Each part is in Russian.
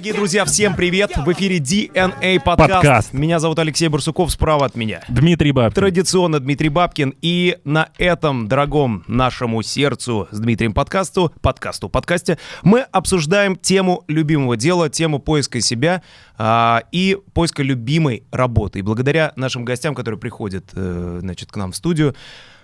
Дорогие друзья, всем привет! В эфире DNA подкаст. Подкаст. Меня зовут Алексей Барсуков, справа от меня. Дмитрий Бабкин. Традиционно Дмитрий Бабкин. И на этом дорогом нашему сердцу с Дмитрием подкасту, подкасту, подкасте, мы обсуждаем тему любимого дела, тему поиска себя а, и поиска любимой работы. И благодаря нашим гостям, которые приходят э, значит, к нам в студию,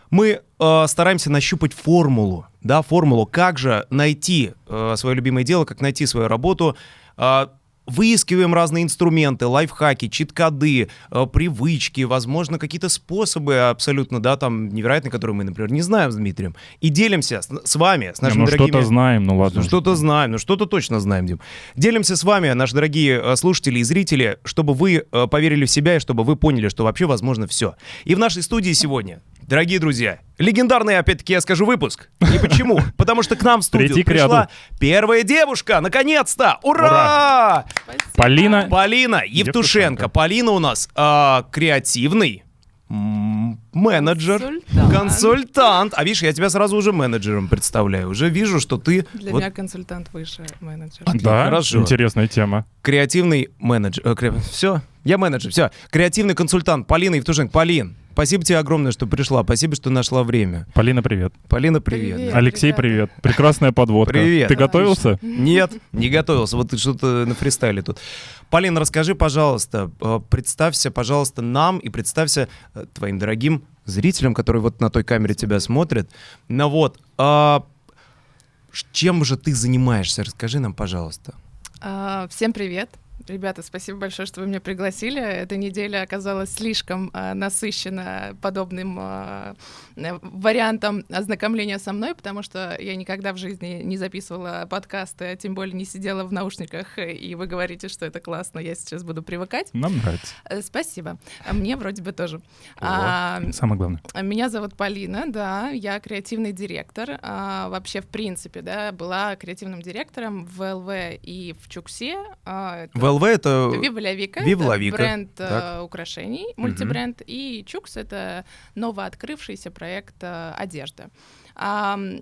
мы э, стараемся нащупать формулу, да, формулу, как же найти э, свое любимое дело, как найти свою работу. Э, выискиваем разные инструменты, лайфхаки, чит-коды, э, привычки, возможно, какие-то способы абсолютно, да, там, невероятные, которые мы, например, не знаем с Дмитрием. И делимся с, с вами, с нашими ну дорогими... что-то знаем, ну ладно. Что-то знаем, ну что-то точно знаем, Дим. Делимся с вами, наши дорогие э, слушатели и зрители, чтобы вы э, поверили в себя и чтобы вы поняли, что вообще возможно все. И в нашей студии сегодня, дорогие друзья, легендарный, опять-таки, я скажу, выпуск. И почему? Потому что к нам в студию пришла первая девушка, наконец-то! Ура! Полина. Полина Евтушенко. Полина у нас а, креативный менеджер, Консультант. консультант. А видишь, я тебя сразу уже менеджером представляю. Уже вижу, что ты Для вот меня консультант выше менеджер. Да, Хорошо. интересная тема. креативный менеджер. все, я менеджер, все. Креативный консультант Полина Евтушенко. Полин, спасибо тебе огромное, что пришла. Спасибо, что нашла время. Полина, привет. Полина, привет. Привет. Алексей, ребята. привет. Прекрасная подводка. Привет. Ты готовился? Нет, не готовился. Вот ты что-то на фристайле тут. Полина, расскажи, пожалуйста, э, представься, пожалуйста, нам и представься э, твоим дорогим зрителям, которые вот на той камере тебя смотрят. Ну вот, а, чем же ты занимаешься? Расскажи нам, пожалуйста. А, Всем привет. Ребята, спасибо большое, что вы меня пригласили. Эта неделя оказалась слишком а, насыщена подобным а, э, вариантом ознакомления со мной, потому что я никогда в жизни не записывала подкасты, а тем более не сидела в наушниках, э, и вы говорите, что это классно, я сейчас буду привыкать. Нам нравится. Э, Спасибо. А Мне вроде бы тоже. А, Самое главное. Меня зовут Полина, да, я креативный директор. А, вообще, в принципе, да, была креативным директором в ЛВ и в Чуксе. А, это ВЛВ это... Это Vica, бренд э, так. украшений, мультибренд, и Чукс — это новооткрывшийся проект э, одежды. Ам,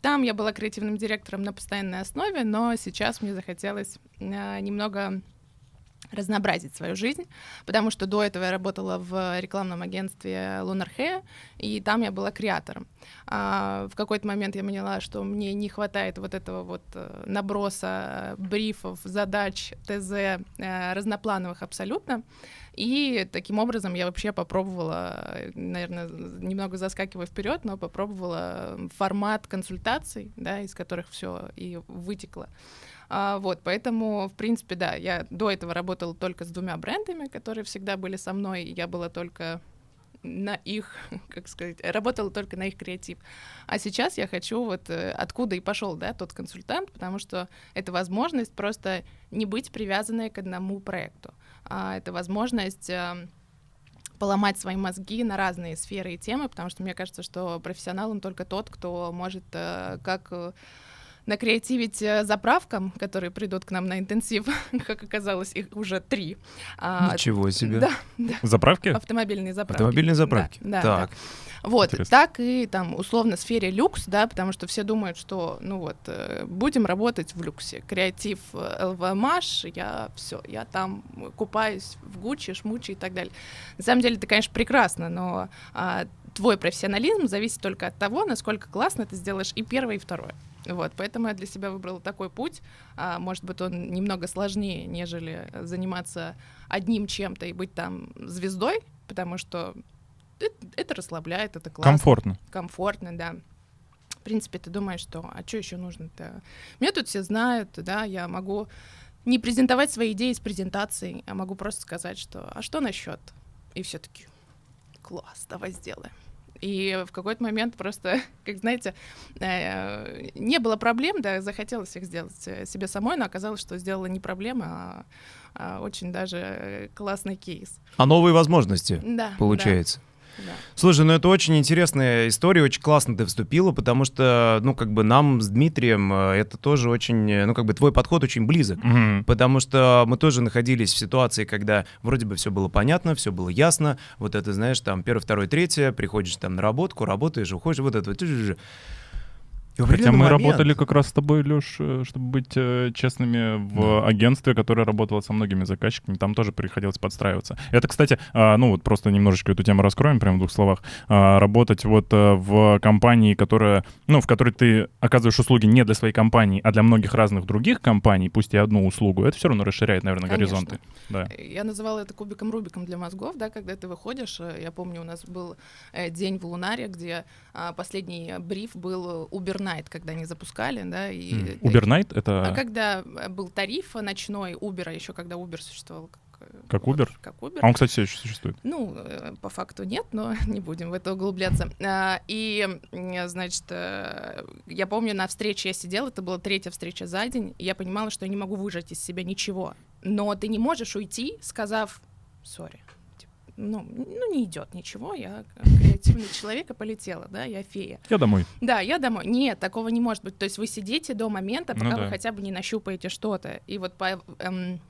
Там я была креативным директором на постоянной основе, но сейчас мне захотелось э, немного разнообразить свою жизнь, потому что до этого я работала в рекламном агентстве Hair, и там я была креатором. А, в какой-то момент я поняла, что мне не хватает вот этого вот э, наброса брифов, задач, ТЗ э, разноплановых абсолютно, и таким образом я вообще попробовала, наверное, немного заскакивая вперед, но попробовала формат консультаций, да, из которых все и вытекло. А, вот, поэтому, в принципе, да, я до этого работала только с двумя брендами, которые всегда были со мной, я была только на их, как сказать, работала только на их креатив. А сейчас я хочу вот э, откуда и пошел, да, тот консультант, потому что это возможность просто не быть привязанной к одному проекту. А, это возможность э, поломать свои мозги на разные сферы и темы, потому что мне кажется, что профессионал он только тот, кто может э, как э, накреативить э, заправкам, которые придут к нам на интенсив, как оказалось, их уже три. А, Ничего себе. Да, да, Заправки? автомобильные заправки. Автомобильные заправки. Да, да, так. да. Вот, Интересно. так и там условно в сфере люкс, да, потому что все думают, что, ну вот, э, будем работать в люксе. Креатив э, ЛВМаш, я все, я там купаюсь в Гуччи, Шмучи и так далее. На самом деле это, конечно, прекрасно, но а, твой профессионализм зависит только от того, насколько классно ты сделаешь и первое, и второе. Вот, поэтому я для себя выбрала такой путь. А, может быть, он немного сложнее, нежели заниматься одним чем-то и быть там звездой, потому что это, это расслабляет, это классно Комфортно. комфортно, да. В принципе, ты думаешь, что, а что еще нужно-то? Меня тут все знают, да, я могу не презентовать свои идеи с презентацией, а могу просто сказать, что, а что насчет? И все таки класс, давай сделаем. И в какой-то момент просто, как знаете, э, не было проблем, да, захотелось их сделать э, себе самой, но оказалось, что сделала не проблема, а, очень даже э, классный кейс. А новые возможности, Да. получается. да, да. Слушай, ну это очень интересная история, очень классно ты вступила, потому что, ну, как бы нам с Дмитрием э, это тоже очень, э, ну, как бы твой подход очень близок. Мгм. Потому что мы тоже находились в ситуации, когда вроде бы все было понятно, все было ясно. Вот это, знаешь, там первое, второе, третье, приходишь там на работку, работаешь, уходишь, вот это вот. И Хотя мы момент- работали как раз с тобой, Леш, чтобы быть э, честными, в агентстве, которое работало со многими заказчиками, там тоже приходилось подстраиваться. Это, кстати, а, ну вот просто немножечко эту тему раскроем, прямо в двух словах. А, Работать вот э, в компании, которая, ну, в которой ты оказываешь услуги не для своей компании, а для многих разных других компаний, пусть и одну услугу, это все равно расширяет, наверное, Конечно. горизонты. Да. Я называла это кубиком Рубиком для мозгов, да, когда ты выходишь. э, Я помню, у нас был э, день в Лунаре, где а, последний бриф был Uber Night, когда они запускали, да, и Мгм. э, Uber Night — это А когда э, был тариф ночной Uber, еще когда Uber существовал как, э, Как вот, Uber? как Uber. А он, кстати, все еще существует. Ну, э, по факту нет, но не будем в это углубляться. А, И, значит, я помню, на встрече я сидела, это была третья встреча за день, и я понимала, что я не могу выжать из себя ничего. Но ты не можешь уйти, сказав, сори, ну, ну, не идет ничего, я креативный человек и полетела, да, я фея. Я домой. Да, я домой. Нет, такого не может быть. То есть вы сидите до момента, Ну пока да. вы хотя бы не нащупаете что-то. И вот по, эм,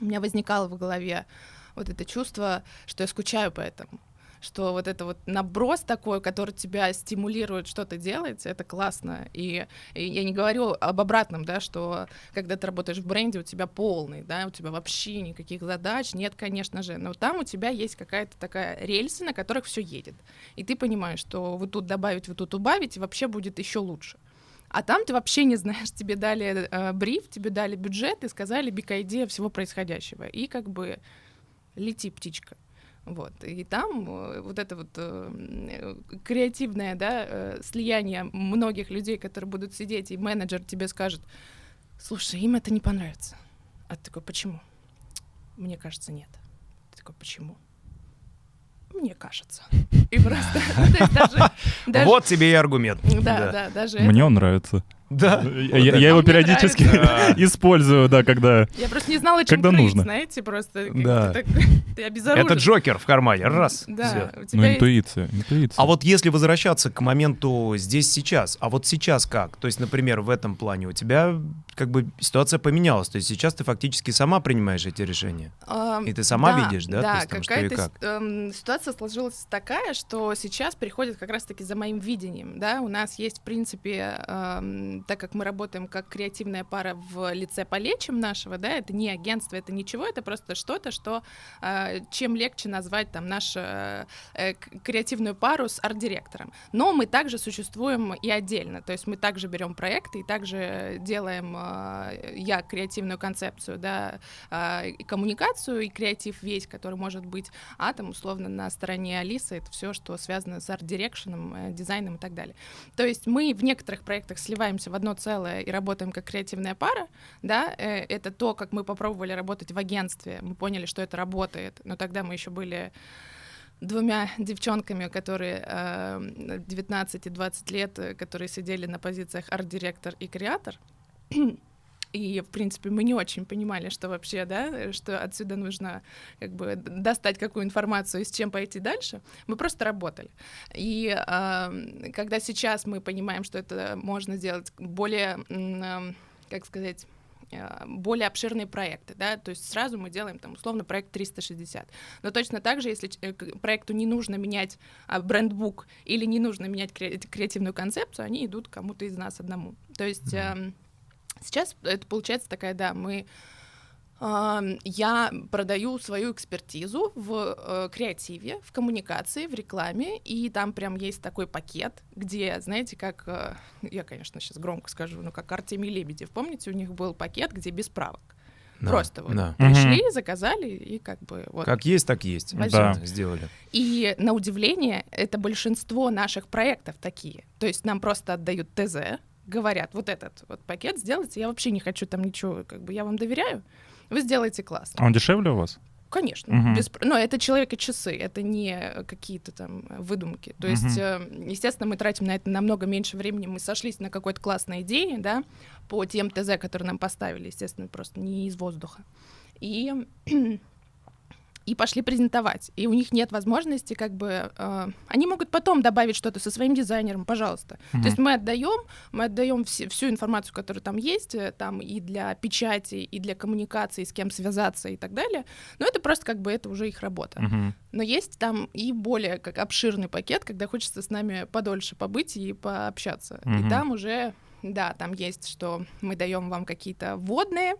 у меня возникало в голове вот это чувство, что я скучаю по этому. Что вот это вот наброс такой, который тебя стимулирует что-то делать, это классно. И, и я не говорю об обратном, да, что когда ты работаешь в бренде, у тебя полный, да, у тебя вообще никаких задач, нет, конечно же. Но там у тебя есть какая-то такая рельсы, на которых все едет. И ты понимаешь, что вот тут добавить, вот тут убавить, и вообще будет еще лучше. А там ты вообще не знаешь, тебе дали э, бриф, тебе дали бюджет и сказали бика-идея всего происходящего. И как бы лети, птичка. Вот. И там э, вот это вот э, э, креативное да, э, слияние многих людей, которые будут сидеть, и менеджер тебе скажет, слушай, им это не понравится. А ты такой, почему? Мне кажется, нет. Ты такой, почему? Мне кажется. И просто, Вот тебе и аргумент. Да, да, даже Мне он нравится. Да. Я, я- я его периодически использую, да, когда... Я просто не знала, чем Когда крыть, нужно. знаете, просто Да. ты, так- ты обезоружен. Это Джокер в кармане. Раз. Да, всё. у тебя Ну, интуиция, интуиция. А вот если возвращаться к моменту здесь сейчас, а вот сейчас как? То есть, например, в этом плане у тебя как бы ситуация поменялась. То есть сейчас ты фактически сама принимаешь эти решения. И ты сама да, видишь, да, Да, есть там что и какая-то как? эм, ситуация сложилась такая, что сейчас приходит как раз-таки за моим видением, да, у нас есть, в принципе, эм, так как мы работаем как креативная пара в лице полечим нашего, да, это не агентство, это ничего, это просто что-то, что э, чем легче назвать там нашу э, э, креативную пару с арт-директором. Но мы также существуем и отдельно, то есть мы также берем проекты и также делаем э, я креативную концепцию, да, а, и коммуникацию, и креатив весь, который может быть, а там условно на стороне Алисы это все, что связано с арт-дирекшеном, э, дизайном и так далее. То есть мы в некоторых проектах сливаемся в одно целое и работаем как креативная пара, да, э, это то, как мы попробовали работать в агентстве, мы поняли, что это работает, но тогда мы еще были двумя девчонками, которые э, 19 и 20 лет, э, которые сидели на позициях арт-директор и креатор. И, в принципе, мы не очень понимали, что вообще, да, что отсюда нужно как бы достать какую информацию и с чем пойти дальше. Мы просто работали. И э, когда сейчас мы понимаем, что это можно сделать более, э, как сказать, э, более обширные проекты, да, то есть сразу мы делаем там условно проект 360. Но точно так же, если э, проекту не нужно менять а, брендбук или не нужно менять кре- креативную концепцию, они идут кому-то из нас одному. То есть эм, сейчас это получается такая, да, мы Я продаю свою экспертизу в э, креативе, в коммуникации, в рекламе, и там прям есть такой пакет, где, знаете, как, э, я, конечно, сейчас громко скажу, но как Артемий Лебедев, помните, у них был пакет, где без правок. Да, Просто вот да. пришли, заказали, и как бы вот. Как есть, так есть. Да. Сделали. И на удивление, это большинство наших проектов такие. То есть нам просто отдают ТЗ, говорят, вот этот вот пакет сделайте, я вообще не хочу там ничего, как бы я вам доверяю, вы сделаете классно. А он дешевле у вас? Конечно, Мгм. без но это человек и часы, это не какие-то там выдумки. То есть, э, естественно, мы тратим на это намного меньше времени. Мы сошлись на какой-то классной идее, да, по тем ТЗ, которые нам поставили, естественно, просто не из воздуха. И и пошли презентовать. И у них нет возможности, как бы, э, они могут потом добавить что-то со своим дизайнером, пожалуйста. Mm-hmm. То есть мы отдаем, мы отдаем все, всю информацию, которая там есть, э, там и для печати, и для коммуникации, с кем связаться и так далее. Но это просто как бы это уже их работа. Mm-hmm. Но есть там и более как обширный пакет, когда хочется с нами подольше побыть и пообщаться. Mm-hmm. И там уже да, там есть, что мы даем вам какие-то вводные,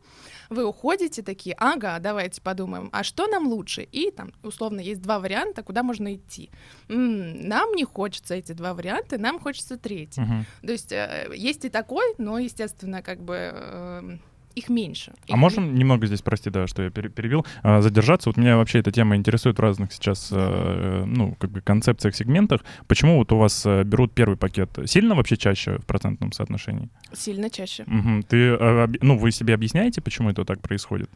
вы уходите такие, ага, давайте подумаем, а что нам лучше? И там, условно, есть два варианта, куда можно идти. М-м, нам не хочется эти два варианта, нам хочется третий. Uh-huh. То есть э, есть и такой, но, естественно, как бы... Э, их меньше. А их можем меньше. немного здесь, прости, да, что я перебил, а, задержаться? Вот меня вообще эта тема интересует в разных сейчас, э, ну, как бы концепциях, сегментах. Почему вот у вас э, берут первый пакет? Сильно вообще чаще в процентном соотношении? Сильно чаще. Угу. Ты, э, ну, вы себе объясняете, почему это так происходит?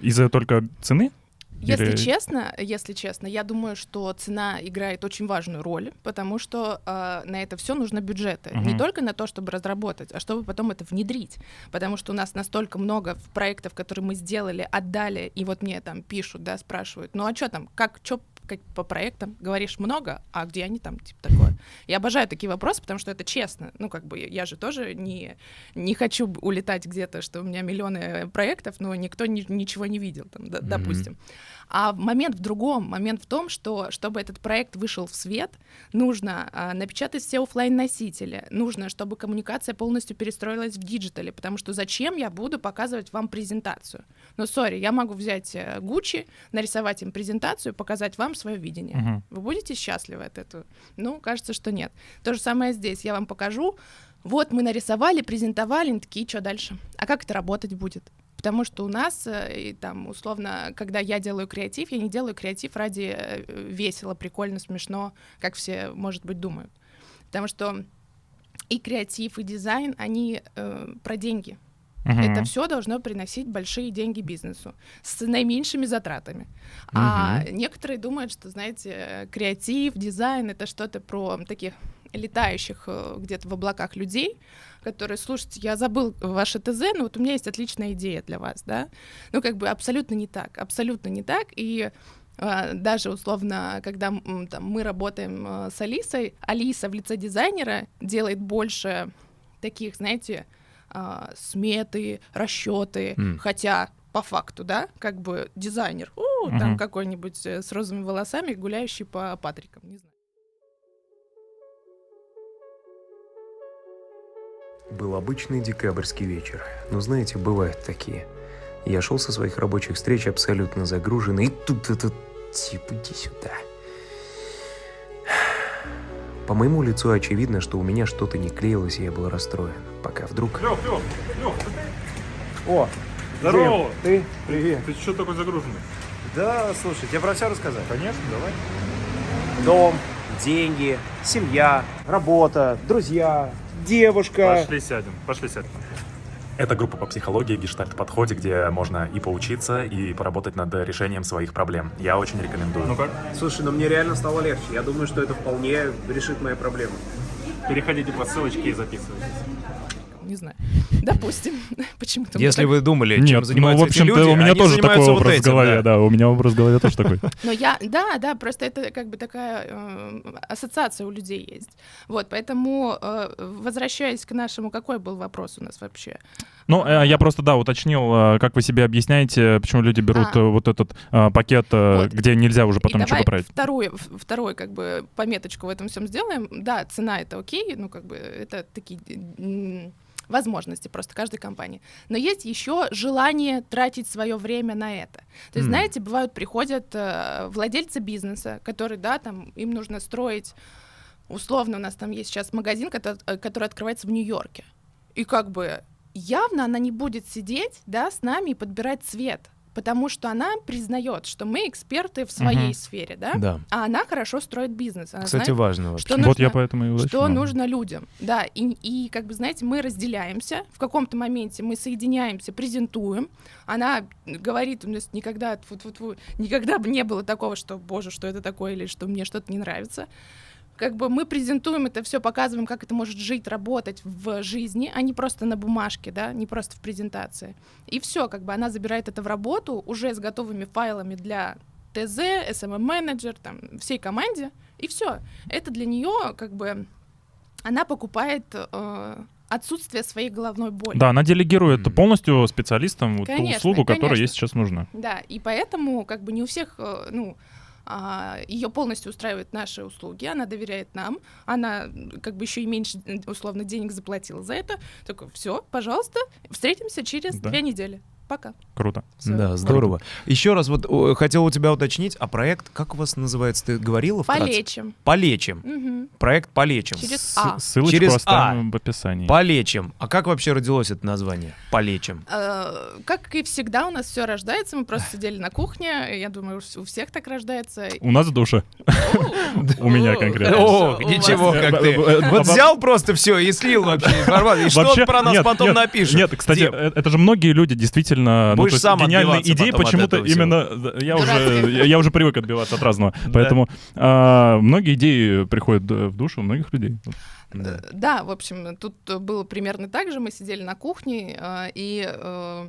Из-за только цены? Если Или... честно, если честно, я думаю, что цена играет очень важную роль, потому что э, на это все нужно бюджеты. Uh-huh. Не только на то, чтобы разработать, а чтобы потом это внедрить. Потому что у нас настолько много проектов, которые мы сделали, отдали, и вот мне там пишут, да, спрашивают, ну а что там, как, что как по проектам говоришь много, а где они там, типа такое. Я обожаю такие вопросы, потому что это честно. Ну, как бы я же тоже не, не хочу улетать где-то, что у меня миллионы проектов, но никто ни, ничего не видел, там, да, mm-hmm. допустим. А момент в другом. Момент в том, что чтобы этот проект вышел в свет, нужно а, напечатать все офлайн носители нужно, чтобы коммуникация полностью перестроилась в диджитале, потому что зачем я буду показывать вам презентацию? Ну, сори, я могу взять Gucci, нарисовать им презентацию, показать вам свое видение. Uh-huh. Вы будете счастливы от этого? Ну, кажется, что нет. То же самое здесь. Я вам покажу. Вот мы нарисовали, презентовали, такие, что дальше? А как это работать будет? Потому что у нас, э, и, там, условно, когда я делаю креатив, я не делаю креатив ради э, весело, прикольно, смешно, как все, может быть, думают. Потому что и креатив, и дизайн, они э, про деньги. Uh-huh. Это все должно приносить большие деньги бизнесу с наименьшими затратами. Uh-huh. А некоторые думают, что, знаете, креатив, дизайн это что-то про таких летающих э, где-то в облаках людей, которые, слушайте, я забыл ваше ТЗ, но вот у меня есть отличная идея для вас, да. Ну, как бы абсолютно не так, абсолютно не так. И а, даже условно, когда там, мы работаем а, с Алисой, Алиса в лице дизайнера делает больше таких, знаете, а, сметы, расчеты, mm. хотя по факту, да, как бы дизайнер, у, uh-huh. там какой-нибудь э, с розовыми волосами, гуляющий по Патрикам, не знаю. Был обычный декабрьский вечер, но знаете, бывают такие. Я шел со своих рабочих встреч абсолютно загруженный, и тут этот тип, иди сюда. По моему лицу очевидно, что у меня что-то не клеилось, и я был расстроен. Пока вдруг... Лёх, Лёх, Лёх, ты? О, здорово! Ты? Привет. Ты что такой загруженный? Да, слушай, тебе про все рассказать? Конечно, давай. Дом, деньги, семья, работа, друзья, девушка. Пошли сядем, пошли сядем. Это группа по психологии, гештальт-подходе, где можно и поучиться, и поработать над решением своих проблем. Я очень рекомендую. Ну как? Слушай, ну мне реально стало легче. Я думаю, что это вполне решит мои проблемы. Переходите по ссылочке и записывайтесь не знаю. Допустим. Почему-то. Если так... вы думали, чем Нет, занимаются ну, в общем эти люди, у меня тоже такой вот образ этим, в голове, да. да, у меня образ в голове тоже такой. Но я, да, да, просто это как бы такая э, ассоциация у людей есть. Вот, поэтому, э, возвращаясь к нашему, какой был вопрос у нас вообще? Ну, э, я просто, да, уточнил, э, как вы себе объясняете, почему люди берут а. вот этот э, пакет, вот. где нельзя уже потом ничего поправить. Второй, второй, как бы, пометочку в этом всем сделаем. Да, цена это окей, ну, как бы, это такие возможности просто каждой компании. Но есть еще желание тратить свое время на это. То есть, mm. знаете, бывают приходят э, владельцы бизнеса, которые, да, там им нужно строить, условно, у нас там есть сейчас магазин, который, э, который открывается в Нью-Йорке. И как бы явно она не будет сидеть, да, с нами и подбирать цвет потому что она признает, что мы эксперты в своей угу. сфере, да? да, а она хорошо строит бизнес. Она Кстати, знает, важно вообще. Что вот нужно, я поэтому и уточнил. Что нужно людям, да, и, и как бы, знаете, мы разделяемся, в каком-то моменте мы соединяемся, презентуем, она говорит, у нас никогда, фу -фу -фу, никогда бы не было такого, что, боже, что это такое, или что мне что-то не нравится, как бы мы презентуем это все, показываем, как это может жить, работать в жизни, а не просто на бумажке, да, не просто в презентации. И все, как бы она забирает это в работу уже с готовыми файлами для ТЗ, SMM-менеджер, там, всей команде, и все. Это для нее как бы она покупает э, отсутствие своей головной боли. Да, она делегирует Мгм. полностью специалистам вот ту Конечно, услугу, которая конечно. ей сейчас нужна. Да, и поэтому как бы не у всех, э, ну, ее полностью устраивают наши услуги, она доверяет нам, она как бы еще и меньше условно денег заплатила за это. Такой, все, пожалуйста, встретимся через Да. две недели. Пока. Круто. Всё. Да, здорово. Еще раз вот о, хотел у тебя уточнить, а проект, как у вас называется, ты говорила вкратце? Полечим. Полечим. Мгм. Проект Полечим. Через С- А. Ссылочку Через оставим в описании. Полечим. А как вообще родилось это название? Полечим. Э, Как и всегда у нас все рождается, мы просто сидели на кухне, я думаю, у всех так рождается. У нас в душе. У меня конкретно. О, ничего, как ты. Вот взял просто все и слил вообще информацию. И что про нас потом нет, напишет? Нет, кстати, э, это же многие люди действительно... ну, Будешь то есть сам гениальные идеи почему-то именно... да, Я уже, я, уже привык отбиваться от разного. Да. Поэтому а, многие идеи приходят э, в душу многих людей. Да. Э, Да, в общем, тут э, было примерно так же. Мы сидели на кухне, э, и э,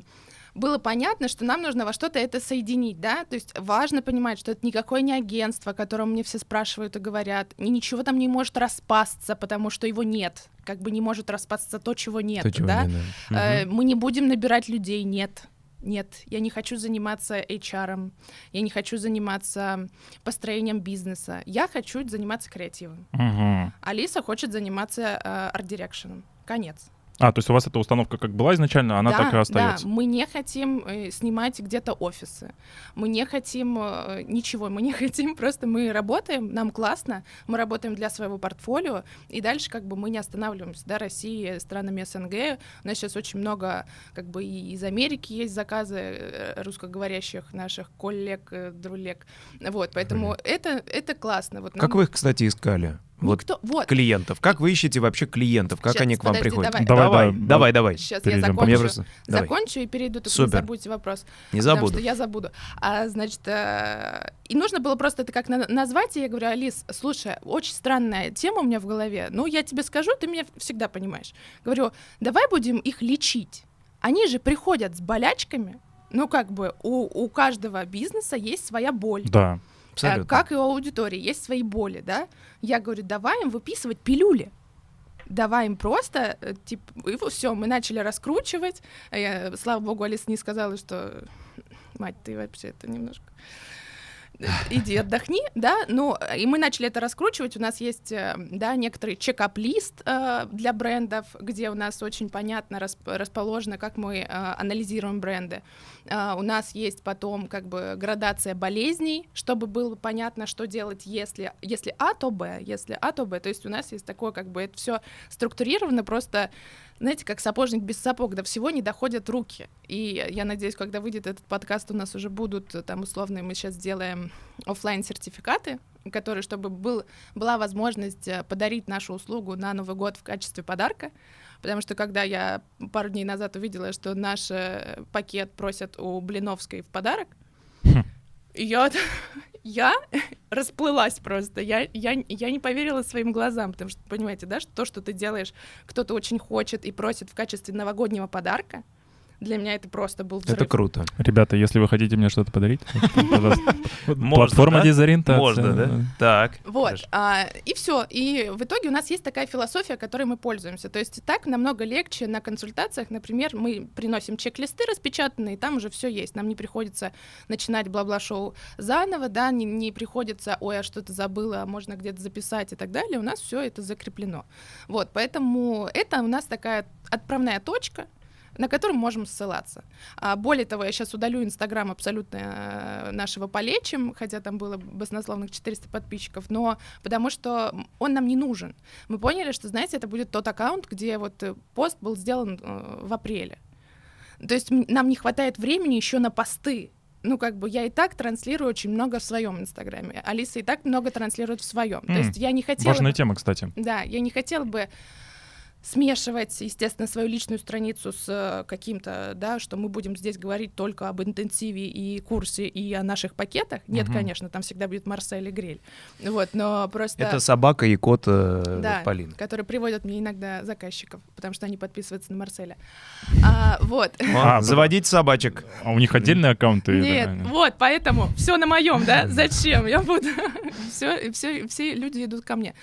было понятно, что нам нужно во что-то это соединить, да, то есть важно понимать, что это никакое не агентство, о котором мне все спрашивают и говорят, и ничего там не может распасться, потому что его нет, как бы не может распасться то, чего нет, То, чего да. не надо. Э, Мгм. Мы не будем набирать людей, нет. Нет, я не хочу заниматься HR, я не хочу заниматься построением бизнеса, я хочу заниматься креативом. Мгм. Алиса хочет заниматься э, арт-дирекшеном. Конец. А, то есть у вас эта установка как была изначально, она да, так и остается. Да, мы не хотим э, снимать где-то офисы. Мы не хотим э, ничего, мы не хотим, просто мы работаем, нам классно, мы работаем для своего портфолио, и дальше как бы мы не останавливаемся, да, России, странами СНГ. У нас сейчас очень много как бы и из Америки есть заказы э, русскоговорящих наших коллег, э, друлег. Вот, поэтому это, это классно. Вот Как нам вы их, кстати, искали? Вот никто- вот, клиентов. Как вы ищете вообще клиентов? Как Щас, они к вам подожди, приходят? давай. Давай, давай, да, давай. давай. сейчас я перейдем. закончу. Мне просто... Давай. Закончу и перейду, только Супер. не забудьте вопрос. Не Потому забуду. что я забуду. А, значит, э, и нужно было просто это как на- назвать, и я говорю, Алис, слушай, очень странная тема у меня в голове, ну, я тебе скажу, ты меня всегда понимаешь. Говорю, давай будем их лечить. Они же приходят с болячками, ну, как бы у, у каждого бизнеса есть своя боль. Да. Э, Абсолютно. Как и у аудитории, есть свои боли, да? Я говорю, давай им выписывать пилюли. Давай им просто, э, типа, и все, мы начали раскручивать. А Я, слава богу, Алиса не сказала, что мать, ты вообще это немножко э, иди отдохни, да, ну, э, и мы начали это раскручивать, у нас есть, э, да, некоторый чекап-лист э, для брендов, где у нас очень понятно расп- расположено, как мы э, анализируем бренды, А, у нас есть потом как бы градация болезней, чтобы было понятно, что делать, если, если А, то Б, если А, то Б, то есть у нас есть такое, как бы это все структурировано, просто знаете, как сапожник без сапог, до всего не доходят руки. И я надеюсь, когда выйдет этот подкаст, у нас уже будут э, там условные, мы сейчас сделаем оффлайн сертификаты которые, чтобы был, была возможность э, подарить нашу услугу на Новый год в качестве подарка. Потому что когда я пару дней назад увидела, что наш э, пакет просят у Блиновской в подарок, я, я расплылась просто. Я, я, я не поверила своим глазам, потому что, понимаете, да, что то, что ты делаешь, кто-то очень хочет и просит в качестве новогоднего подарка, для меня это просто был взрыв. Это круто. Ребята, если вы хотите мне что-то подарить, Платформа дезориентации. Можно, да? Так. Вот, а, и все. И в итоге у нас есть такая философия, которой мы пользуемся. То есть так намного легче на консультациях, например, мы приносим чек-листы распечатанные, там уже все есть. Нам не приходится начинать бла-бла-шоу заново, да, не, не приходится, ой, а что-то забыла, а можно где-то записать и так далее. У нас все это закреплено. Вот, поэтому это у нас такая отправная точка, на которую мы можем ссылаться. А, более того, я сейчас удалю Инстаграм абсолютно э, нашего полечим, хотя там было баснословных 400 подписчиков, но потому что он нам не нужен. Мы поняли, что, знаете, это будет тот аккаунт, где вот э, пост был сделан э, в апреле. То есть нам не хватает времени еще на посты. Ну, как бы я и так транслирую очень много в своем Инстаграме. Алиса и так много транслирует в своем. То М, есть я не хотела... Важная тема, кстати. да, я не хотела бы смешивать, естественно, свою личную страницу с э, каким-то, да, что мы будем здесь говорить только об интенсиве и курсе и о наших пакетах. Нет, Мгм. конечно, там всегда будет Марсель и Гриль. Вот, но просто... Это собака и кот э, Да, Полин. которые приводят мне иногда заказчиков, потому что они подписываются на Марселя. А, вот. А, А, заводить собачек. А у них отдельные аккаунты? или- Нет, вот, поэтому все на моем, да? Зачем? Я буду. Все, все, все люди идут ко мне.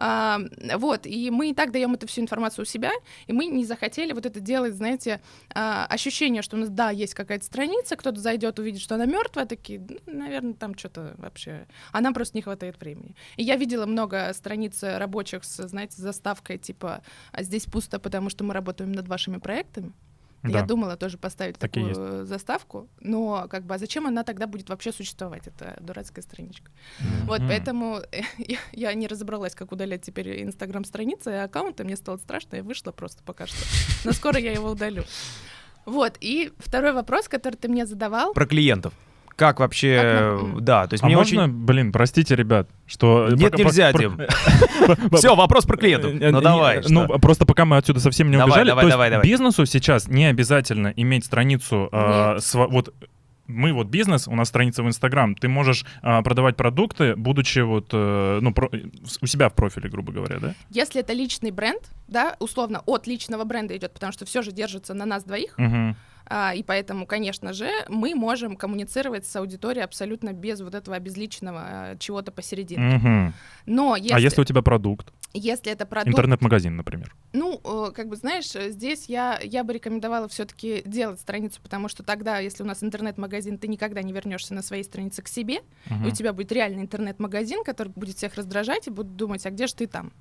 А, вот, и мы и так даем эту всю информацию у себя, и мы не захотели вот это делать, знаете, а, ощущение, что у нас, да, есть какая-то страница, кто-то зайдет, увидит, что она мертвая, такие, наверное, там что-то вообще. А нам просто не хватает времени. И я видела много страниц рабочих с, знаете, заставкой типа «А здесь пусто, потому что мы работаем над вашими проектами. Я Да. думала тоже поставить Так такую заставку, но как бы а зачем она тогда будет вообще существовать, эта дурацкая страничка? Вот, Мгм. поэтому я, я не разобралась, как удалять теперь инстаграм-страницы и аккаунты, мне стало страшно, я вышла просто пока что. Но скоро я его удалю. Вот, и второй вопрос, который ты мне задавал. Про клиентов. Как вообще... Как э, Да, то есть А мне можно, очень... блин, простите, ребят, что... Нет, пока- нельзя, про- Дим. Все, вопрос про клиентов. Э, Ну давай. Ну, просто пока мы отсюда совсем не убежали, давай, то есть давай, давай. бизнесу сейчас не обязательно иметь страницу, сва- вот мы вот бизнес, у нас страница в Инстаграм, ты можешь а, продавать продукты, будучи вот, э, ну, про- у себя в профиле, грубо говоря, да? Если это личный бренд, да, условно от личного бренда идет, потому что все же держится на нас двоих, Мгм. А, и поэтому, конечно же, мы можем коммуницировать с аудиторией абсолютно без вот этого обезличенного а, чего-то посередине. Мгм. Но если, А если у тебя продукт? Если это продукт, Интернет-магазин, например. ну, э, как бы, знаешь, э, здесь я, я бы рекомендовала все-таки делать страницу, потому что тогда, если у нас интернет-магазин, ты никогда не вернешься на своей странице к себе, и Мгм. у тебя будет реальный интернет-магазин, который будет всех раздражать и будут думать, а где же ты там?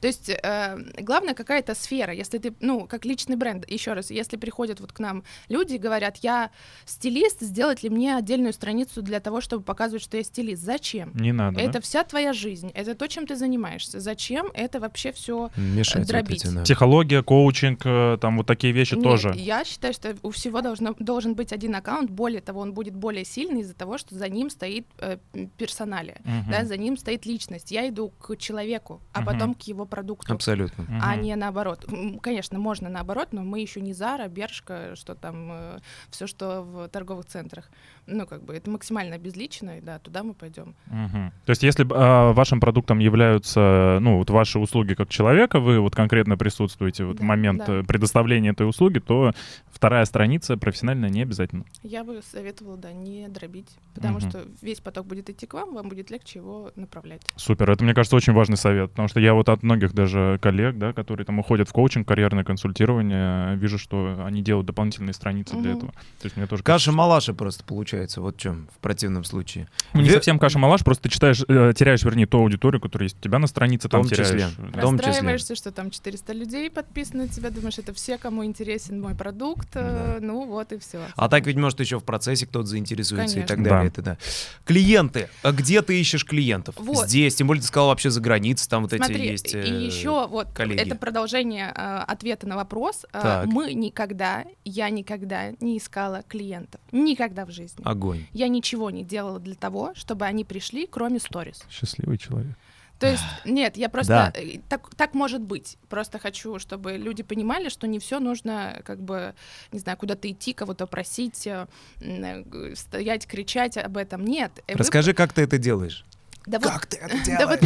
То есть э, главное какая-то сфера, если ты, ну, как личный бренд, еще раз, если приходят вот к нам люди и говорят, я стилист, сделать ли мне отдельную страницу для того, чтобы показывать, что я стилист? Зачем? Не надо, да? Это вся твоя жизнь, это то, чем ты занимаешься. Зачем это вообще все Мешать вот дробить. эти, да. Психология, коучинг, э, там вот такие вещи Нет, тоже. Я считаю, что у всего должно, должен быть один аккаунт. Более того, он будет более сильный из-за того, что за ним стоит э, персоналия, Мгм. да, за ним стоит личность. Я иду к человеку, а Мгм. потом к его продукту. Абсолютно. А Мгм. не наоборот. Конечно, можно наоборот, но мы еще не Зара, Бершка, что там, все, что в торговых центрах. Ну, как бы это максимально безлично, и да, туда мы пойдем. Мгм. То есть, если а, вашим продуктом являются, ну, вот ваши услуги как человека, вы вот конкретно присутствуете вот в Да, момент да. э, предоставления этой услуги, то вторая страница профессиональная не обязательно. Я бы советовала, да, не дробить, потому Мгм. что весь поток будет идти к вам, вам будет легче его направлять. Супер, это, мне кажется, очень важный совет, потому что я вот от многих даже коллег, да, которые там уходят в коучинг, карьерное консультирование, вижу, что они делают дополнительные страницы для Мгм. этого. То есть мне тоже Каша-малаша просто получается, вот в чем в противном случае. Ну, не Ве- совсем каша-малаш, просто ты читаешь, э, теряешь, вернее, ту аудиторию, которая есть у тебя на странице, там том числе. теряешь. В да. том числе. Что там 400 людей подписаны на тебя, думаешь, это все, кому интересен мой продукт, э, ну вот и все. А так ведь, может, еще в процессе кто-то заинтересуется и так Конечно. далее. Да. Это да. Клиенты. А где ты ищешь клиентов? Вот. Здесь. Тем более ты сказал вообще за границей. Там вот эти Смотри, есть... и э, еще вот коллеги. это продолжение э, ответа на вопрос. Э, Так. мы никогда, я никогда не искала клиентов. Никогда в жизни. Огонь. Я ничего не делала для того, чтобы они пришли, кроме сторис. Счастливый человек. То есть, нет, я просто... Да. э, Так, так может быть. Просто хочу, чтобы люди понимали, что не все нужно, как бы, не знаю, куда-то идти, кого-то просить, э, э, стоять, кричать об этом. Нет. э, вы- Расскажи, как ты это делаешь? Да вот- Как ты это да вот-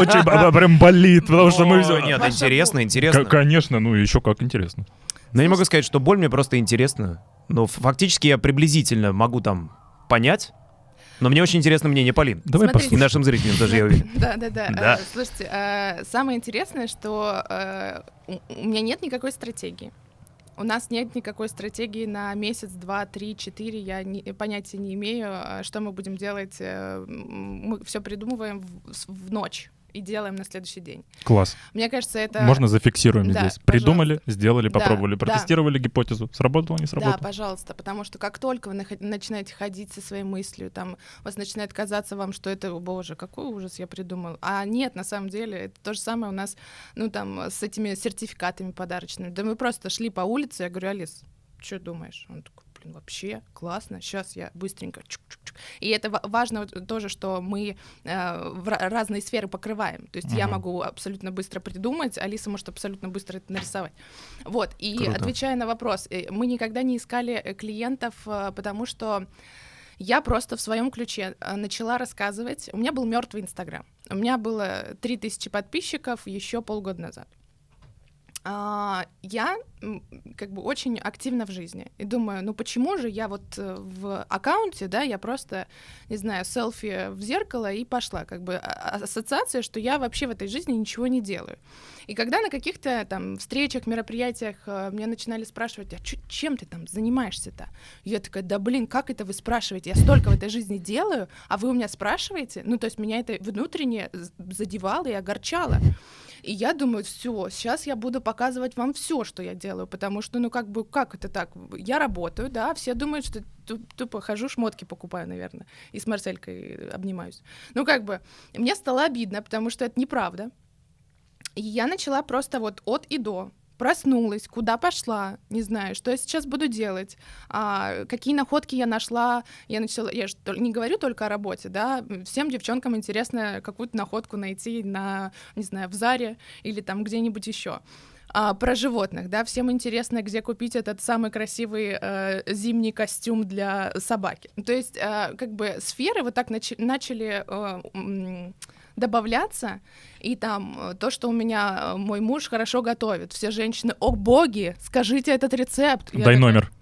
Очень прям болит, потому что мы... Нет, интересно, интересно. Конечно, ну еще как интересно. Но я не могу сказать, что боль мне просто интересна. Но ф- фактически я приблизительно могу там понять. Но мне очень интересно мнение Полин. Давай Смотрите. И нашим зрителям тоже, я уверен. Да, да, да. Да. Э, Слушайте, э, самое интересное, что э, у меня нет никакой стратегии. У нас нет никакой стратегии на месяц, два, три, четыре. Я не- понятия не имею, что мы будем делать. Мы все придумываем в, в ночь и делаем на следующий день. Класс. Мне кажется, это... Можно зафиксируем Да, здесь. Придумали, сделали, Да, попробовали, да. протестировали гипотезу. Сработало, не Да, сработало. пожалуйста, потому что как только вы начинаете ходить со своей мыслью, там, у вас начинает казаться вам, что это, о, боже, какой ужас я придумал. А нет, на самом деле, это то же самое у нас, ну, там, с этими сертификатами подарочными. Да мы просто шли по улице, я говорю, Алис, что думаешь? Он такой, блин, вообще классно, сейчас я быстренько чук-чук-чук. И это важно тоже, что мы э, в разные сферы покрываем. То есть uh-huh. я могу абсолютно быстро придумать, Алиса может абсолютно быстро это нарисовать. Вот, и Круто. отвечая на вопрос, э, мы никогда не искали э, клиентов, э, потому что я просто в своем ключе начала рассказывать. У меня был мертвый Инстаграм. У меня было 3000 подписчиков еще полгода назад. А, я как бы очень активна в жизни. И думаю, ну почему же я вот э, в аккаунте, да, я просто, не знаю, селфи в зеркало и пошла. Как бы а, а, ассоциация, что я вообще в этой жизни ничего не делаю. И когда на каких-то там встречах, мероприятиях э, меня начинали спрашивать, а чем ты там занимаешься-то? Я такая, да блин, как это вы спрашиваете? Я столько в этой жизни делаю, а вы у меня спрашиваете? Ну, то есть меня это внутренне задевало и огорчало. И я думаю, все, сейчас я буду показывать вам все, что я делаю, потому что, ну, как бы, как это так? Я работаю, да, все думают, что тупо хожу, шмотки покупаю, наверное, и с Марселькой обнимаюсь. Ну, как бы, мне стало обидно, потому что это неправда. И я начала просто вот от и до проснулась, куда пошла, не знаю, что я сейчас буду делать, а, какие находки я нашла, я начала, я же не говорю только о работе, да, всем девчонкам интересно какую-то находку найти на, не знаю, в Заре или там где-нибудь еще. А, про животных, да, всем интересно, где купить этот самый красивый э, зимний костюм для собаки. То есть, э, как бы сферы вот так нач- начали э, добавляться, и там э, то, что у меня э, мой муж хорошо готовит. Все женщины, о боги, скажите этот рецепт. Дай номер.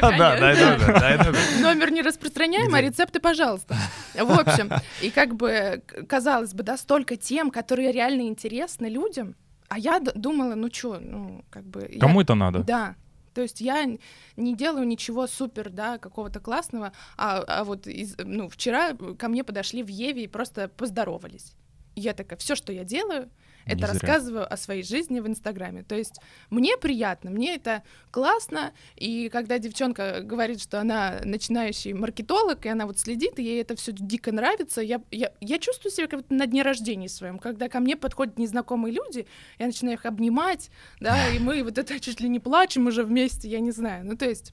Да, дай номер, дай номер. Номер не распространяем, а рецепты, пожалуйста. В общем, и как бы, казалось бы, да, столько тем, которые реально интересны людям, а я думала, ну что, ну, как бы... Кому это надо? Да, то есть я не делаю ничего супер, да, какого-то классного, а, а вот из, ну, вчера ко мне подошли в Еве и просто поздоровались. Я такая, все, что я делаю, это зря. рассказываю о своей жизни в Инстаграме. То есть мне приятно, мне это классно, и когда девчонка говорит, что она начинающий маркетолог, и она вот следит, и ей это все дико нравится, я, я, я чувствую себя как на дне рождения своем, когда ко мне подходят незнакомые люди, я начинаю их обнимать, да, и мы вот это чуть ли не плачем уже вместе, я не знаю. Ну, то есть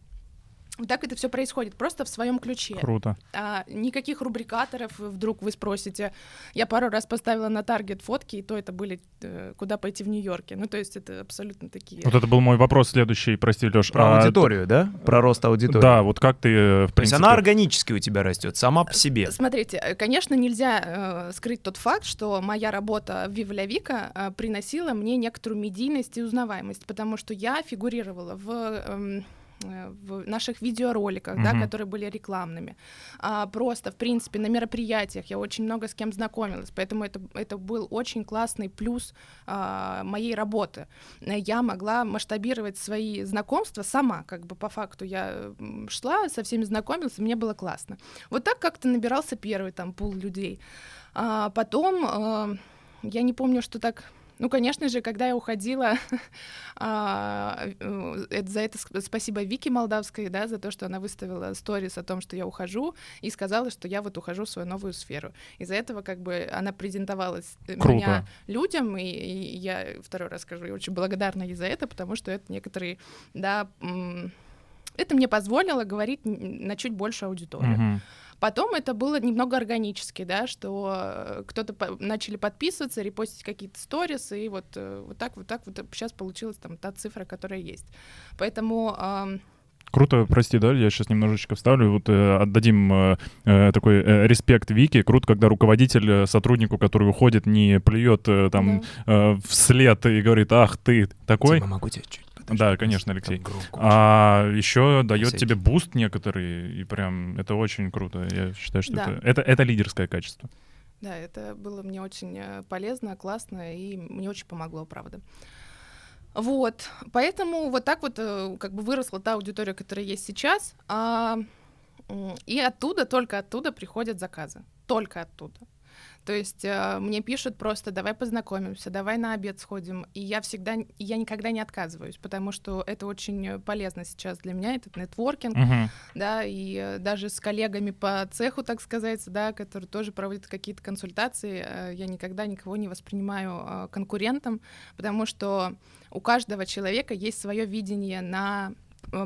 так это все происходит, просто в своем ключе. Круто. А, никаких рубрикаторов, вдруг вы спросите. Я пару раз поставила на таргет фотки, и то это были э, куда пойти в Нью-Йорке. Ну, то есть это абсолютно такие. Вот это был мой вопрос следующий, прости, Леш. Про а, аудиторию, да? Про рост аудитории. Да, вот как ты, э, в принципе... То есть она органически у тебя растет, сама по себе. Смотрите, э, конечно, нельзя э, скрыть тот факт, что моя работа в Вива Вика э, приносила мне некоторую медийность и узнаваемость, потому что я фигурировала в... Э, в наших видеороликах, mm-hmm. да, которые были рекламными. А, просто, в принципе, на мероприятиях я очень много с кем знакомилась, поэтому это, это был очень классный плюс а, моей работы. Я могла масштабировать свои знакомства сама, как бы по факту я шла, со всеми знакомилась, и мне было классно. Вот так как-то набирался первый там пул людей. А, потом, а, я не помню, что так ну, конечно же, когда я уходила, а, э, за это спасибо Вике Молдавской, да, за то, что она выставила сторис о том, что я ухожу, и сказала, что я вот ухожу в свою новую сферу. Из-за этого как бы она презентовалась э, Круто. меня людям, и, и я второй раз скажу, я очень благодарна ей за это, потому что это некоторые, да, это мне позволило говорить на чуть больше аудиторию. Uh-huh. Потом это было немного органически, да, что э, кто-то по- начали подписываться, репостить какие-то сторисы, и вот, э, вот так, вот так вот сейчас получилась там та цифра, которая есть. Поэтому... Э, Круто, прости, да, я сейчас немножечко вставлю. Вот э, отдадим э, э такой э, респект Вики. Круто, когда руководитель сотруднику, который уходит, не плюет э, там да. э, вслед и говорит, ах, ты такой. Тима, могу тебя чуть да, конечно, Алексей. А еще дает тебе буст некоторый, и прям это очень круто. Я считаю, что да. это, это, это лидерское качество. Да, это было мне очень э, полезно, классно, и мне очень помогло, правда. Вот, поэтому вот так вот э, как бы выросла та аудитория, которая есть сейчас, а, и оттуда, только оттуда приходят заказы, только оттуда. То есть э, мне пишут просто, давай познакомимся, давай на обед сходим. И я всегда, я никогда не отказываюсь, потому что это очень полезно сейчас для меня, этот нетворкинг, uh-huh. да, и э, даже с коллегами по цеху, так сказать, да, которые тоже проводят какие-то консультации, э, я никогда никого не воспринимаю э, конкурентом, потому что у каждого человека есть свое видение на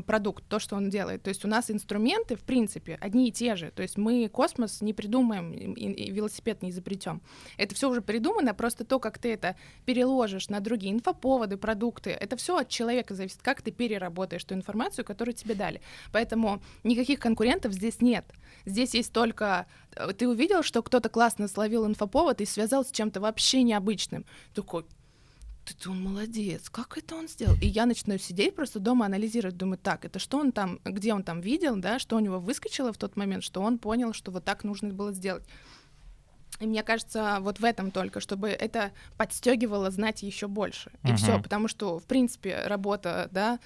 продукт, то, что он делает. То есть у нас инструменты, в принципе, одни и те же. То есть мы космос не придумаем, и велосипед не изобретем. Это все уже придумано, просто то, как ты это переложишь на другие инфоповоды, продукты, это все от человека зависит, как ты переработаешь ту информацию, которую тебе дали. Поэтому никаких конкурентов здесь нет. Здесь есть только э, ты увидел, что кто-то классно словил инфоповод и связал с чем-то вообще необычным. Такой, ты он молодец, как это он сделал? И я начинаю сидеть просто дома, анализировать, думаю, так, это что он там, где он там видел, да, что у него выскочило в тот момент, что он понял, что вот так нужно было сделать. И мне кажется, вот в этом только, чтобы это подстегивало знать еще больше. И uh-huh. все, потому что, в принципе, работа, да,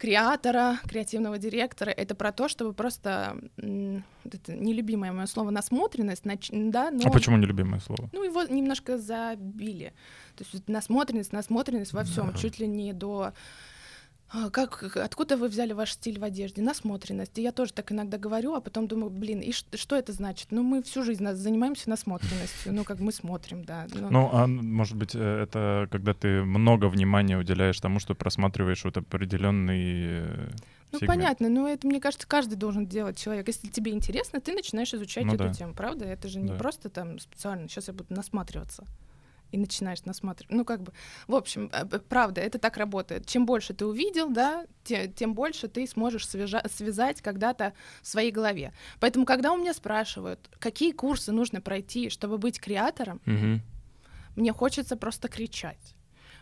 креатора, креативного директора, это про то, чтобы просто это нелюбимое мое слово насмотренность, нач... да, но... А почему нелюбимое слово? Ну его немножко забили, то есть насмотренность, насмотренность во всем, да. чуть ли не до а, как, откуда вы взяли ваш стиль в одежде? Насмотренность. И я тоже так иногда говорю, а потом думаю, блин, и что, что это значит? Ну, мы всю жизнь занимаемся насмотренностью, ну, как мы смотрим, да. Но... Ну, а может быть, э, это когда ты много внимания уделяешь тому, что просматриваешь вот определенный э, ну, сегмент. понятно, но это, мне кажется, каждый должен делать человек. Если тебе интересно, ты начинаешь изучать ну, эту да. тему, правда? Это же не да. просто там специально, сейчас я буду насматриваться и начинаешь насматривать. Ну, как бы, в общем, э, правда, это так работает. Чем больше ты увидел, да, те, тем больше ты сможешь свяжа- связать когда-то в своей голове. Поэтому, когда у меня спрашивают, какие курсы нужно пройти, чтобы быть креатором, угу. мне хочется просто кричать.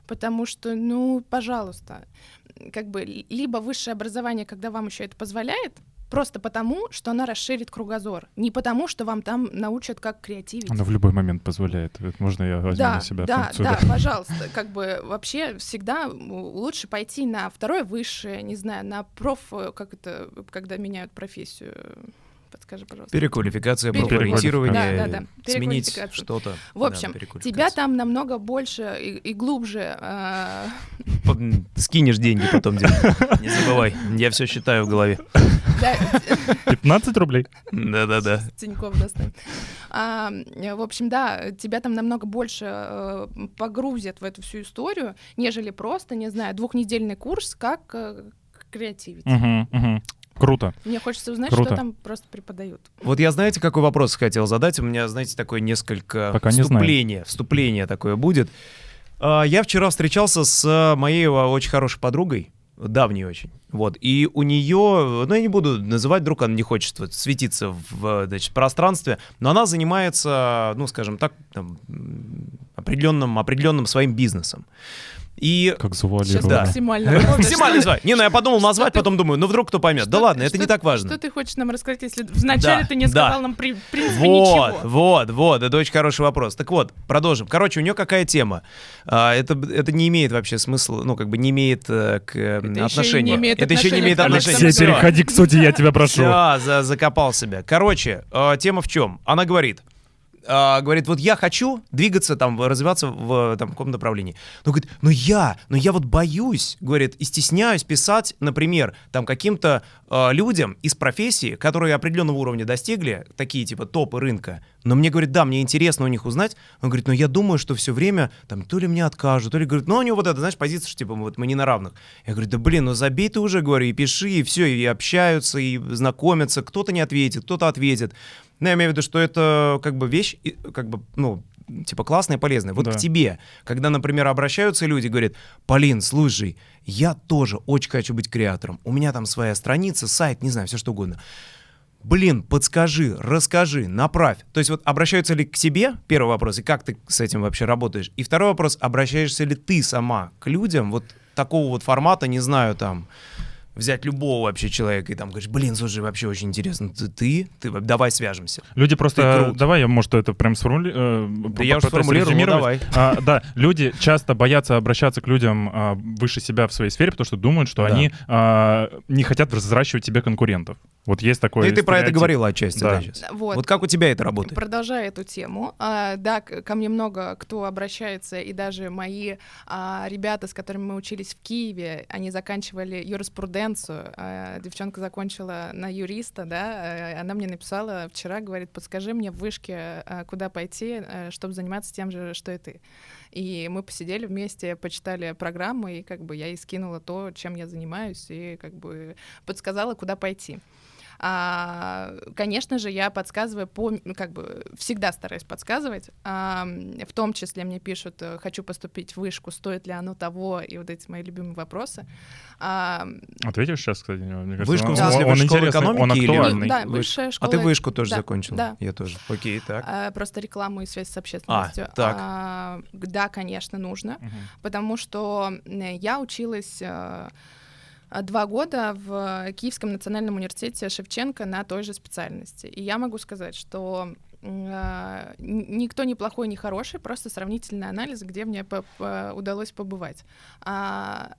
Потому что, ну, пожалуйста, как бы либо высшее образование, когда вам еще это позволяет, Просто потому, что она расширит кругозор. Не потому, что вам там научат, как креативить. Она в любой момент позволяет. Можно я возьму да, на себя да, функцию? Да, да, пожалуйста. Как бы вообще всегда лучше пойти на второе высшее, не знаю, на проф... Как это, когда меняют профессию? Подскажи, пожалуйста. Переквалификация, профориентирование, да, да, да. сменить что-то. В общем, да, тебя там намного больше и, и глубже. Э... Скинешь деньги потом, не забывай. Я все считаю в голове. 15 рублей? Да-да-да. Тиньков достанем. А, в общем, да, тебя там намного больше э, погрузят в эту всю историю, нежели просто, не знаю, двухнедельный курс, как э, креативить. Угу, угу. Круто. Мне хочется узнать, Круто. что там просто преподают. Вот я, знаете, какой вопрос хотел задать? У меня, знаете, такое несколько Пока вступление, вступление такое будет. А, я вчера встречался с моей очень хорошей подругой, давней очень. Вот. И у нее, ну я не буду называть, вдруг она не хочет светиться в значит, пространстве, но она занимается, ну скажем так, там, определенным, определенным своим бизнесом. И... Как завуалировано. Да. Максимально. Максимально звать. Не, ну я подумал назвать, потом думаю, ну вдруг кто поймет. Да ладно, это не так важно. Что ты хочешь нам рассказать, если вначале ты не сказал нам при принципе Вот, вот, вот, это очень хороший вопрос. Так вот, продолжим. Короче, у нее какая тема? А, это, это не имеет вообще смысла, ну, как бы не имеет э, к отношению. Это еще не имеет отношения. Все, переходи к сути, я тебя прошу. Все, закопал себя. Короче, э, тема в чем? Она говорит, а, говорит, вот я хочу двигаться там, развиваться в там, каком направлении. Но говорит, ну я, но я вот боюсь, говорит, и стесняюсь писать, например, там каким-то э, людям из профессии, которые определенного уровня достигли, такие типа топы рынка. Но мне говорит, да, мне интересно у них узнать. Он говорит, ну я думаю, что все время там то ли мне откажут, то ли говорит, ну у него вот это, знаешь, позиция, что типа вот мы не на равных. Я говорю, да блин, ну забей ты уже, говорю, и пиши, и все, и общаются, и знакомятся, кто-то не ответит, кто-то ответит. Ну, я имею в виду, что это как бы вещь, как бы, ну, типа классная и полезная. Вот да. к тебе, когда, например, обращаются люди, говорят, Полин, слушай, я тоже очень хочу быть креатором. У меня там своя страница, сайт, не знаю, все что угодно. Блин, подскажи, расскажи, направь. То есть вот обращаются ли к тебе, первый вопрос, и как ты с этим вообще работаешь? И второй вопрос, обращаешься ли ты сама к людям вот такого вот формата, не знаю, там, взять любого вообще человека и там говоришь, блин, слушай, вообще очень интересно, ты, ты, ты давай свяжемся. Люди просто, давай я, может, это прям сформулирую. Э, да я уже сформулировал, ну, давай. А, да, люди часто боятся обращаться к людям а, выше себя в своей сфере, потому что думают, что да. они а, не хотят взращивать тебе конкурентов. Вот есть такое. Ну, и ты про это говорила отчасти, да. да сейчас. Вот. вот как у тебя это работает? Продолжая эту тему, а, да, ко мне много кто обращается, и даже мои а, ребята, с которыми мы учились в Киеве, они заканчивали юриспруденцию, конкуренцию. А, девчонка закончила на юриста, да, э, она мне написала вчера, говорит, подскажи мне в вышке, э, куда пойти, чтобы заниматься тем же, что и ты. И мы посидели вместе, почитали программы, и как бы я ей скинула то, чем я занимаюсь, и как бы подсказала, куда пойти. А, конечно же, я подсказываю по, как бы всегда стараюсь подсказывать. А, в том числе мне пишут, э, хочу поступить в вышку, стоит ли оно того, и вот эти мои любимые вопросы. А, Ответишь сейчас, кстати? Мне кажется, Вышку, он, в смысле, он, он школы интересный, экономики он или- актуальный. Да, высшая А школа. ты вышку тоже Да, закончил? да. Я тоже. Окей, так. А, просто рекламу и связь с общественностью. так. А, да, конечно, нужно, Мгм. потому что я училась э, два года в Киевском национальном университете Шевченко на той же специальности. И я могу сказать, что э, никто не плохой, не хороший, просто сравнительный анализ, где мне по- по- удалось побывать. А,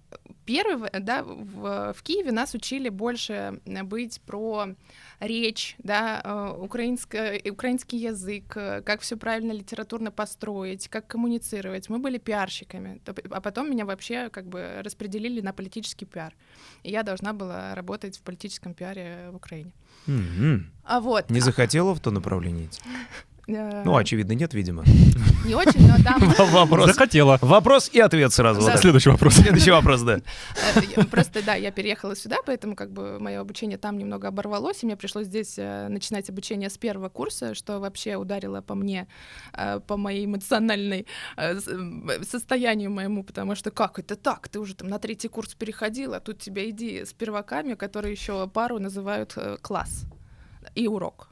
первый, да, в, в Киеве нас учили больше э, быть про речь, да, э, украинско- украинский язык, э, как все правильно литературно построить, как коммуницировать. Мы были пиарщиками, а потом меня вообще как бы распределили на политический пиар. И я должна была работать в политическом пиаре в Украине. Мгм. А вот. Не захотела в то направление идти? э, Ну, очевидно, нет, видимо. не очень, но там Вопрос. Захотела. Вопрос и ответ сразу. Да. Следующий вопрос. Следующий вопрос, да. Э, Просто, да, я переехала сюда, поэтому как бы мое обучение там немного оборвалось, и мне пришлось здесь э, начинать обучение с первого курса, что вообще ударило по мне, по моей эмоциональной состоянию моему, потому что как это так? Ты уже там на третий курс переходила, а тут тебя иди с перваками, которые еще пару называют класс и урок.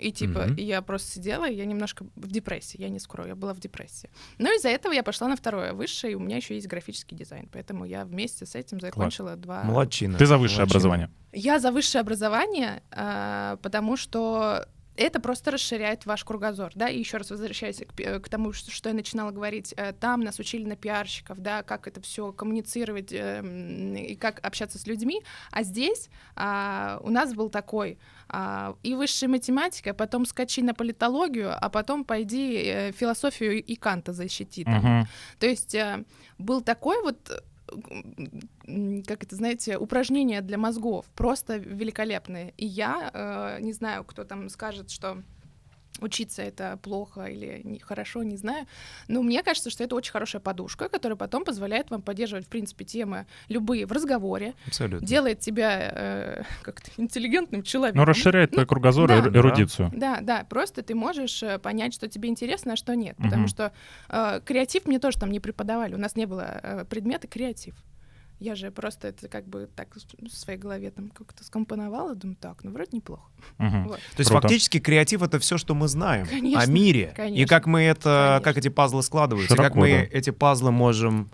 И типа, и я просто сидела, и я немножко в депрессии, я не скрою, я была в депрессии. Но из-за этого я пошла на второе высшее, и у меня еще есть графический дизайн, поэтому я вместе с этим закончила два... Молодчина. Ты за высшее Молодчина. образование. Я за высшее образование, а, потому что это просто расширяет ваш кругозор, да, и еще раз возвращаясь к, к тому, что, что я начинала говорить, э, там нас учили на пиарщиков, да, как это все коммуницировать эм, и как общаться с людьми, а здесь а, у нас был такой а, и высшая математика, потом скачи на политологию, а потом пойди э, философию и Канта защити там. Мгм. То есть э, был такой вот, как это, знаете, упражнение для мозгов, просто великолепное. И я, э, не знаю, кто там скажет, что учиться это плохо или не, хорошо, не знаю. Но мне кажется, что это очень хорошая подушка, которая потом позволяет вам поддерживать, в принципе, темы любые в разговоре, Абсолютно. делает тебя э, как-то интеллигентным человеком. Ну, расширяет твой кругозор и да. эру- эрудицию. Да, да, просто ты можешь э, понять, что тебе интересно, а что нет. Потому Мгм. что э, креатив мне тоже там не преподавали. У нас не было э, предмета креатив. Я же просто это как бы так в своей голове там как-то скомпоновала, думаю, так, ну вроде неплохо. Мгм. Вот. То есть Круто. фактически креатив это все, что мы знаем Конечно, о мире. И конечно, как мы это, конечно. как эти пазлы складываются, и как Широко, мы да. эти пазлы можем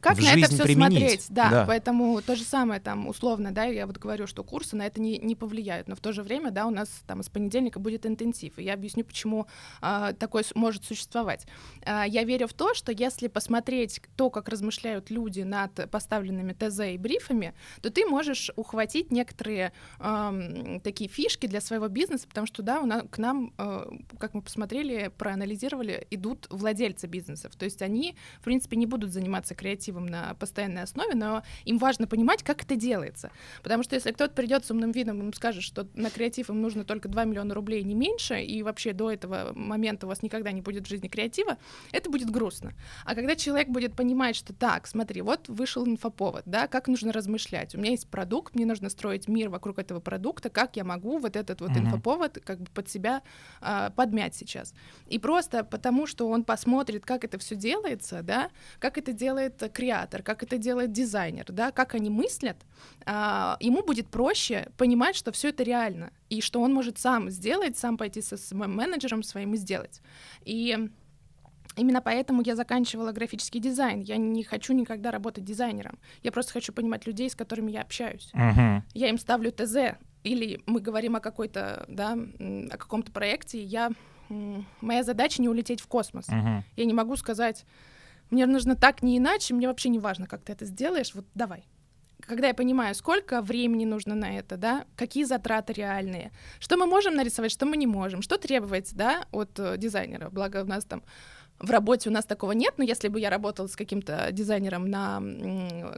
Как в на это жизнь все применить. смотреть? Да, Да. поэтому то же самое там условно, да, я вот говорю, что курсы на это не, не повлияют, но в то же время, да, у нас там с понедельника будет интенсив, и я объясню, почему а, такое может существовать. А, я верю в то, что если посмотреть то, как размышляют люди над поставленными ТЗ и брифами, то ты можешь ухватить некоторые ам, такие фишки для своего бизнеса, потому что, да, у нас, к нам, э, как мы посмотрели, проанализировали, идут владельцы бизнесов, то есть они, в принципе, не будут заниматься креативом на постоянной основе, но им важно понимать, как это делается. Потому что если кто-то придет с умным видом и им скажет, что на креатив им нужно только 2 миллиона рублей, не меньше, и вообще до этого момента у вас никогда не будет в жизни креатива, это будет грустно. А когда человек будет понимать, что так, смотри, вот вышел инфоповод, да, как нужно размышлять. У меня есть продукт, мне нужно строить мир вокруг этого продукта, как я могу вот этот вот Мгм. инфоповод как бы под себя а, подмять сейчас. И просто потому, что он посмотрит, как это все делается, да, как это делает креатор, как это делает дизайнер, да, как они мыслят, а, ему будет проще понимать, что все это реально, и что он может сам сделать, сам пойти со своим менеджером своим и сделать. И Именно поэтому я заканчивала графический дизайн. Я не хочу никогда работать дизайнером. Я просто хочу понимать людей, с которыми я общаюсь. Мгм. Я им ставлю ТЗ, или мы говорим о какой-то, да, о каком-то проекте. Я моя задача не улететь в космос. Мгм. Я не могу сказать, мне нужно так, не иначе, мне вообще не важно, как ты это сделаешь, вот давай. Когда я понимаю, сколько времени нужно на это, да, какие затраты реальные, что мы можем нарисовать, что мы не можем, что требовать, да, от э, дизайнера. Благо у нас там в работе у нас такого нет, но если бы я работала с каким-то дизайнером на,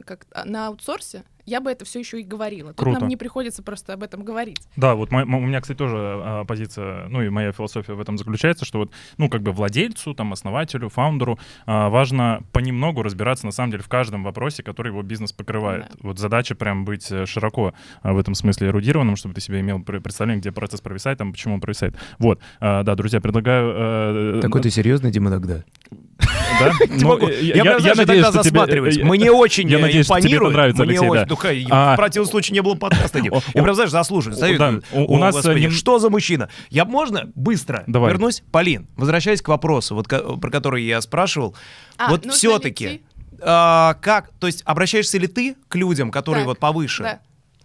как, на аутсорсе, я бы это все еще и говорила. Тут Круто. нам не приходится просто об этом говорить. Да, вот мо- мо- у меня, кстати, тоже а, позиция, ну и моя философия в этом заключается, что вот, ну, как бы владельцу, там, основателю, фаундеру а, важно понемногу разбираться, на самом деле, в каждом вопросе, который его бизнес покрывает. Да. Вот задача прям быть э, широко а, в этом смысле эрудированным, чтобы ты себе имел пр- представление, где процесс провисает, там, почему он провисает. Вот, А, да, друзья, предлагаю... э, Такой ты серьезный, Дима, тогда? Да? Э, Я, надеюсь, что тебе- э, Мне очень э, импонирует. нравится, Алексей, очень. да. Ну, А- в противном случае не было подкаста. Я прям, знаешь, думаю, у- у «О, нас, нем- Что за мужчина? Я можно быстро вернусь? Полин, возвращаясь к вопросу, вот, про который я спрашивал. А, вот все-таки, найти- как, то есть обращаешься ли ты к людям, которые вот повыше?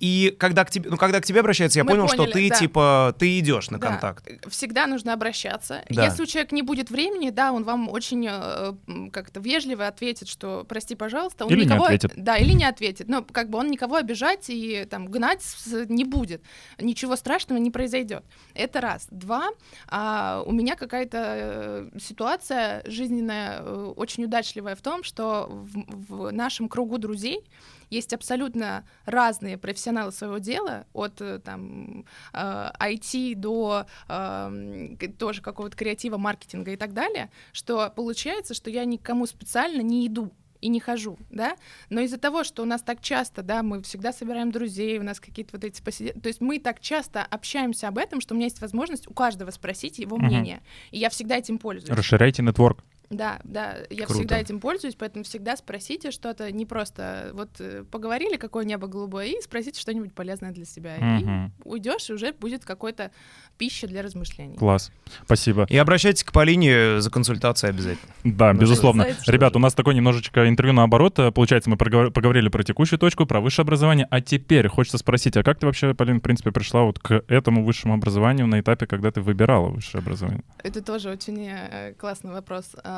И когда к тебе, ну, когда к тебе обращаются, я Мы понял, что поняли, ты, да. типа, ты идешь на Да, контакт. Всегда нужно обращаться. Да. Если у человека не будет времени, да, он вам очень э, как-то вежливо ответит, что прости, пожалуйста. Он Или не никого, ответит. Да, или не ответит. Но как бы он никого обижать и там гнать не будет. Ничего страшного не произойдет. Это раз. Два. а, у меня какая-то э, ситуация жизненная э, очень удачливая в том, что в, в нашем кругу друзей есть абсолютно разные профессионалы своего дела, от э, там IT до э, м, к- тоже какого-то креатива, маркетинга и так далее, что получается, что я никому специально не иду и не хожу, да, но из-за того, что у нас так часто, да, мы всегда собираем друзей, у нас какие-то вот эти посиделки, то есть мы так часто общаемся об этом, что у меня есть возможность у каждого спросить его мнение, и я всегда этим пользуюсь. Расширяйте нетворк. Да, да, я Круто. всегда этим пользуюсь, поэтому всегда спросите что-то, не просто вот э, поговорили, какое небо голубое, и спросите что-нибудь полезное для себя. Мгм. И уйдешь, и уже будет какой-то пища для размышлений. Класс. Спасибо. И обращайтесь к Полине за консультацией обязательно. Да, Ну, безусловно. Ребят, у нас такое немножечко интервью наоборот. Э, Получается, мы проговор- поговорили про текущую точку, про высшее образование. А теперь хочется спросить, а как ты вообще, Полин, в принципе, пришла вот к этому высшему образованию на этапе, когда ты выбирала высшее образование? Это тоже очень э, классный вопрос. Ам,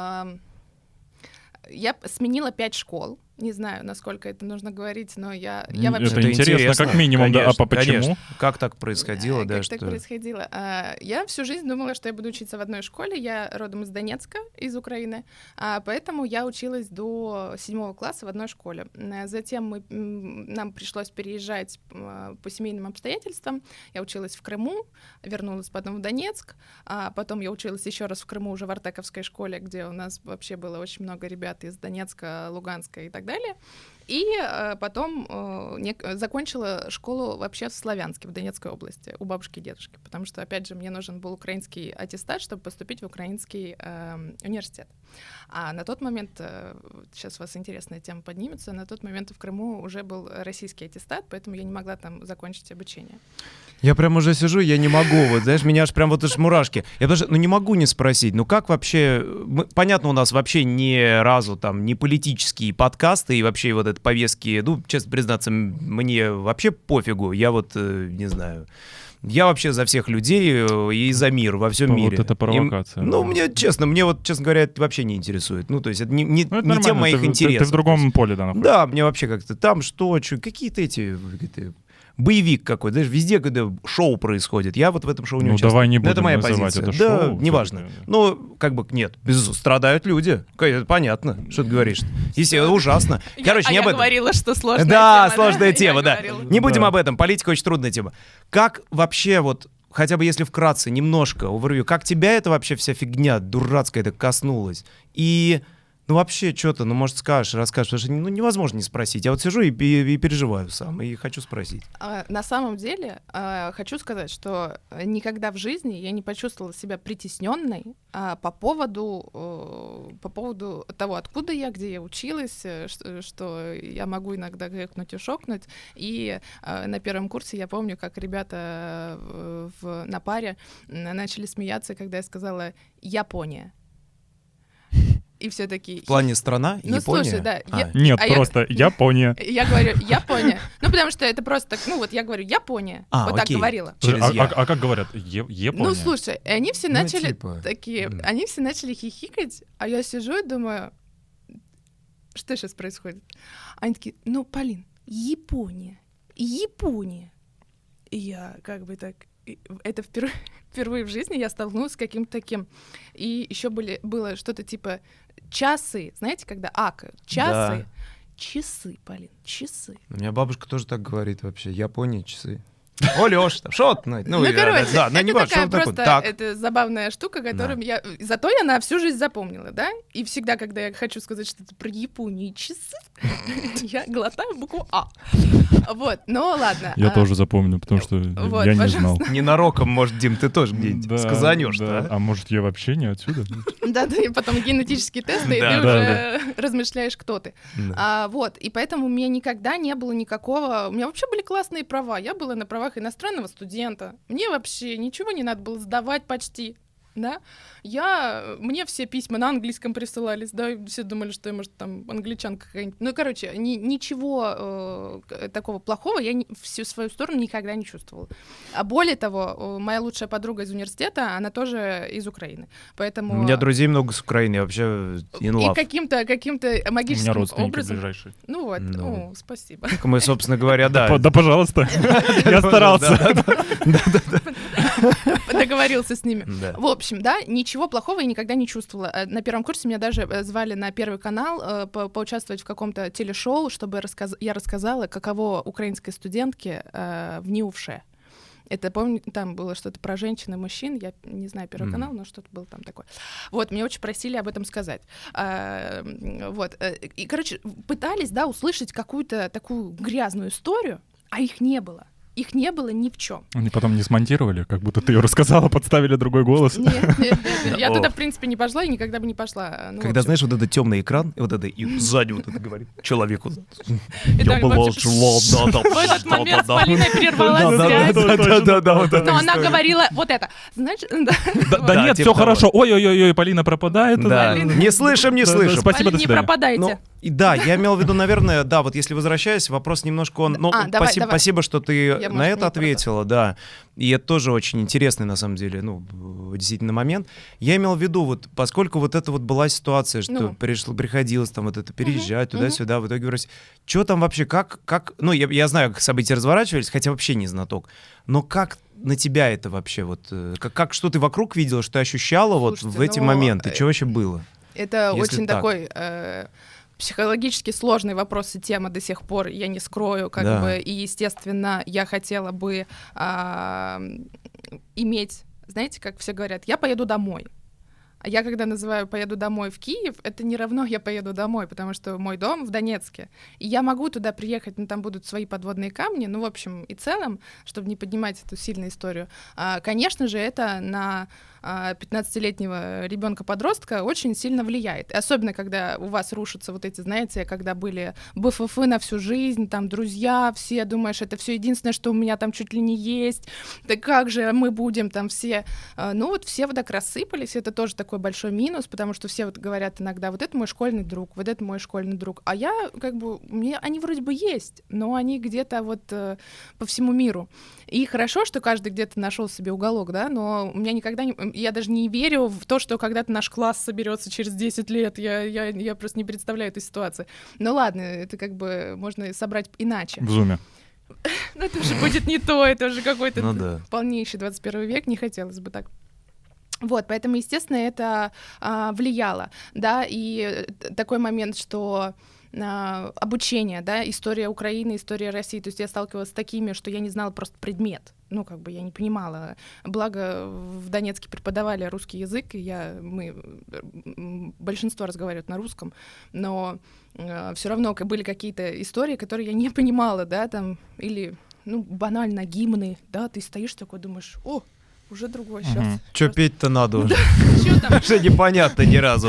Я сменила пять школ. Не знаю, насколько это нужно говорить, но я, я вообще... это интересно, как минимум, да. А Конечно, по- почему? конечно. Как так происходило, Э, да, Как что... так происходило? А, Я всю жизнь думала, что я буду учиться в одной школе. Я родом из Донецка, из Украины, а, поэтому я училась до седьмого класса в одной школе. Затем мы, нам пришлось переезжать по семейным обстоятельствам. Я училась в Крыму, вернулась потом в Донецк, а потом я училась еще раз в Крыму уже в Артековской школе, где у нас вообще было очень много ребят из Донецка, Луганска и так далее. И э, потом э, закончила школу вообще в Славянске, в Донецкой области, у бабушки и дедушки, потому что, опять же, мне нужен был украинский аттестат, чтобы поступить в украинский эм, университет. А на тот момент, э, сейчас у вас интересная тема поднимется, на тот момент в Крыму уже был российский аттестат, поэтому я не могла там закончить обучение. Я прям уже сижу, я не могу, вот, знаешь, меня аж прям вот аж мурашки. Я даже, ну не могу не спросить, ну как вообще, мы- понятно, у нас вообще ни разу там не политические подкасты и вообще вот это повестки, ну, честно признаться, мне вообще пофигу, я вот, э, не знаю, я вообще за всех людей э, и за мир во всем Вот мире. это И, провокация, ну, да. мне, честно, мне вот, честно говоря, это вообще не интересует. Ну, то есть это не, не, Ну, это не тема моих ты, ты- интересов. Ты в другом поле, да, находишься. Да, мне вообще как-то там что, чё, какие-то эти, какие-то боевик какой, даже везде, когда шоу происходит, я вот в этом шоу не Ну, участвую. давай не Но это будем моя называть позиция. это да, шоу, неважно. да. Ну, как бы, нет, без, страдают люди. Это Понятно, что ты говоришь. Если это ужасно. Короче, а не я об этом. говорила, что сложная Да, тема. сложная Я тема, да. говорила. Не будем Да. об этом, политика очень трудная тема. Как вообще вот, хотя бы если вкратце, немножко overview, как тебя это вообще вся фигня дурацкая это коснулась? И, ну вообще, что-то, ну может скажешь, расскажешь, потому что ну, невозможно не спросить. Я вот сижу и, и- и переживаю сам, и хочу спросить. А, На самом деле, а, хочу сказать, что э, никогда в жизни я не почувствовала себя притесненной а, по поводу э, по поводу того, откуда я, где я училась, э, ш- что я могу иногда грекнуть и шокнуть. И э, на первом курсе я помню, как ребята э, в, на паре начали смеяться, когда я сказала «Япония». И все такие В плане страна, Ну, Япония? слушай, да, А, я- Нет, А я- просто Япония. Я говорю «Япония». Ну, потому что это просто так, ну вот я говорю «Япония». А, вот так окей. говорила. Через а, «я». а- а как говорят? Е- Япония? Ну, слушай, и они все Ну, начали типа, такие, м. они все начали хихикать, а я сижу и думаю, что сейчас происходит? Они такие, ну, Полин, Япония, Япония. И я как бы так, это впервые, впервые в жизни я столкнулась с каким-то таким. И еще были, было что-то типа часы, знаете, когда акают, часы. часы, Полин, часы. У меня бабушка тоже так говорит вообще. Япония, часы. О, Лёш, там, что ты? Ну, и, короче, да, ну, это не важно, такая что такое. просто Так. это забавная штука, которую я... Зато я на всю жизнь запомнила, да? И всегда, когда я хочу сказать что-то про Японию часы, я глотаю букву А. Вот, ну ладно. Я а, тоже запомню, потому что вот, я не пожалуйста. знал. Ненароком, может, Дим, ты тоже где-нибудь Да, сказанешь, да. да? А может, я вообще не отсюда? Да, да, и потом генетические тесты, и Да, ты да, уже размышляешь, кто ты. Да. А, вот, и поэтому у меня никогда не было никакого... У меня вообще были классные права. Я была на правах иностранного студента. Мне вообще ничего не надо было сдавать почти. Да, я, мне все письма на английском присылались, да, и все думали, что я, может, там, англичанка какая-нибудь. Ну, короче, ни- ничего э, такого плохого я ни- всю свою сторону никогда не чувствовала. А более того, э, моя лучшая подруга из университета, она тоже из Украины, поэтому... У меня друзей много с Украины, я вообще in И love. каким-то каким-то У меня магическим родственники образом. ближайшие. Ну вот, Ну. ну, спасибо. Мы, собственно говоря. Да, да, пожалуйста. Я старался. Договорился с ними. Да. В общем, да, ничего плохого я никогда не чувствовала. Э, На первом курсе меня даже э, звали на Первый канал э, по- поучаствовать в каком-то телешоу, чтобы рассказ- я рассказала, каково украинской студентке э, в НИУФШЕ. Это, помню, там было что-то про женщин и мужчин, я не знаю, Первый Мгм. канал, но что-то было там такое. Вот, меня очень просили об этом сказать. А, вот, и, короче, пытались, да, услышать какую-то такую грязную историю, а их не было. Их не было ни в чем. Они потом не смонтировали, как будто ты ее рассказала, подставили другой голос. Нет, нет. Я туда, в принципе, не пошла и никогда бы не пошла. Ну, Когда, знаешь, вот этот темный экран, и вот это, и сзади вот это говорит человеку. Я была жила, да, да, В этот да, момент с да, да. Полиной Да, прервалась да, связь. да, да, да, Но она говорила вот это. Значит, да. Да, да Да, нет, типа все хорошо. Ой-ой-ой, Полина пропадает. Да, не слышим, не Да, да, слышим. спасибо, до не свидания. пропадайте. Ну, и да, я имел в виду, наверное, да, вот если возвращаясь, вопрос немножко он... Ну, А, давай, спасибо, давай. спасибо, что ты На это ответила, да. И это тоже очень интересный, на самом деле, ну, действительно момент. Я имел в виду, вот, поскольку вот это вот была ситуация, что Ну. пришло, приходилось там вот это переезжать мгм. туда-сюда, в итоге в России. Что там вообще, как, как... Ну, я, я знаю, как события разворачивались, хотя вообще не знаток. Но как на тебя это вообще вот... э, Как, как что ты вокруг видела, что ты ощущала вот Слушайте, в эти ну, моменты? э, Что вообще было? Это Если очень так. такой э, психологически сложный вопрос и тема до сих пор, я не скрою, как Да. бы, и, естественно, я хотела бы а, иметь, знаете, как все говорят, я поеду домой. А я когда называю «поеду домой в Киев», это не равно «я поеду домой», потому что мой дом в Донецке. И я могу туда приехать, но там будут свои подводные камни. Ну, в общем и целом, чтобы не поднимать эту сильную историю. а, конечно же, это на 15-летнего ребенка-подростка очень сильно влияет. И особенно, когда у вас рушатся вот эти, знаете, когда были БФФ на всю жизнь, там друзья, все, думаешь, это все единственное, что у меня там чуть ли не есть. Да как же мы будем там все... А, Ну вот все вот так рассыпались, это тоже такой большой минус, потому что все вот говорят иногда, вот это мой школьный друг, вот это мой школьный друг. А я как бы, мне они вроде бы есть, но они где-то вот э, по всему миру. И хорошо, что каждый где-то нашел себе уголок, да, но у меня никогда не... Я даже не верю в то, что когда-то наш класс соберется через 10 лет. Я, я, я просто не представляю этой ситуации. Ну ладно, это как бы можно собрать иначе. В зуме. Но это уже будет не то, это уже какой-то Ну да. полнейший 21 век, не хотелось бы так. Вот, поэтому, естественно, это а, влияло, да, и э, такой момент, что а, обучение, да, история Украины, история России, то есть я сталкивалась с такими, что я не знала просто предмет, ну, как бы я не понимала. Благо в Донецке преподавали русский язык, и я, мы, э, большинство разговаривают на русском, но все равно были какие-то истории, которые я не понимала, да, там, или, ну, банально гимны, да, ты стоишь такой, думаешь, о, уже другой, сейчас. Мгм. Что петь-то надо уже? Что там? Уже непонятно ни разу.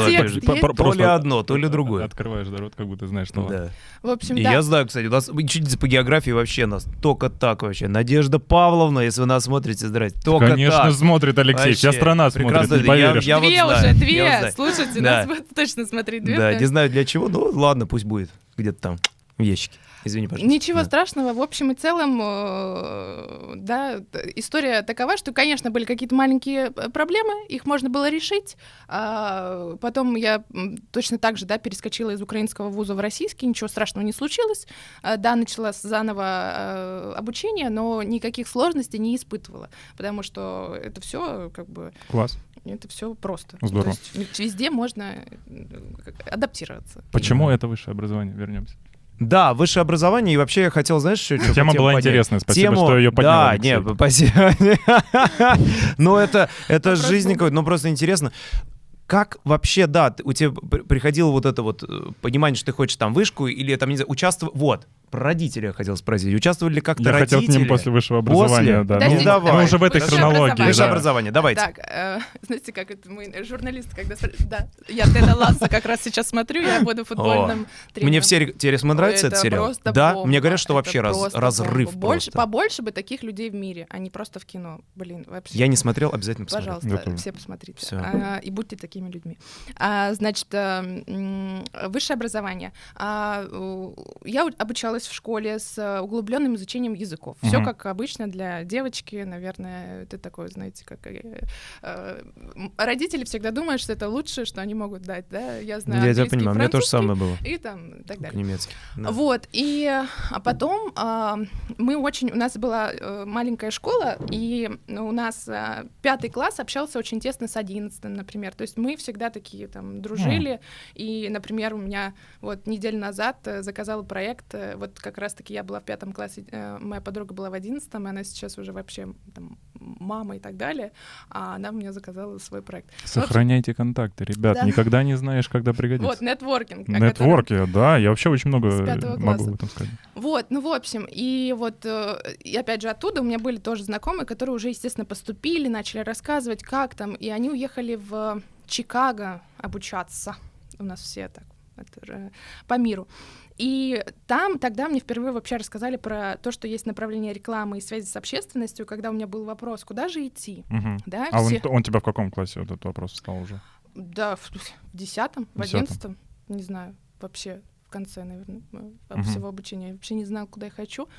То ли одно, то ли другое. Открываешь рот, как будто знаешь слова. Да. В общем, И да. я знаю, кстати, у нас чуть по географии вообще нас только так вообще. Надежда Павловна, если вы нас смотрите, здрасте, только Конечно, смотрит Алексей, вся страна смотрит, не Я- поверишь. две уже, две. Слушайте, нас точно смотреть две. Да, да. не знаю для чего, но ладно, пусть будет где-то там в ящике. Извини, пожалуйста. Ничего Да. страшного. В общем и целом, э, да, история такова, что, конечно, были какие-то маленькие э, проблемы, их можно было решить. А потом я точно так же, да, перескочила из украинского вуза в российский, ничего страшного не случилось. А, Да, начала с заново э, обучение, но никаких сложностей не испытывала, потому что это все как бы Класс. это все просто. Здорово. То есть везде можно адаптироваться. Почему это высшее образование? Вернемся. Да, высшее образование, и вообще я хотел, знаешь, что... что Тема была интересная, спасибо, Тему- что ее поднял, Да, Алексей. не, спасибо. Но это, это жизнь какой-то, ну просто интересно. Как вообще, да, у тебя при- приходило вот это вот э, понимание, что ты хочешь там вышку или там, не знаю, участвовать... Вот, про родителей я хотел спросить. Участвовали ли как-то Я хотел родители? к ним после высшего образования, да. Подождите, Ну, давай. мы уже в этой Высшее хронологии. образование. Высшее да. образование, давайте. Так, э, знаете, как это мы, журналисты, когда спрашивают, да, я Теда Ласса как раз сейчас смотрю, я буду футбольным тренером. Мне все интересно нравится Это этот сериал. Да, мне говорят, что вообще разрыв. Больше, просто. побольше бы таких людей в мире, а не просто в кино. Блин, вообще. Я не смотрел, обязательно посмотрю. Пожалуйста, все посмотрите. А, и будьте такими людьми. А, значит, м, высшее образование. А, я у- обучалась в школе с а, углубленным изучением языков. Все Мгм. как обычно для девочки, наверное, это такое, знаете, как э, э, родители всегда думают, что это лучшее, что они могут дать, да? Я знаю. Я тебя понимаю, у меня то же французский самое было. И там и так далее. Немецкий. да. Вот, и а потом а, мы очень, у нас была э, маленькая школа, и у нас а, пятый класс общался очень тесно с одиннадцатым, например. То есть мы всегда такие там дружили, и, например, у меня вот неделю назад э, заказала проект, э, вот как раз-таки я была в пятом классе, э, моя подруга была в одиннцатом, и она сейчас уже вообще там мама и так далее, а она мне заказала свой проект. Сохраняйте контакты, ребят. Да. Никогда не знаешь, когда Вот, пригодится. нетворкинг. о котором- Нетворки, да, я вообще очень много пятого могу об этом сказать. Вот, ну, в общем, и вот, э, и опять же, оттуда у меня были тоже знакомые, которые уже, естественно, поступили, начали рассказывать, как там, и они уехали в Чикаго обучаться. У нас все так, это же по миру. И там тогда мне впервые вообще рассказали про то, что есть направление рекламы и связи с общественностью, когда у меня был вопрос, куда же идти? Мгм. Да, А он, все- он тебя в каком классе вот этот вопрос стал уже? да, в, в десятом, в одиннадцатом, не знаю, вообще в конце, наверное, м, Мгм. всего обучения. Я вообще не знала, куда я хочу,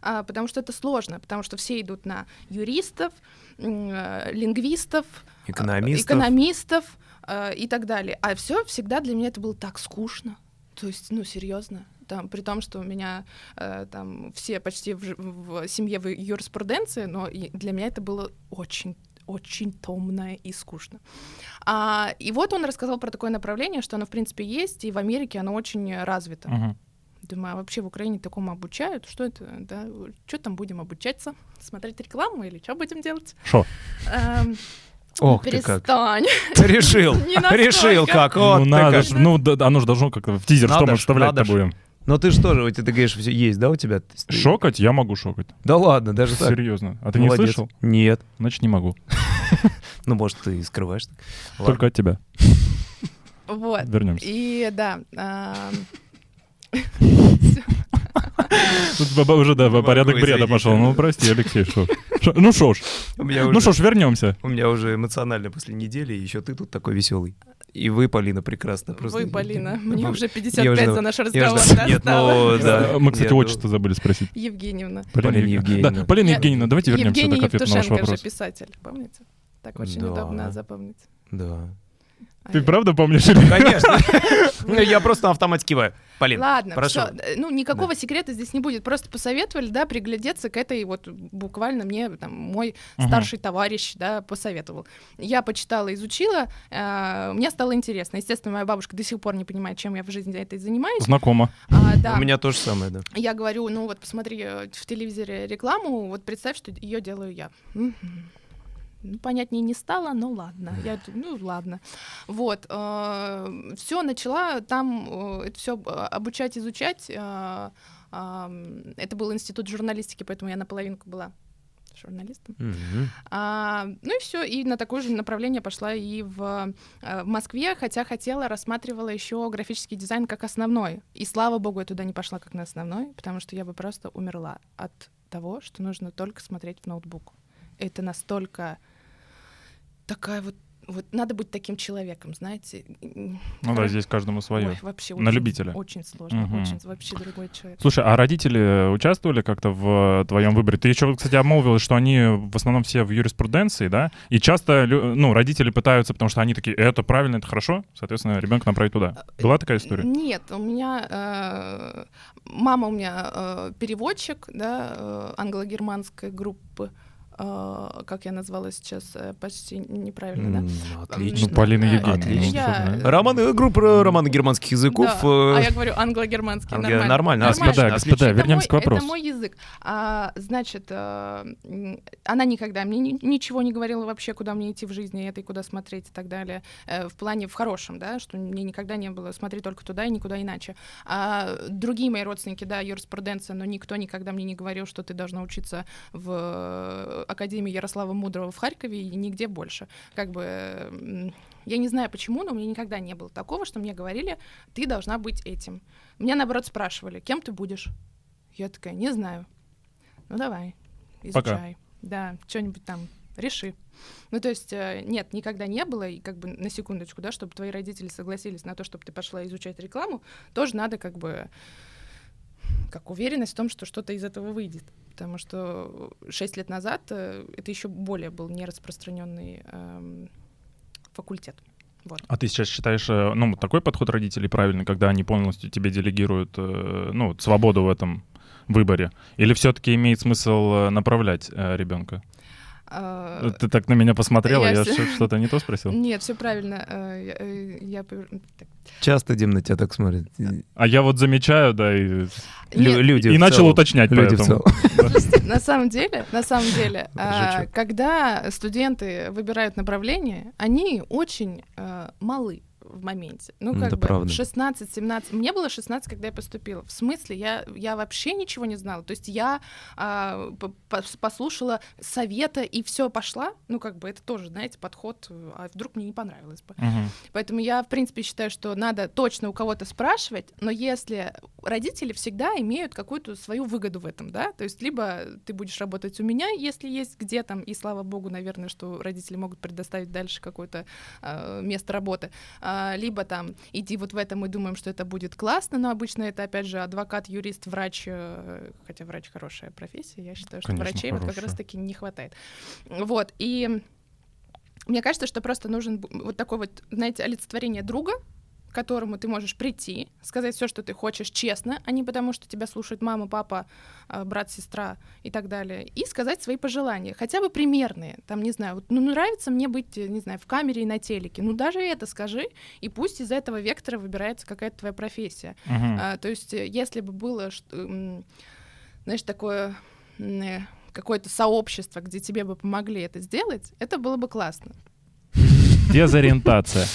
а, потому что это сложно, потому что все идут на юристов, э, лингвистов, э, Экономистов. экономистов э, и так далее. А все всегда для меня это было так скучно. То есть, ну, серьезно. Там, при том, что у меня э, там все почти в, в семье в юриспруденции, но для меня это было очень очень томно и скучно. А, и вот он рассказал про такое направление, что оно, в принципе, есть, и в Америке оно очень развито. Мгм. Думаю, а вообще в Украине такому обучают? Что это, да? Что там будем обучаться? Смотреть рекламу или что будем делать? Шо? Ох ты как. перестань. Решил. Решил как. Вот ну, ты надо как. ну, да, оно же должно как-то в тизер, что мы вставлять-то будем? Но ты же тоже, вот ты говоришь, все есть, да, у тебя? Ты- Шокать? Я могу шокать. Да ладно, даже так. Серьезно. А ты не слышал? Нет. Значит, не могу. Ну, может, ты скрываешь. Только от тебя. Вот. Вернемся. И да. Тут баба уже, да, порядок бреда пошел. Ну, прости, Алексей? Шо- Ну шо ж. Ну шо ж, вернемся. У меня уже эмоционально после недели, и еще ты тут такой веселый. И вы, Полина, прекрасно. Просто... Вы, Полина, мне уже Я 55 уже- за наш разговор. Нет, ну, да. Э, Мы, кстати, отчество забыли спросить. Евгеньевна. Полина Евгеньевна. Евгеньевна. Да, Полина Евгеньевна, давайте вернемся Евгений к ответу на ваш Евтушенко же вопрос. писатель, помните? Так очень Да. удобно запомнить. Да. А Ты я- правда помнишь? или- Конечно. Ну, Я просто на автомате киваю. Полин, Ладно, прошу. всё, э, Ну, никакого секрета здесь не будет. Просто посоветовали, да, приглядеться к этой вот буквально мне там мой Мгм. старший товарищ, да, посоветовал. Я почитала, изучила, э, мне стало интересно. Естественно, моя бабушка до сих пор не понимает, чем я в жизни этой занимаюсь. Знакомо. А, да. У меня то же самое, да. Я говорю, ну вот посмотри э, в телевизоре рекламу, вот представь, что ее делаю я. Мгм. Ну, понятнее не стало, ну ладно. Я, ну ладно. Вот. все начала там это все обучать, изучать. э, ам, Это был институт журналистики, поэтому я наполовинку была журналистом. Мгм. А, ну и все, и на такое же направление пошла и в, э, в Москве, хотя хотела, рассматривала еще графический дизайн как основной. И слава богу, я туда не пошла как на основной, потому что я бы просто умерла от того, что нужно только смотреть в ноутбук. Это настолько такая вот вот надо быть таким человеком, знаете. Ну да, здесь каждому свое. Ой, вообще На очень- любителя. Очень сложно, Мгм. очень вообще другой человек. Слушай, а родители участвовали как-то в твоем выборе? Ты еще, кстати, обмолвилась, что они в основном все в юриспруденции, да? И часто, ну, родители пытаются, потому что они такие, это правильно, это хорошо, соответственно, ребенка направить туда. Была такая история? Нет, у меня э, мама у меня э, переводчик, да, э, англо-германской группы. Э, как я назвала сейчас, э, почти неправильно, М, да? Отлично. Ну, Полина Э, Евгеньевна. Отлично. Я-. Роман, группа романа германских языков. Да. э, А я говорю англо-германский, англо- нормально. нормально, Господа, Нормально. господа, Это вернемся мой- к вопросу. Это мой язык. А, значит, э, м, она никогда мне ни- ничего не говорила вообще, куда мне идти в жизни, это и куда смотреть и так далее. Э, в плане, в хорошем, да, что мне никогда не было смотри только туда и никуда иначе. А другие мои родственники, да, юриспруденция, но никто никогда мне не говорил, что ты должна учиться в Академии Ярослава Мудрого в Харькове и нигде больше. Как бы я не знаю почему, но у меня никогда не было такого, что мне говорили, ты должна быть этим. Меня, наоборот, спрашивали, кем ты будешь? Я такая, не знаю. Ну, давай, Пока. изучай. Да, что-нибудь там реши. Ну, то есть, э, нет, никогда не было, и как бы на секундочку, да, чтобы твои родители согласились на то, чтобы ты пошла изучать рекламу, тоже надо как бы как уверенность в том, что что-то из этого выйдет. Потому что шесть лет назад э, это еще более был нераспространенный эм, факультет. Вот. А ты сейчас считаешь, э, ну, такой подход родителей правильный, когда они полностью тебе делегируют, э, ну, свободу в этом выборе? Или все-таки имеет смысл э, направлять ребенка? А, Ты так на меня посмотрела, я я что-то не то спросил? Нет, все правильно. э, я, э, я. Часто Дим на тебя так смотрит. А я вот замечаю, да, и, Лю- Нет, люди и в начал целом. уточнять Люди в поэтому. на самом деле, на самом деле, а, когда студенты выбирают направление, они очень э, малы в моменте. Ну, М, как это бы правда. 16-17. Мне было 16, когда я поступила. В смысле, я, я вообще ничего не знала. То есть я а, послушала совета и все пошла. Ну, как бы это тоже, знаете, подход. э, А вдруг мне не понравилось бы. Мгм. Поэтому я, в принципе, считаю, что надо точно у кого-то спрашивать, но если родители всегда имеют какую-то свою выгоду в этом, да, то есть либо ты будешь работать у меня, если есть где там, и слава богу, наверное, что родители могут предоставить дальше какое-то э, место работы, а, либо там иди вот в этом, мы думаем, что это будет классно, но обычно это, опять же, адвокат, юрист, врач, э, хотя врач хорошая профессия, я считаю, что Конечно, врачей вот как хорошая. раз-таки не хватает. Вот, и мне кажется, что просто нужен вот такой вот, знаете, олицетворение друга, к которому ты можешь прийти, сказать все, что ты хочешь, честно, а не потому, что тебя слушает мама, папа, а, брат, сестра и так далее, и сказать свои пожелания, хотя бы примерные. Там, не знаю, вот, ну нравится мне быть, не знаю, в камере и на телеке. Ну даже это скажи, и пусть из этого вектора выбирается какая-то твоя профессия. Мгм. А, то есть, э, если бы было, что, знаешь, такое э, какое-то сообщество, где тебе бы помогли это сделать, это было бы классно. Дезориентация.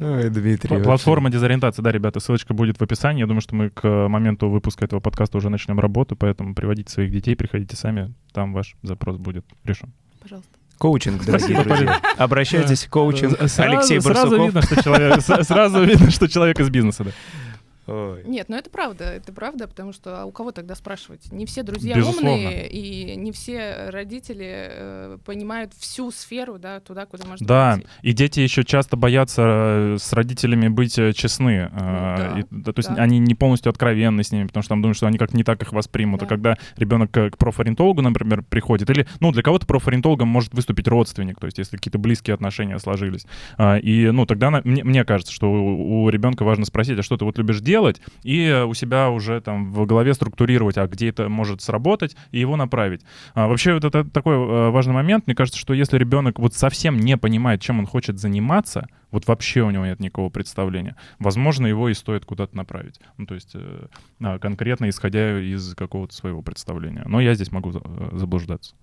Ой, Дмитрий. Пла- вообще. Платформа дезориентации, да, ребята, ссылочка будет в описании. Я думаю, что мы к моменту выпуска этого подкаста уже начнем работу, поэтому приводите своих детей, приходите сами, там ваш запрос будет решен. Пожалуйста. Коучинг, дорогие Спасибо, друзья. Обращайтесь, коучинг. Сразу- Алексей сразу Барсуков. видно, что человек, сразу видно, что человек из бизнеса, да. Ой. Нет, ну это правда, это правда, потому что а у кого тогда спрашивать? Не все друзья Безусловно. умные, и не все родители э, понимают всю сферу, да, туда, куда можно Да, пойти. и дети еще часто боятся э, с родителями быть э, честны. э, да, и, да, то есть да. они не полностью откровенны с ними, потому что там думают, что они как не так их воспримут. Да. А когда ребенок к, профориентологу, например, приходит, или, ну, для кого-то профориентологом может выступить родственник, то есть если какие-то близкие отношения сложились. А, и, ну, тогда мне, мне кажется, что у, у ребенка важно спросить, а что ты вот любишь делать, и у себя уже там в голове структурировать, а где это может сработать, и его направить. А, вообще вот это такой э, важный момент. Мне кажется, что если ребенок вот совсем не понимает, чем он хочет заниматься, вот вообще у него нет никакого представления, возможно, его и стоит куда-то направить. Ну, то есть э, а, конкретно исходя из какого-то своего представления. Но я здесь могу э, заблуждаться.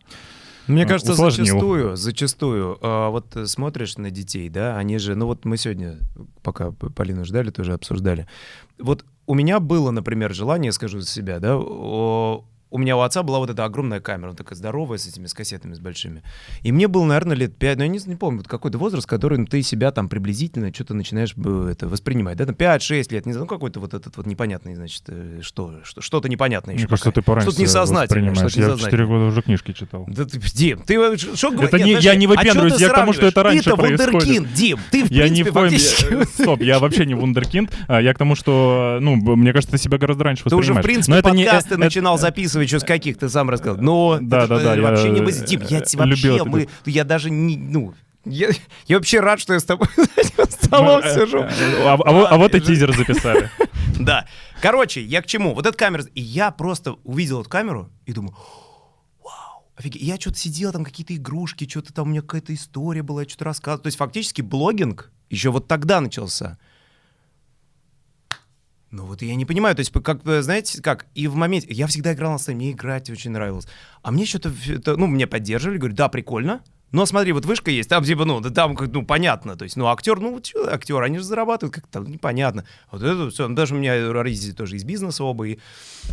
Мне Ну, кажется, усложнил. зачастую, зачастую, а, вот смотришь на детей, да, они же, ну вот мы сегодня, пока Полину ждали, тоже обсуждали. Вот у меня было, например, желание, скажу за себя, да, о, у меня у отца была вот эта огромная камера, он такая здоровая, с этими с кассетами, с большими. И мне было, наверное, лет 5, ну я не, не помню, вот какой-то возраст, который ну, ты себя там приблизительно что-то начинаешь это, воспринимать, да, там 5-6 лет, не знаю, ну какой-то вот этот вот непонятный, значит, э, что, что что-то непонятное еще Мне кажется, ты пораньше Что-то несознательное, воспринимаешь. что-то Я в несознательное. 4 года уже книжки читал. Да ты, Дим, ты что говоришь? Это не- я не выпендриваюсь, я к тому, что это раньше Ты-то вундеркинд, Дим, ты в Я не фактически... я- стоп, я вообще не вундеркинд. А, Я к тому, что, ну, мне кажется, ты себя гораздо раньше Ты уже, в воспринимаешь. принципе, Но это не- подкасты э- начинал э- записывать, что с каких ты сам рассказал. Но Да, да, да, же я, вообще не э, мы с Дим. Я э, вообще, это. мы, я даже не, ну, я, я вообще рад, что я с тобой за столом Ну, э, сижу. э, А а вот- а вот и тизер записали. Да. Короче, я к чему? Вот эта камера. И я просто увидел эту камеру и думаю, вау, офигеть. Я что-то сидел, там какие-то игрушки, что-то там у меня какая-то история была, я что-то рассказывал. То есть фактически блогинг еще вот тогда начался. Ну вот я не понимаю, то есть как, знаете, как, и в моменте, я всегда играл на сцене, мне играть очень нравилось. А мне что-то, ну, меня поддерживали, говорю, да, прикольно, но смотри, вот вышка есть, там типа, ну, там, ну, понятно, то есть, ну, актер, ну, что, актер, они же зарабатывают как-то, непонятно. Вот это все, ну, даже у меня родители тоже из бизнеса оба, и,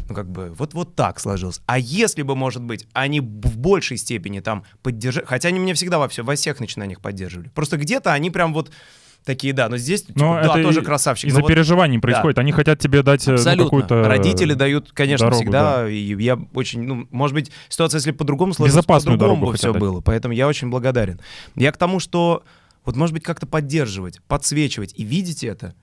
ну, как бы, вот, вот так сложилось. А если бы, может быть, они в большей степени там поддержали, хотя они меня всегда во, все, во всех начинаниях поддерживали, просто где-то они прям вот такие, да, но здесь, типа, Но да, тоже красавчик. Из-за но вот- переживаний происходит. Они хотят тебе дать э, ну, какую-то... Родители дают, конечно, дорогу, всегда. И я очень, ну, может быть, ситуация, если по-другому сложилась, по-другому бы все дать. было. Поэтому я очень благодарен. Я к тому, что вот, может быть, как-то поддерживать, подсвечивать и видеть это,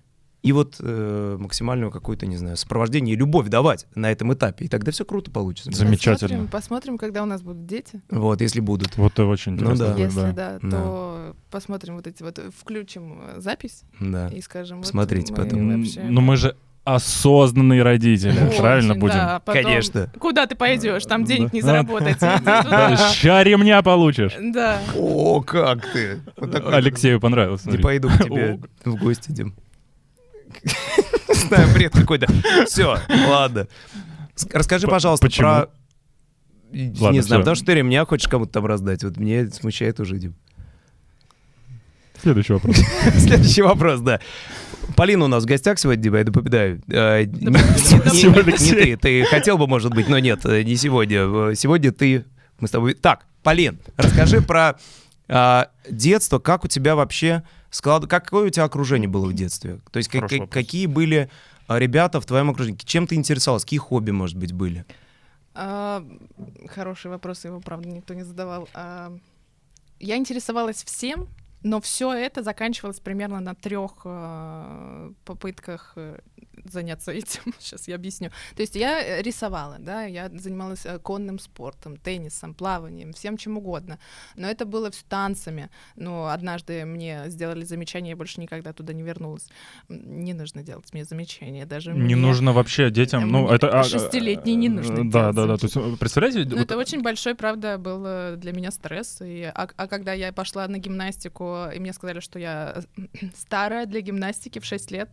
и вот э, максимальную какую-то, не знаю, сопровождение и любовь давать на этом этапе. И тогда все круто получится. Зам- Замечательно. Посмотрим, посмотрим, когда у нас будут дети. Вот, если будут. Вот это очень Ну интересно. да. будет, Если да. да, Да. то посмотрим вот эти вот, включим э, запись Да. и скажем, вот Посмотрите мы потом. вообще- Но мы же осознанные родители, Очень, правильно будем? да, потом, Конечно. Куда ты пойдешь? Там денег не Да. заработать. Иди Да, ща ремня получишь. Да. О, как ты! Вот Алексею понравилось. Не пойду к тебе в гости, Дим. Знаю, бред какой-то. Все, ладно. Расскажи, пожалуйста, почему? про... Не Ладно, знаю, всё. потому что ты ремня хочешь кому-то там раздать. Вот мне смущает уже, Дим. Следующий вопрос. Следующий вопрос, да. Полина у нас в гостях сегодня, Дима, я напоминаю. Э, не- не- не-. Не ты, ты хотел бы, может быть, но нет, э, не сегодня. Э, Сегодня ты, мы с тобой... Так, Полин, расскажи про детство, как у тебя вообще склад... Какое у тебя окружение было в детстве? То есть как- какие были а, ребята в твоем окружении? Чем ты интересовалась? Какие хобби, может быть, были? А, Хороший вопрос, его, правда, никто не задавал. А, Я интересовалась всем, но все это заканчивалось примерно на трех попытках э, заняться этим. Сейчас я объясню. То есть я э, рисовала, да, я занималась э, конным спортом, теннисом, плаванием, всем чем угодно. Но это было все танцами. Но однажды мне сделали замечание, я больше никогда туда не вернулась. Не нужно делать мне замечания, даже Не мне. нужно вообще детям, ну Мне это... а, шестилетней не нужно Да, да, да. То есть, э, представляете, Ну, вот- это очень большой, правда, был э, для меня стресс. И, а, а когда я пошла на гимнастику, и мне сказали, что я э, старая для гимнастики в 6 лет.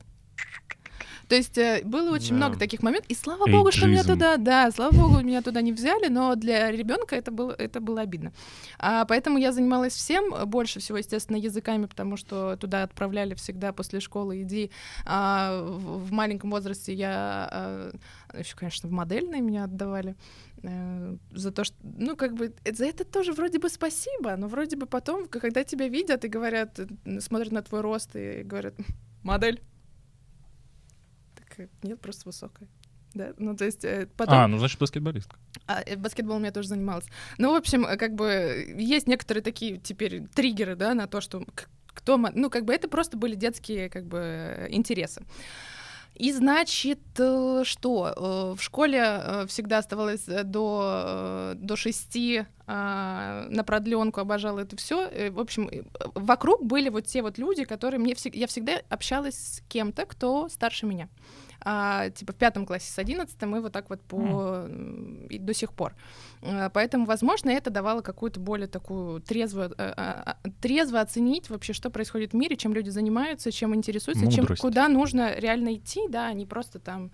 То есть э, было очень Да. много таких моментов, и слава богу, что меня Эйджизм. туда, да, слава богу, меня туда не взяли, но для ребенка это было, это было обидно. А, поэтому я занималась всем, э, больше всего, естественно, языками, потому что туда отправляли всегда после школы, иди. А, в, в маленьком возрасте я еще, конечно, в модельной меня отдавали э, за то, что, ну, как бы, за это тоже вроде бы спасибо, но вроде бы потом, когда тебя видят и говорят, смотрят на твой рост и говорят, модель. Э, нет, просто высокая. Да, ну, то есть э, потом... А, ну значит баскетболистка. А, э, баскетболом я тоже занималась. Ну, в общем, э, как бы есть некоторые такие теперь триггеры, да, на то, что кто, ну, как бы это просто были детские, как бы, интересы. И значит, что в школе всегда оставалось до, до шести а, на продленку, обожала это все. В общем, вокруг были вот те вот люди, которые мне всег- я всегда общалась с кем-то, кто старше меня. А, типа в пятом классе с одиннадцатым и вот так вот по м, и до сих пор. А, Поэтому, возможно, это давало какую-то более такую трезвую, э, а, а, трезво оценить вообще, что происходит в мире, чем люди занимаются, чем интересуются, чем, Мудрость. куда нужно реально идти, да, а не просто там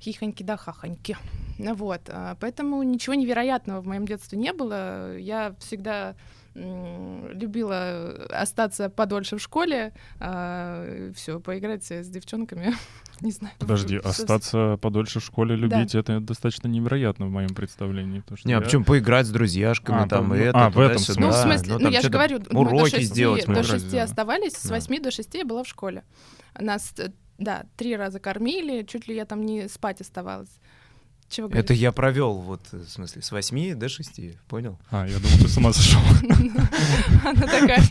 хихоньки да хахоньки. Вот, а, поэтому ничего невероятного в моем детстве не было. Я всегда любила остаться подольше в школе, все, поиграть с девчонками. Не знаю. Подожди, всё- остаться подольше в школе Да. любить, это достаточно невероятно в моем представлении. что Не, а я- почему поиграть с друзьяшками А, там ну, и это, а, в этом туда-сюда. Ну, в Да, смысле, ну, там я же говорю, мы уроки до шести, сделать до можно. шести Да. оставались, с Да. 8 до 6 я была в школе. Нас, э, да, три раза кормили, чуть ли я там не спать оставалась. Чего Это я провел, вот, э, в смысле, с 8 до 6, понял? А, я думал, ты с ума сошел. Она такая,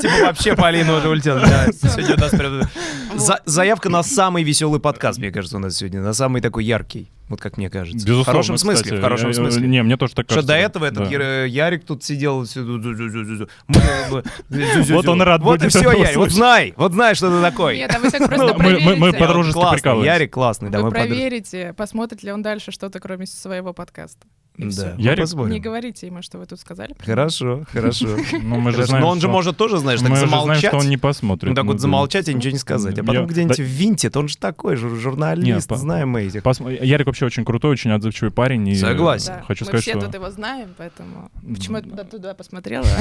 Типа вообще Полина уже улетела. Сегодня у нас Заявка на самый веселый подкаст, мне кажется, у нас сегодня. На самый такой яркий, вот как мне кажется. Безусловно, в хорошем смысле, кстати. в хорошем Я- смысле. Не, мне тоже так Что кажется. до да. этого этот Да. Яр- Ярик тут сидел. Вот он рад Вот и все, Ярик. Вот знай, вот знай, что ты такой. Нет, а вы так просто Ну, мы- мы- проверите. подружески. Ярик классный, да, Вы проверите, посмотрит ли он дальше что-то, кроме своего подкаста. И Да, мы Ярик? посмотрим. Не говорите ему, что вы тут сказали. Хорошо, хорошо. Ну, мы же знаем, Но он же что- может тоже, знаешь, так мы же знаем, замолчать. что он не посмотрит. Ну так Ну, вот да. замолчать и ничего не сказать. А потом Я- где-нибудь да- винтит, он же такой жур- журналист, знаем мы этих. Ярик вообще очень крутой, очень отзывчивый парень. И Согласен. Да, Хочу мы сказать, все что... тут его знаем, поэтому почему я туда, туда посмотрела?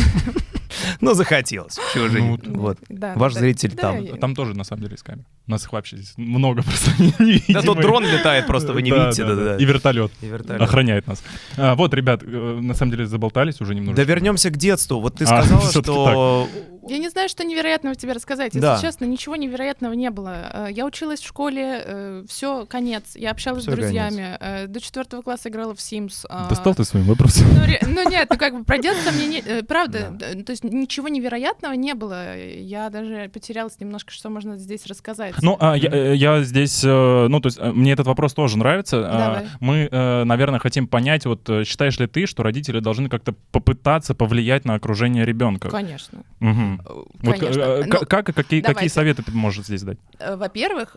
Ну, захотелось. Чего же Ну, не- Вот. Да, Ваш да, зритель да, там. я- Там тоже, на самом деле, есть камера. Нас их вообще здесь много просто не, видим. Да тут дрон летает, просто вы не видите. да, да, да. да. И вертолет. И вертолет. Охраняет нас. А, вот, ребят, э, на самом деле заболтались уже немножко. Да вернемся к детству. Вот ты А, сказала, что... Я не знаю, что невероятного тебе рассказать. Если Да. честно, ничего невероятного не было. Э, Я училась в школе, все, конец. Я общалась Всё, с друзьями. Э, До четвертого класса играла в Sims. а, Достал ты своим вопросом. Ну, ре- ну нет, ну как бы про детство мне не, э, правда, д- то есть ничего невероятного не было. Я даже потерялась немножко, что можно здесь рассказать. Ну, а, я, э, я здесь, э, ну, то есть э, мне этот вопрос тоже нравится. А, Давай. Мы, э, наверное, хотим понять, вот э, считаешь ли ты, что родители должны как-то попытаться повлиять на окружение ребенка? Конечно. Мгм. Вот, э, Конечно. э, Ну, как и какие, какие советы ты можешь здесь дать? э, Во-первых,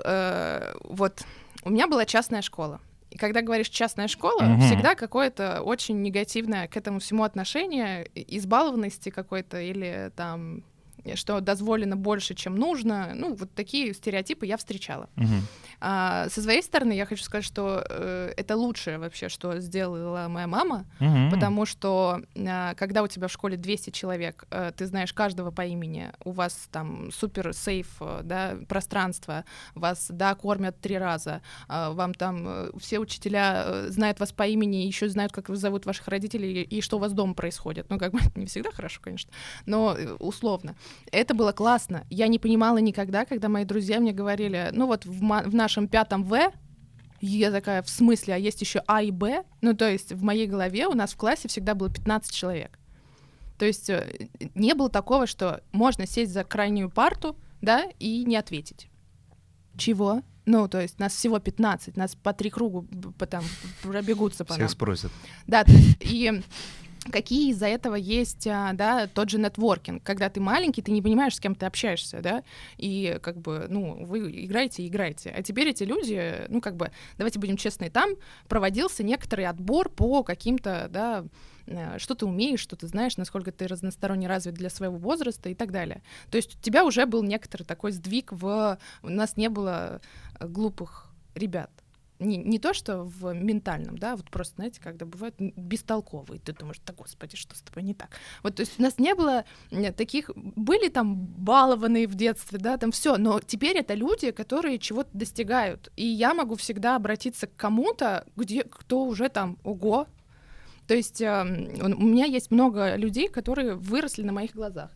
вот у меня была частная школа. И когда говоришь частная школа, Мгм. всегда какое-то очень негативное к этому всему отношение, избалованности какой-то или там что дозволено больше, чем нужно. Ну, вот такие стереотипы я встречала. Мгм. А, со своей стороны я хочу сказать, что э, это лучшее вообще, что сделала моя мама, Мгм. потому что а, когда у тебя в школе 200 человек, э, ты знаешь каждого по имени, у вас там супер сейф, э, да, пространство, вас, да, кормят три раза, а, вам там э, все учителя э, знают вас по имени, еще знают, как зовут ваших родителей и что у вас дома происходит. Ну, как бы не всегда хорошо, конечно, но э, условно. Это было классно. Я не понимала никогда, когда мои друзья мне говорили, ну вот в, в нашем пятом В я такая, в смысле, а есть еще А и Б? Ну, то есть в моей голове у нас в классе всегда было 15 человек. То есть э, не было такого, что можно сесть за крайнюю парту, да, и не ответить. Чего? Ну, то есть нас всего 15, нас по три кругу по- там пробегутся по нам. Всех спросят. Да, то есть, и какие из-за этого есть, а, да, тот же нетворкинг, когда ты маленький, ты не понимаешь, с кем ты общаешься, да, и как бы, ну, вы играете играете. А теперь эти люди, ну, как бы, давайте будем честны, там проводился некоторый отбор по каким-то, да, э, что ты умеешь, что ты знаешь, насколько ты разносторонне развит для своего возраста и так далее. То есть у тебя уже был некоторый такой сдвиг в... У нас не было э, глупых ребят. Не, не то, что в ментальном, да, вот просто, знаете, когда бывают бестолковые, ты думаешь, да господи, что с тобой не так. Вот, то есть у нас не было э, таких, были там балованные в детстве, да, там все, но теперь это люди, которые чего-то достигают, и я могу всегда обратиться к кому-то, где кто уже там, ого, то есть у у меня есть много людей, которые выросли на моих глазах.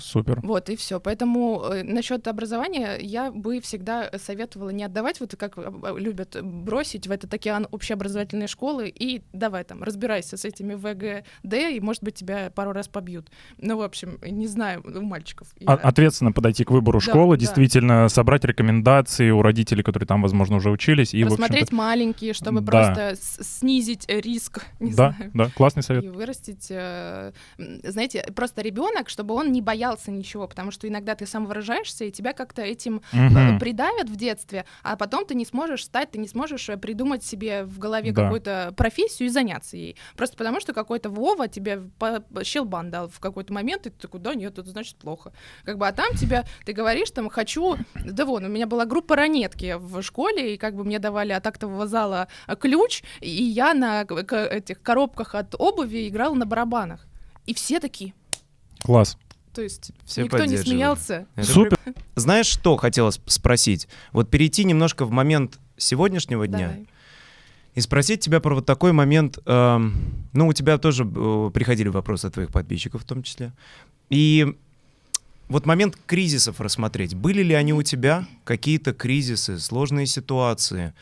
Супер. Вот, и все. Поэтому э, насчет образования я бы всегда советовала не отдавать, вот как э, любят бросить в этот океан общеобразовательной школы и давай там, разбирайся с этими ВГД, и, может быть, тебя пару раз побьют. Ну, в общем, не знаю, у мальчиков. А- Я- Ответственно подойти к выбору Да, школы, да. действительно собрать рекомендации у родителей, которые там, возможно, уже учились. И, общем-то, маленькие, чтобы Да. просто снизить э, риск, не да, знаю. да, классный совет. И вырастить, э, знаете, просто ребенок, чтобы он не боялся ничего, потому что иногда ты сам выражаешься, и тебя как-то этим Мгм. придавят в детстве, а потом ты не сможешь стать, ты не сможешь э, придумать себе в голове Да. какую-то профессию и заняться ей. Просто потому что какой-то Вова тебе щелбан дал в какой-то момент, и ты такой, да нет, это значит плохо. Как бы, а там тебя, ты говоришь, там, хочу, да вон, у меня была группа ранетки в школе, и как бы мне давали от актового зала э, ключ, и я на этих коробках от обуви играла на барабанах. И все такие, Класс. То есть Все никто не смеялся. Это Супер. Знаешь, что хотелось спросить? Вот перейти немножко в момент сегодняшнего дня Давай. и спросить тебя про вот такой момент. эм, ну, у тебя тоже э, приходили вопросы от твоих подписчиков в том числе. И вот момент кризисов рассмотреть. Были ли они у тебя, какие-то кризисы, сложные ситуации?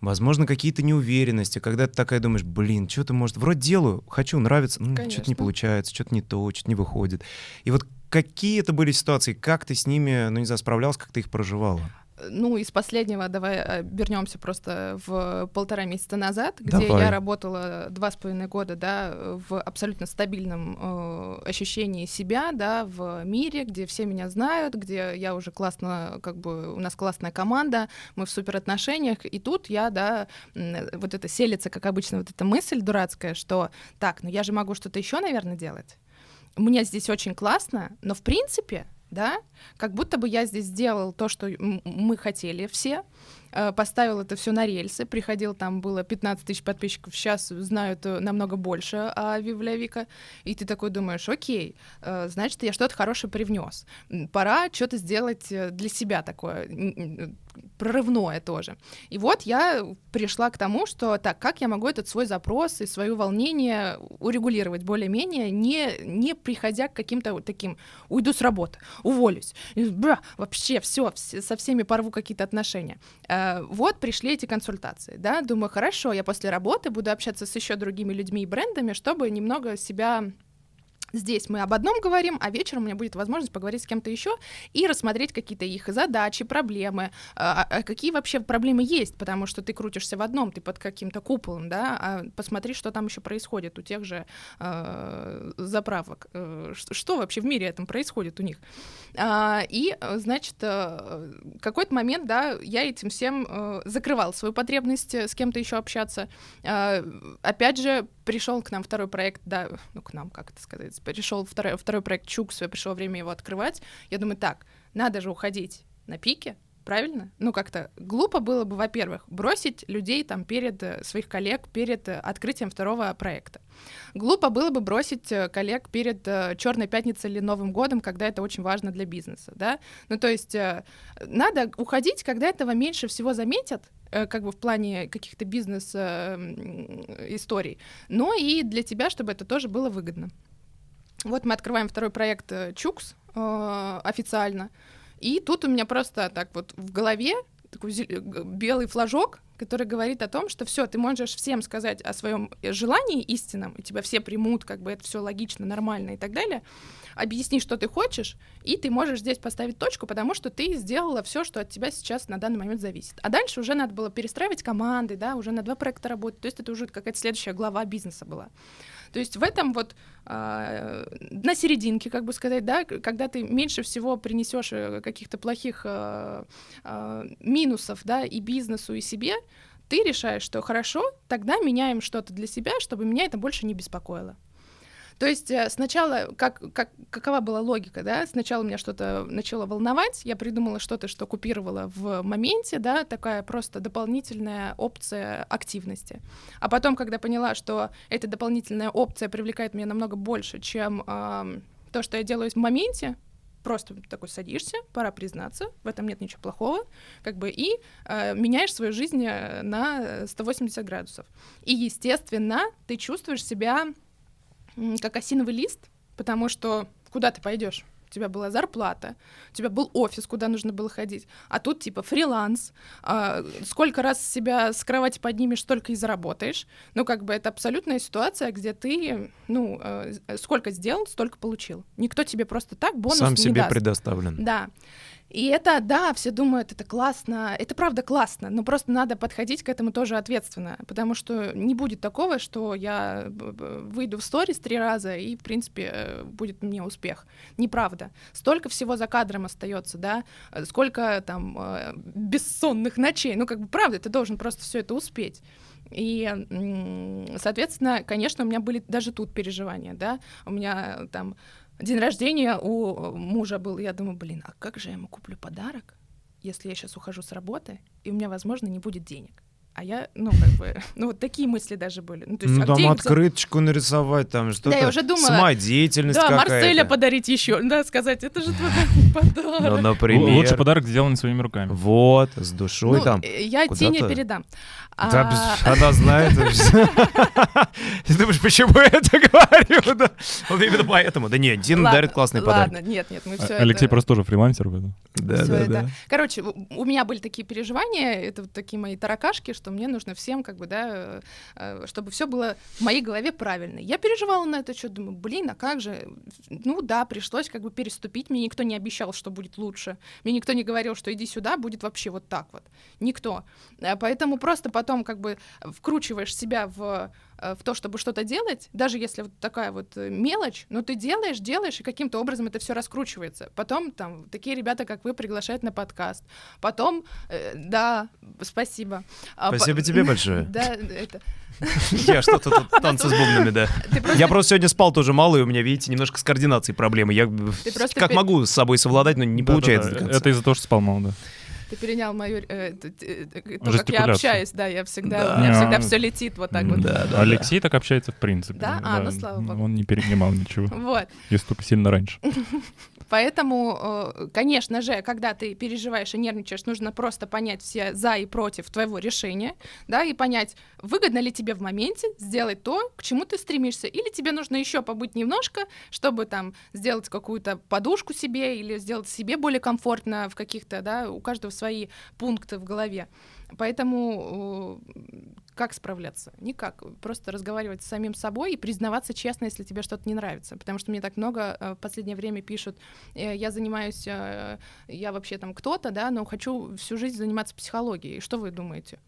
Возможно, какие-то неуверенности, когда ты такая думаешь, блин, что-то может... Вроде делаю, хочу, нравится, ну, что-то не получается, что-то не то, что-то не выходит. И вот какие это были ситуации, как ты с ними, ну, не знаю, справлялась, как ты их проживала? Ну, из последнего давай э, вернемся просто в полтора месяца назад, где Давай. я работала два с половиной года, да, в абсолютно стабильном э, ощущении себя, да, в мире, где все меня знают, где я уже классно, как бы у нас классная команда, мы в супер отношениях, и тут я, да, вот это селится, как обычно, вот эта мысль дурацкая, что так, ну я же могу что-то еще, наверное, делать. Мне здесь очень классно, но в принципе, да, как будто бы я здесь сделал то, что мы хотели все, э, поставил это все на рельсы, приходил, там было 15 тысяч подписчиков, сейчас знают намного больше о Вивля Вика, и ты такой думаешь, окей, э, значит, я что-то хорошее привнес, пора что-то сделать э, для себя такое, прорывное тоже. И вот я пришла к тому, что так, как я могу этот свой запрос и свое волнение урегулировать более-менее, не, не приходя к каким-то вот таким, уйду с работы, уволюсь, и, бра, вообще все, со всеми порву какие-то отношения. Э, вот пришли эти консультации, да, думаю, хорошо, я после работы буду общаться с еще другими людьми и брендами, чтобы немного себя Здесь мы об одном говорим, а вечером у меня будет возможность поговорить с кем-то еще и рассмотреть какие-то их задачи, проблемы, а, а какие вообще проблемы есть, потому что ты крутишься в одном, ты под каким-то куполом, да, а посмотри, что там еще происходит у тех же заправок, э, ш- что вообще в мире этом происходит у них. А, и, значит, э, какой-то момент, да, я этим всем э, закрывал свою потребность э, с кем-то еще общаться. А, опять же, пришел к нам второй проект, да, ну, к нам, как это сказать, пришел второй, второй проект Чукс, пришло время его открывать. Я думаю, так, надо же уходить на пике, правильно? Ну, как-то глупо было бы, во-первых, бросить людей там перед э, своих коллег перед э, открытием второго проекта. Глупо было бы бросить э, коллег перед Черной пятницей или Новым годом, когда это очень важно для бизнеса, да? Ну, то есть надо уходить, когда этого меньше всего заметят, как бы в плане каких-то бизнес-историй, но и для тебя, чтобы это тоже было выгодно. Вот мы открываем второй проект э, Чукс э, официально, и тут у меня просто так вот в голове такой г- белый флажок, который говорит о том, что все, ты можешь всем сказать о своем желании истинном, и тебя все примут, как бы это все логично, нормально и так далее. Объясни, что ты хочешь, и ты можешь здесь поставить точку, потому что ты сделала все, что от тебя сейчас на данный момент зависит. А дальше уже надо было перестраивать команды, да, уже на два проекта работать. То есть это уже какая-то следующая глава бизнеса была. То есть в этом вот а, на серединке, как бы сказать, да, когда ты меньше всего принесешь э, каких-то плохих а, а, минусов, да, и бизнесу, и себе, ты решаешь, что хорошо, тогда меняем что-то для себя, чтобы меня это больше не беспокоило. То есть э, сначала, как, как, какова была логика, да, сначала меня что-то начало волновать, я придумала что-то, что купировала в моменте, да, такая просто дополнительная опция активности. А потом, когда поняла, что эта дополнительная опция привлекает меня намного больше, чем ам, то, что я делаю в моменте, просто такой садишься, пора признаться, в этом нет ничего плохого, как бы, и э, меняешь свою жизнь э, на 180 градусов. И, естественно, ты чувствуешь себя как осиновый лист, потому что куда ты пойдешь? У тебя была зарплата, у тебя был офис, куда нужно было ходить, а тут типа фриланс, а, сколько раз себя с кровати поднимешь, столько и заработаешь. Ну, как бы это абсолютная ситуация, где ты, ну, э, сколько сделал, столько получил. Никто тебе просто так бонус Сам не себе даст. предоставлен. Да. И это, да, все думают, это классно, это правда классно, но просто надо подходить к этому тоже ответственно, потому что не будет такого, что я выйду в сторис три раза и, в принципе, э, будет мне успех. Неправда. Столько всего за кадром остается, да, э, сколько там э, бессонных ночей, ну, как бы, правда, ты должен просто все это успеть. И, соответственно, конечно, у меня были даже тут переживания, да, у меня там День рождения у мужа был. Я думаю, блин, а как же я ему куплю подарок, если я сейчас ухожу с работы, и у меня, возможно, не будет денег? А я, ну, как бы, ну, вот такие мысли даже были. Ну, то есть, Ну, а там где открыточку нарисовать, там что-то. я уже думала, Самодеятельность Да, какая-то. Марселя подарить еще, да, сказать, это же твой подарок. Ну, Л- например. Лучший подарок сделан своими руками. Вот, с душой Ну, там. э, я. Тине передам. Да, А, она знает. Ты думаешь, почему я это говорю? Да. Вот именно поэтому. Да нет, Дина дарит классный подарок. Ладно, нет, нет, мы все А- Алексей просто тоже фрилансер. Да, Всё да, это- да. Короче, у меня были такие переживания, это вот такие мои таракашки, что что мне нужно всем, как бы, да, э, э, чтобы все было в моей голове правильно. Я переживала на это что думаю, блин, а как же? Ну да, пришлось как бы переступить, мне никто не обещал, что будет лучше, мне никто не говорил, что иди сюда, будет вообще вот так вот. Никто. Э, поэтому просто потом как бы вкручиваешь себя в Э, в то, чтобы что-то делать, даже если вот такая вот э, мелочь, но ты делаешь, делаешь, и каким-то образом это все раскручивается. Потом там такие ребята, как вы, приглашают на подкаст. Потом, э, да, спасибо. А спасибо по- тебе большое. Да, это... Я что-то тут танцы с бубнами, да. Я просто сегодня спал тоже мало, и у меня, видите, немножко с координацией проблемы. Я как могу с собой совладать, но не получается. Это из-за того, что спал мало, да. Ты перенял мою э, то, как я общаюсь, да, я всегда, да. у меня всегда все летит вот так вот. Да, да, Алексей так общается в принципе. Да, а, ну слава богу. Он не перенимал ничего. Вот. Если только сильно раньше. Поэтому, э, конечно же, когда ты переживаешь и нервничаешь, нужно просто понять все за и против твоего решения, да, и понять, выгодно ли тебе в моменте сделать то, к чему ты стремишься, или тебе нужно еще побыть немножко, чтобы там сделать какую-то подушку себе или сделать себе более комфортно в каких-то, да, у каждого свои пункты в голове. Поэтому как справляться? Никак. Просто разговаривать с самим собой и признаваться честно, если тебе что-то не нравится. Потому что мне так много э, в последнее время пишут, э, я занимаюсь, э, я вообще там кто-то, да, но хочу всю жизнь заниматься психологией. Что вы думаете?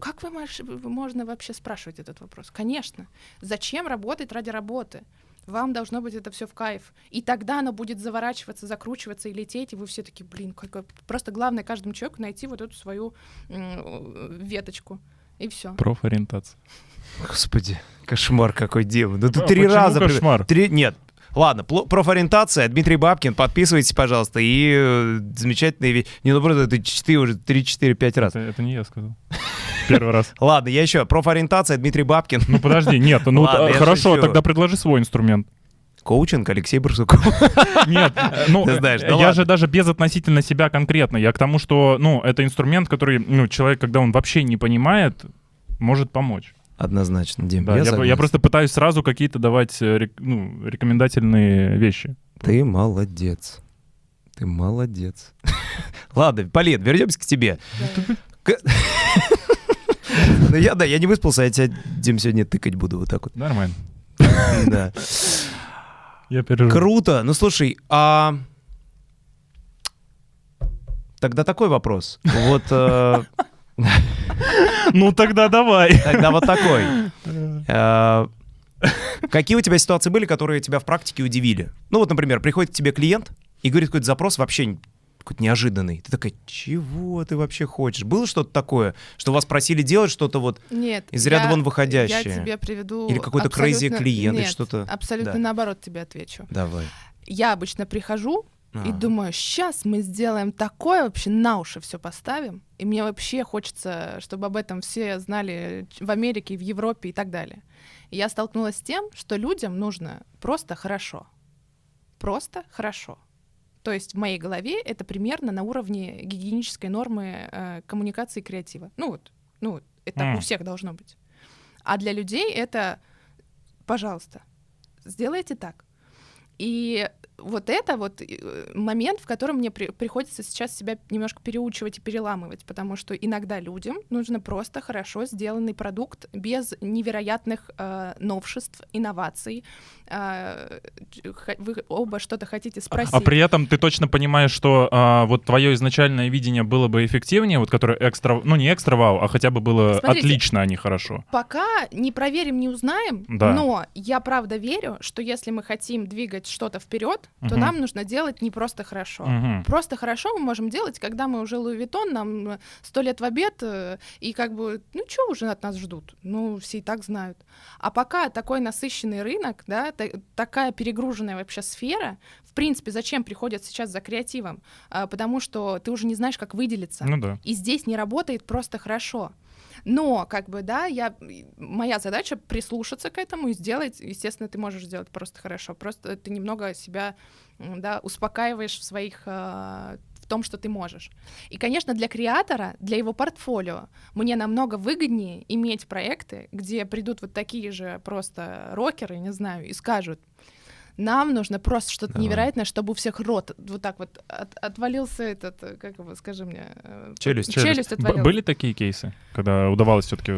Как вы можешь, можно вообще спрашивать этот вопрос? Конечно. Зачем работать ради работы? Вам должно быть это все в кайф. И тогда оно будет заворачиваться, закручиваться и лететь, и вы все таки блин, как... просто главное каждому человеку найти вот эту свою веточку. И все. Профориентация. Господи, кошмар какой демон. Да ты а, три раза... кошмар? Три... Нет, Ладно, профориентация, Дмитрий Бабкин, подписывайтесь, пожалуйста, и э, замечательные вещи. Не, ну просто это 4, уже 3-4-5 раз. Это, это не я сказал. Первый раз. Ладно, я еще. Профориентация, Дмитрий Бабкин. Ну подожди, нет, ну хорошо, тогда предложи свой инструмент. Коучинг Алексей Барсуков. Нет, ну, Ты знаешь, ну, я ладно. же даже без относительно себя конкретно. Я к тому, что, ну, это инструмент, который, ну, человек, когда он вообще не понимает, может помочь. Однозначно, Дим. Да, я, я, я просто пытаюсь сразу какие-то давать э, ну, рекомендательные вещи. Ты молодец. Ты молодец. Ладно, Полин, вернемся к тебе. Ну я, да, я не выспался, я тебя, Дим, сегодня тыкать буду вот так вот. Нормально. Да. Я переживаю. Круто. Ну слушай, а тогда такой вопрос. Вот э, Ну тогда давай. Тогда вот такой. Э, какие у тебя ситуации были, которые тебя в практике удивили? Ну вот, например, приходит к тебе клиент и говорит какой-то запрос вообще какой-то неожиданный. Ты такая, чего ты вообще хочешь? Было что-то такое, что вас просили делать что-то вот нет, из ряда я, вон выходящее? Я тебе приведу... Или какой-то крейзи клиент, нет, что-то... абсолютно да. наоборот тебе отвечу. Давай. Я обычно прихожу а. И думаю, сейчас мы сделаем такое, вообще на уши все поставим. И мне вообще хочется, чтобы об этом все знали в Америке, в Европе и так далее. И я столкнулась с тем, что людям нужно просто хорошо. Просто хорошо. То есть в моей голове это примерно на уровне гигиенической нормы э, коммуникации и креатива. Ну вот, ну вот, это mm. у всех должно быть. А для людей это, пожалуйста, сделайте так. И вот это вот э, момент, в котором мне при, приходится сейчас себя немножко переучивать и переламывать, потому что иногда людям нужно просто хорошо сделанный продукт без невероятных э, новшеств, инноваций. Э, вы оба что-то хотите спросить. А, а при этом ты точно понимаешь, что э, вот твое изначальное видение было бы эффективнее, вот которое экстра, ну не экстра вау, а хотя бы было Смотрите, отлично, а не хорошо. Пока не проверим, не узнаем, да. но я правда верю, что если мы хотим двигать что-то вперед, то угу. нам нужно делать не просто хорошо. Угу. Просто хорошо мы можем делать, когда мы уже Луи Виттон, нам сто лет в обед, э, и как бы, ну что уже от нас ждут? Ну, все и так знают. А пока такой насыщенный рынок, да, такая перегруженная вообще сфера, в принципе, зачем приходят сейчас за креативом? А, потому что ты уже не знаешь, как выделиться. Ну да. И здесь не работает просто хорошо. Но, как бы, да, я, моя задача прислушаться к этому и сделать, естественно, ты можешь сделать просто хорошо, просто ты немного себя, да, успокаиваешь в своих э, в том, что ты можешь. И, конечно, для креатора, для его портфолио, мне намного выгоднее иметь проекты, где придут вот такие же просто рокеры, не знаю, и скажут, Нам нужно просто что-то невероятное, чтобы у всех рот вот так вот от- отвалился этот, э, как его, скажи мне, э, Челюсть. челюсть Б- отвалилась. Были такие кейсы, когда удавалось все-таки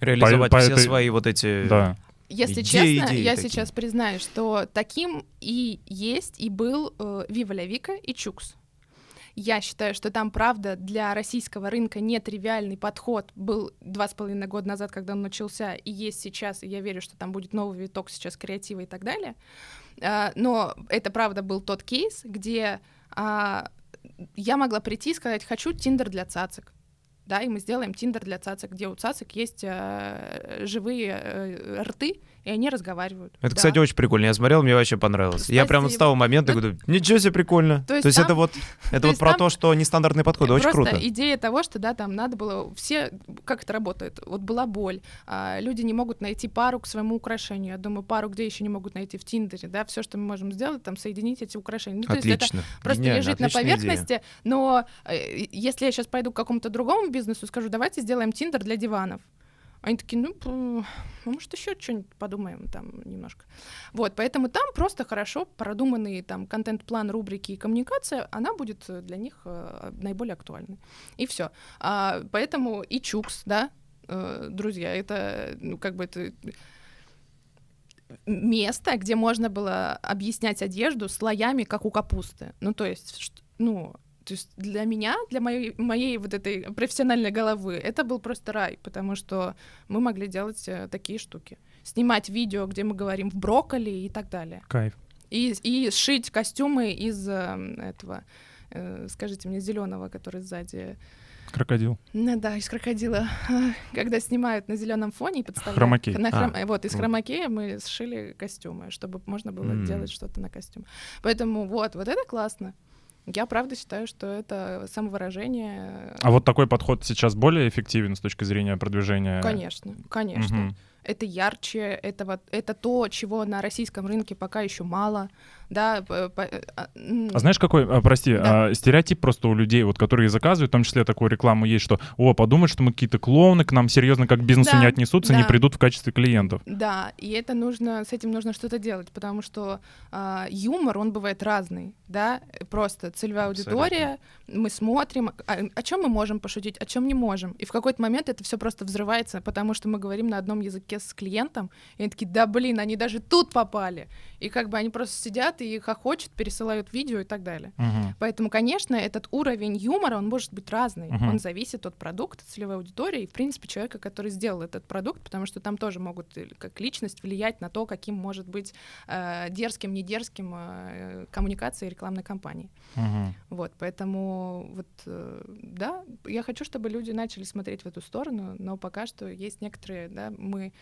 Реализовать все свои вот эти... Да. Если Идеи, честно, идеи я такие. сейчас признаюсь, что таким и есть, и был э, Вива Ля Вика и Чукс. Я считаю, что там, правда, для российского рынка нетривиальный подход был два с половиной года назад, когда он начался, и есть сейчас, и я верю, что там будет новый виток сейчас креатива и так далее. А, но это, правда, был тот кейс, где а, я могла прийти и сказать, хочу Тиндер для цацик. Да, и мы сделаем Тиндер для цацик, где у цацик есть э, живые э, рты, и они разговаривают. Это, Да. кстати, очень прикольно. Я смотрел, мне вообще понравилось. Я прямо с Спасибо. того момента говорю, ничего себе прикольно. то есть То есть там- это вот, это то вот про там то, что нестандартные подходы. Очень Просто круто. идея того, что да, там надо было все, как это работает. Вот была боль, а, люди не могут найти пару к своему украшению. Я думаю, пару где еще не могут найти в Тиндере, да, все, что мы можем сделать, там соединить эти украшения. Ну, то есть это Отлично. просто Гениально, лежит на отличная идея. поверхности, но э, если я сейчас пойду к какому-то другому бизнесу, скажу, давайте сделаем Тиндер для диванов. Они такие, ну, ну, может, еще что-нибудь подумаем там немножко. Вот, поэтому там просто хорошо продуманный там контент-план, рубрики и коммуникация, она будет для них э, наиболее актуальной. И все. поэтому и Чукс, да, э, друзья, это, ну, как бы это место, где можно было объяснять одежду слоями, как у капусты. Ну, то есть, ну, то есть для меня, для моей, моей вот этой профессиональной головы, это был просто рай, потому что мы могли делать э, такие штуки. Снимать видео, где мы говорим в брокколи и так далее. Кайф. И, и сшить костюмы из э, этого, э, скажите мне, зеленого, который сзади. Крокодил. Ну да, из крокодила. Когда снимают на зеленом фоне и подставляют. Хромакей. На хром- А, Вот, из вот. хромакея мы сшили костюмы, чтобы можно было М. делать что-то на костюм. Поэтому вот, вот это классно. Я правда считаю, что это самовыражение. А вот такой подход сейчас более эффективен с точки зрения продвижения? Конечно, конечно. Мгм. Это ярче, это вот это то, чего на российском рынке пока еще мало, да. а, А знаешь, какой, а, прости, Да. а, стереотип просто у людей, вот, которые заказывают, в том числе такую рекламу есть, что, о, подумают, что мы какие-то клоуны, к нам серьезно как к бизнесу Да, не отнесутся, не да. придут в качестве клиентов. Да, и это нужно, с этим нужно что-то делать, потому что а, юмор, он бывает разный, да, просто целевая Абсолютно. аудитория, мы смотрим, а, о, чем мы можем пошутить, о чем не можем, и в какой-то момент это все просто взрывается, потому что мы говорим на одном языке с клиентом, и они такие, да блин, они даже тут попали, и как бы они просто сидят и хохочут, пересылают видео и так далее. Мгм. Поэтому, конечно, этот уровень юмора, он может быть разный. Мгм. Он зависит от продукта, целевой аудитории и, в принципе, человека, который сделал этот продукт, потому что там тоже могут э, как личность влиять на то, каким может быть э, дерзким, не дерзким э, коммуникация рекламной кампании. Мгм. Вот, поэтому вот, э, да, я хочу, чтобы люди начали смотреть в эту сторону, но пока что есть некоторые, да, мы,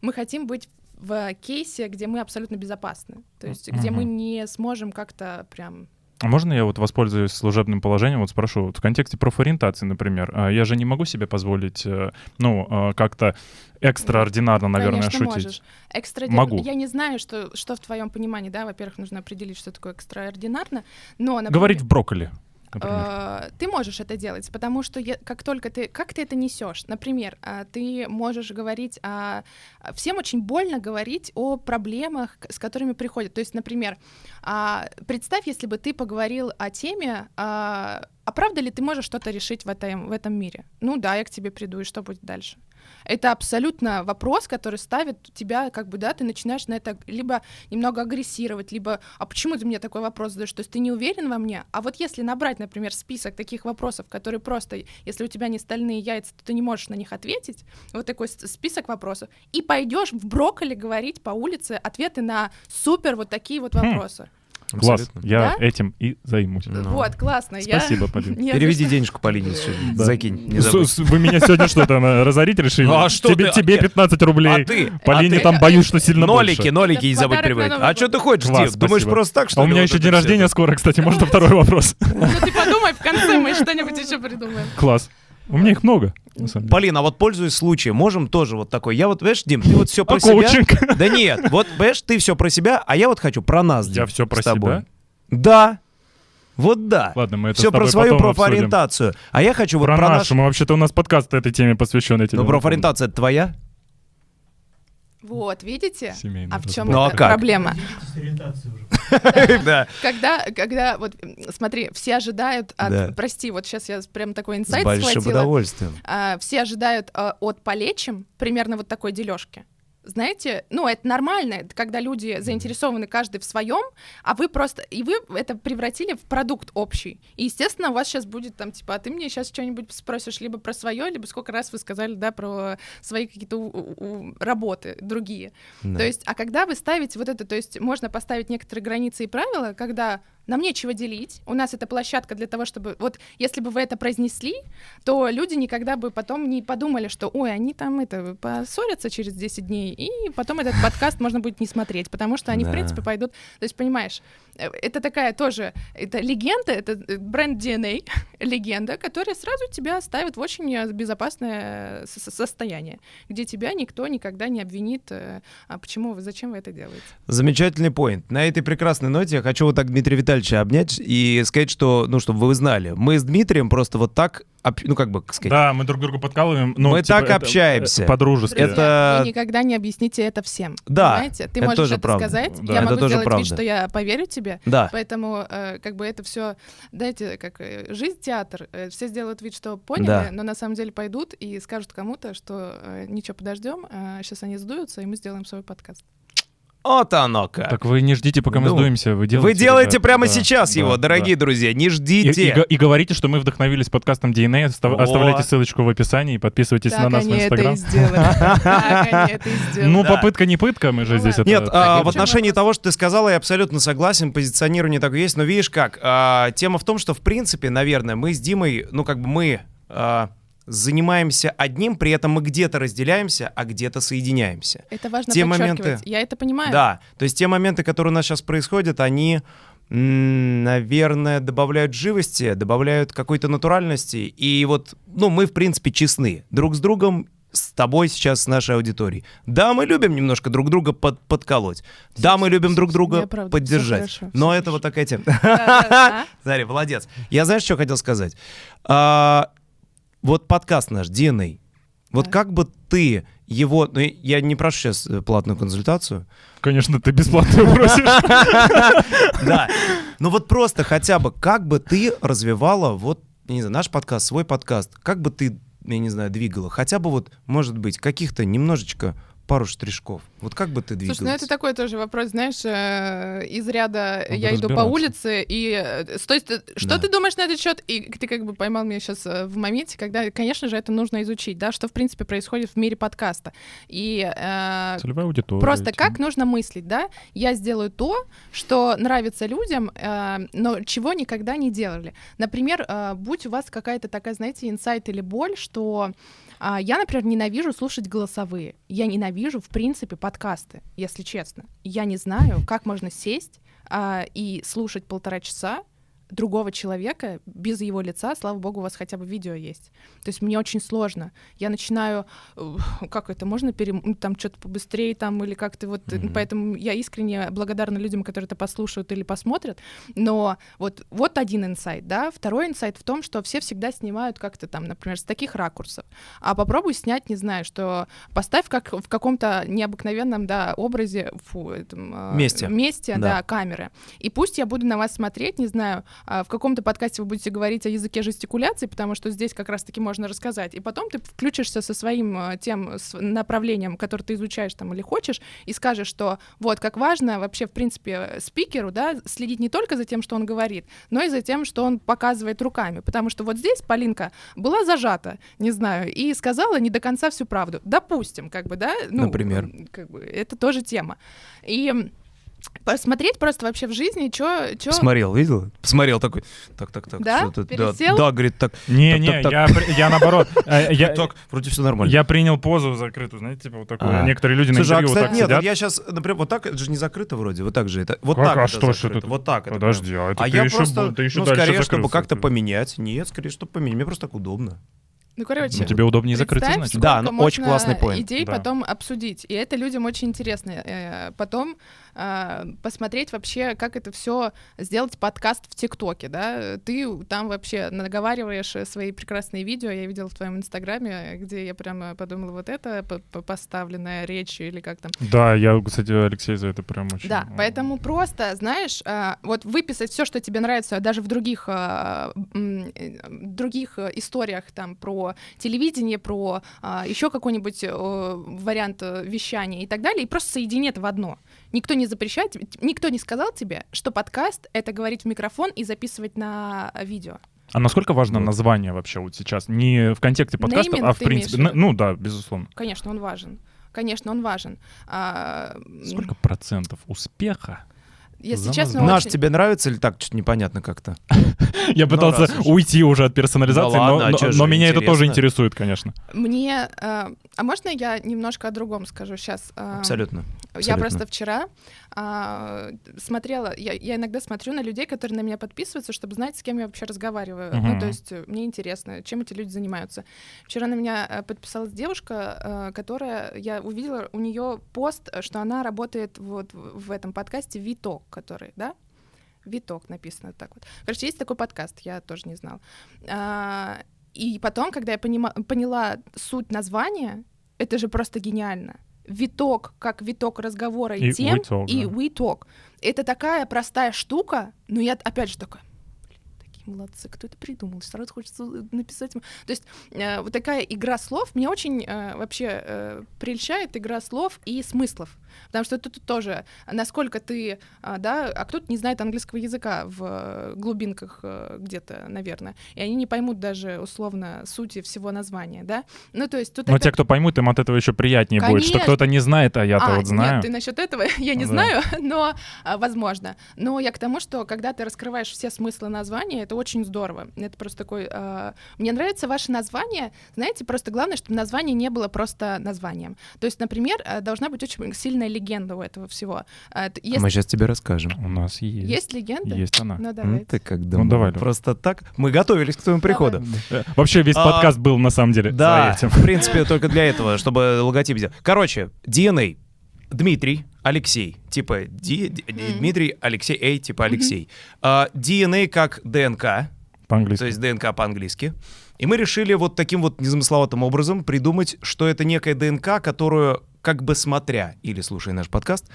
мы хотим быть в кейсе, где мы абсолютно безопасны, то есть где мы не сможем как-то прям А можно я вот воспользуюсь служебным положением, вот спрошу, вот в контексте профориентации, например, а я же не могу себе позволить, э, ну, э, как-то экстраординарно, наверное, Конечно, шутить. можешь. Экстра... Могу. Я не знаю, что, что в твоем понимании, да, во-первых, нужно определить, что такое экстраординарно, но, например, Говорить в брокколи, например. э, ты можешь это делать, потому что я- как только ты, как ты это несешь, например, э, ты можешь говорить о, всем очень больно говорить о проблемах, с которыми приходят. То есть, например, а, представь, если бы ты поговорил о теме, а а правда ли ты можешь что-то решить в этом, в этом мире? Ну да, я к тебе приду, и что будет дальше? Это абсолютно вопрос, который ставит тебя, как бы, да, ты начинаешь на это либо немного агрессировать, либо, а почему ты мне такой вопрос задаешь? То есть ты не уверен во мне? А вот если набрать, например, список таких вопросов, которые просто, если у тебя не стальные яйца, то ты не можешь на них ответить, вот такой список вопросов, и пойдешь в брокколи говорить по улице ответы на супер вот такие вот Хм. Класс, Абсолютно. я Да? этим и займусь. Ну. Вот, классно. я- Спасибо, Полин. Не за Переведи денежку Полине, Да. закинь, не С- забудь. с- Вы меня сегодня что там э, разорить решили? Ну, а что тебе, ты- тебе нет. 15 рублей. А ты? Полине а ты? там боюсь, что сильно Нолики, больше. нолики не забудь прибавить. А что ты хочешь, Класс, Дим? Думаешь, просто так, что А у меня еще день рождения скоро, кстати, можно второй вопрос? Ну ты подумай, в конце мы что-нибудь еще придумаем. Класс. У меня их много. Полин, а вот пользуясь случаем, можем тоже вот такой. Я вот, понимаешь, Дим, ты вот все про А себя. коучинг? Да нет, вот, понимаешь, ты все про себя, а я вот хочу про нас, Дим, Я все про себя? Да. Вот да. Ладно, мы это Все про свою потом обсудим. профориентацию. А я хочу вот Про про, нашу. наш... Мы вообще-то у нас подкаст этой теме посвящен. Ну, профориентация твоя? Вот, видите? Семейный А в чем Ну, а эта как? проблема? Да, Когда, когда, вот, смотри, все ожидают от, прости, вот сейчас я прям такой с инсайт большим схватила. удовольствием. А, все ожидают а, от полечим примерно вот такой дележки. Знаете, ну это нормально, это когда люди заинтересованы каждый в своем, а вы просто и вы это превратили в продукт общий. И естественно у вас сейчас будет там типа, а ты мне сейчас что-нибудь спросишь либо про свое, либо сколько раз вы сказали, да, про свои какие-то работы другие. Да. То есть, а когда вы ставите вот это, то есть можно поставить некоторые границы и правила, когда нам нечего делить, у нас это площадка для того, чтобы... Вот если бы вы это произнесли, то люди никогда бы потом не подумали, что, ой, они там это поссорятся через 10 дней, и потом этот подкаст можно будет не смотреть, потому что они, Да. в принципе, пойдут... То есть, понимаешь, э, это такая тоже... Это легенда, это э, бренд DNA, легенда, которая сразу тебя ставит в очень э, безопасное со- состояние, где тебя никто никогда не обвинит, э, а почему вы, зачем вы это делаете. Замечательный поинт. На этой прекрасной ноте я хочу вот так Дмитрия Витальевича обнять и сказать, что, ну, чтобы вы знали, мы с Дмитрием просто вот так, об- ну, как бы сказать, Да, мы друг друга подкалываем. ну, Мы типа, так это, общаемся. э, По-дружески. Друзья, Это- Вы никогда не объясните это всем. Да, Понимаете? Ты это можешь тоже это правда. сказать, Да. я Это могу тоже сделать правда. вид, что я поверю тебе. да. Поэтому, э, как бы это все, знаете, как э, жизнь театр, э, все сделают вид, что поняли, Да. но на самом деле пойдут и скажут кому-то, что э, ничего, подождем, сейчас они сдуются, и мы сделаем свой подкаст. Вот оно как. Так вы не ждите, пока мы Ну, сдуемся. Вы делаете, Вы делаете ребят. прямо Да, сейчас да, его, да. дорогие друзья, не И, ждите. и го- и говорите, что мы вдохновились подкастом DNA. Остав- Вот. Оставляйте ссылочку в описании и подписывайтесь так на нас в они это Инстаграм. и сделали. Так они это и сделали. Ну, Да. попытка не пытка, мы же Ну здесь это... Нет, а, и в отношении того, что ты сказала, я абсолютно согласен, позиционирование так есть, но видишь как, а, тема в том, что в принципе, наверное, мы с Димой, ну как бы мы а, занимаемся одним, при этом мы где-то разделяемся, а где-то соединяемся. Это важно Те моменты- Я это понимаю. Да, то есть те моменты, которые у нас сейчас происходят, они, наверное, добавляют живости, добавляют какой-то натуральности. И вот, ну, мы, в принципе, честны друг с другом, с тобой сейчас, с нашей аудиторией. Да, мы любим немножко друг друга под, подколоть. Да, мы любим друг друга правда, поддержать. всё хорошо, Но всё это вот такая тема. Смотри, молодец. Я знаешь, что хотел сказать? А, вот подкаст наш, DNA. Вот Да. как бы ты его... Ну, я не прошу сейчас э, платную консультацию. Конечно, ты бесплатно просишь. Да. Ну вот просто хотя бы, как бы ты развивала вот, не знаю, наш подкаст, свой подкаст, как бы ты, я не знаю, двигала, хотя бы вот, может быть, каких-то немножечко пару штришков. Вот как бы ты двигалась? Слушай, ну это такой тоже вопрос, знаешь, э, из ряда Надо я иду по улице, и э, стой, что Да. ты думаешь на этот счет? И ты как бы поймал меня сейчас в моменте, когда, конечно же, это нужно изучить, да, что в принципе происходит в мире подкаста. И э, Целевая аудитория. Просто эти. как нужно мыслить, да? Я сделаю то, что нравится людям, э, но чего никогда не делали. Например, э, будь у вас какая-то такая, знаете, инсайт или боль, что я, например, ненавижу слушать голосовые. Я ненавижу, в принципе, подкасты, если честно. Я не знаю, как можно сесть а, и слушать полтора часа другого человека без его лица, слава богу, у вас хотя бы видео есть. То есть мне очень сложно. Я начинаю, э, как это, можно пере... ну, там что-то побыстрее там или как-то вот, Мгм. поэтому я искренне благодарна людям, которые это послушают или посмотрят, но вот, вот один инсайт, да, второй инсайт в том, что все всегда снимают как-то там, например, с таких ракурсов, а попробуй снять, не знаю, что поставь как в каком-то необыкновенном, да, образе, фу, этом, э, Месте. месте, Да. да, камеры, и пусть я буду на вас смотреть, не знаю, в каком-то подкасте вы будете говорить о языке жестикуляции, потому что здесь как раз-таки можно рассказать, и потом ты включишься со своим э, тем направлением, которое ты изучаешь там или хочешь, и скажешь, что вот как важно вообще, в принципе, спикеру, да, следить не только за тем, что он говорит, но и за тем, что он показывает руками, потому что вот здесь Полинка была зажата, не знаю, и сказала не до конца всю правду. Допустим, как бы, да, ну, Например? как бы, это тоже тема. И посмотреть просто вообще в жизни, что... Посмотрел, видел? Посмотрел такой, так, так, так. Да? что-то- Пересел? Да, говорит, так, Не-не, Так, так, я, я наоборот. э, Я, так, вроде все нормально. я принял позу закрытую, знаете, типа вот такую. А. Некоторые люди на Слушай, а, интервью вот кстати, так нет, сидят. я сейчас, например, вот так, это же не закрыто вроде, вот так же это, вот Как? так А это что ж это? вот так это. Подожди, а это А ты я еще, просто, ты еще ну, дальше скорее, чтобы как-то поменять. Нет, скорее, чтобы поменять. Мне просто так удобно. Ну, короче, Ну, тебе удобнее закрыться, значит. Да, ну, очень классный поинт, идей да. потом обсудить. И это людям очень интересно. Э, Потом а, посмотреть вообще, как это все сделать подкаст в ТикТоке, да. Ты там вообще наговариваешь свои прекрасные видео, я видела в твоем инстаграме, где я прямо подумала, вот это поставленная речь или как там. Да, я, кстати, Алексей за это прям очень... Да, поэтому просто, знаешь, а, вот выписать все, что тебе нравится, даже в других, а, э, других историях там про телевидение, про еще какой-нибудь вариант э, вещания и так далее, и просто соедини это в одно. Никто не запрещает, никто не сказал тебе, что подкаст — это говорить в микрофон и записывать на видео. А насколько важно вот. название вообще вот сейчас? Не в контексте подкаста, Нейминг а в принципе. Н- ну да, безусловно. Конечно, он важен. Конечно, он важен. А... Сколько процентов успеха если За честно, Наш очень... тебе нравится или так что-то непонятно как-то? Я ну, пытался уйти уже от персонализации, но меня это тоже интересует, конечно. Мне... Э, а можно я немножко о другом скажу сейчас? Э, Абсолютно. Я просто вчера а, смотрела, я, я иногда смотрю на людей, которые на меня подписываются, чтобы знать, с кем я вообще разговариваю. Uh-huh. Ну, то есть э, мне интересно, чем эти люди занимаются. Вчера на меня подписалась девушка, которая, я увидела у нее пост, что она работает вот в этом подкасте Виток, который, да? Виток написано так вот. Короче, есть такой подкаст, я тоже не знал. А, и потом, когда я понима- поняла суть названия, это же просто гениально. Виток, как виток разговора и, и тем, we talk, и да. we talk. Это такая простая штука, но я опять же такая, молодцы, кто это придумал? Сразу хочется написать. То есть э, вот такая игра слов мне очень э, вообще э, прельщает игра слов и смыслов. Потому что тут тоже, насколько ты, э, да, а кто-то не знает английского языка в глубинках э, где-то, наверное, и они не поймут даже условно сути всего названия, да? Ну, то есть тут Но это... те, кто поймут, им от этого еще приятнее Конечно. будет, что кто-то не знает, а я-то а, вот знаю. Нет, ты насчет этого я не да. знаю, но а, возможно. Но я к тому, что когда ты раскрываешь все смыслы названия, это очень здорово. Это просто такой... Э, мне нравится ваше название. Знаете, просто главное, чтобы название не было просто названием. То есть, например, э, должна быть очень сильная легенда у этого всего. Э, если... А мы сейчас тебе расскажем. У нас есть. Есть легенда? Есть она. Ну, давай. Ну, ты как думал? Ну, давай. Просто так? Мы готовились к твоему приходу. Давай. Вообще весь а, подкаст был, на самом деле, Да, в принципе, только для этого, чтобы логотип сделать. Короче, DNA Дмитрий, Алексей, типа Ди, mm. Дмитрий, Алексей, Эй, типа Алексей. Mm-hmm. А, DNA как ДНК, по-английски. то есть ДНК по-английски. И мы решили вот таким вот незамысловатым образом придумать, что это некая ДНК, которую, как бы смотря или слушая наш подкаст,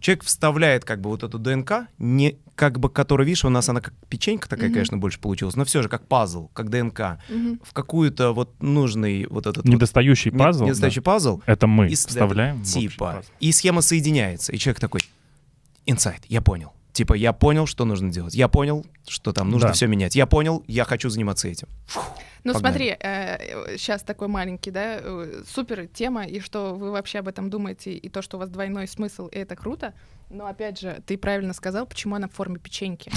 человек вставляет как бы вот эту ДНК, не как бы, которая, видишь, у нас она как печенька такая, mm-hmm. конечно, больше получилась, но все же как пазл, как ДНК, mm-hmm. в какую-то вот нужный вот этот недостающий вот, пазл, недостающий да. пазл. Это мы и, вставляем. Типа и схема соединяется, и человек такой, инсайт, я понял. Типа, я понял, что нужно делать. Я понял, что там нужно да. все менять. Я понял, я хочу заниматься этим. Фух, ну погнали. смотри, э, сейчас такой маленький, да, э, супер тема, и что вы вообще об этом думаете, и то, что у вас двойной смысл, и это круто. Но опять же, ты правильно сказал, почему она в форме печеньки.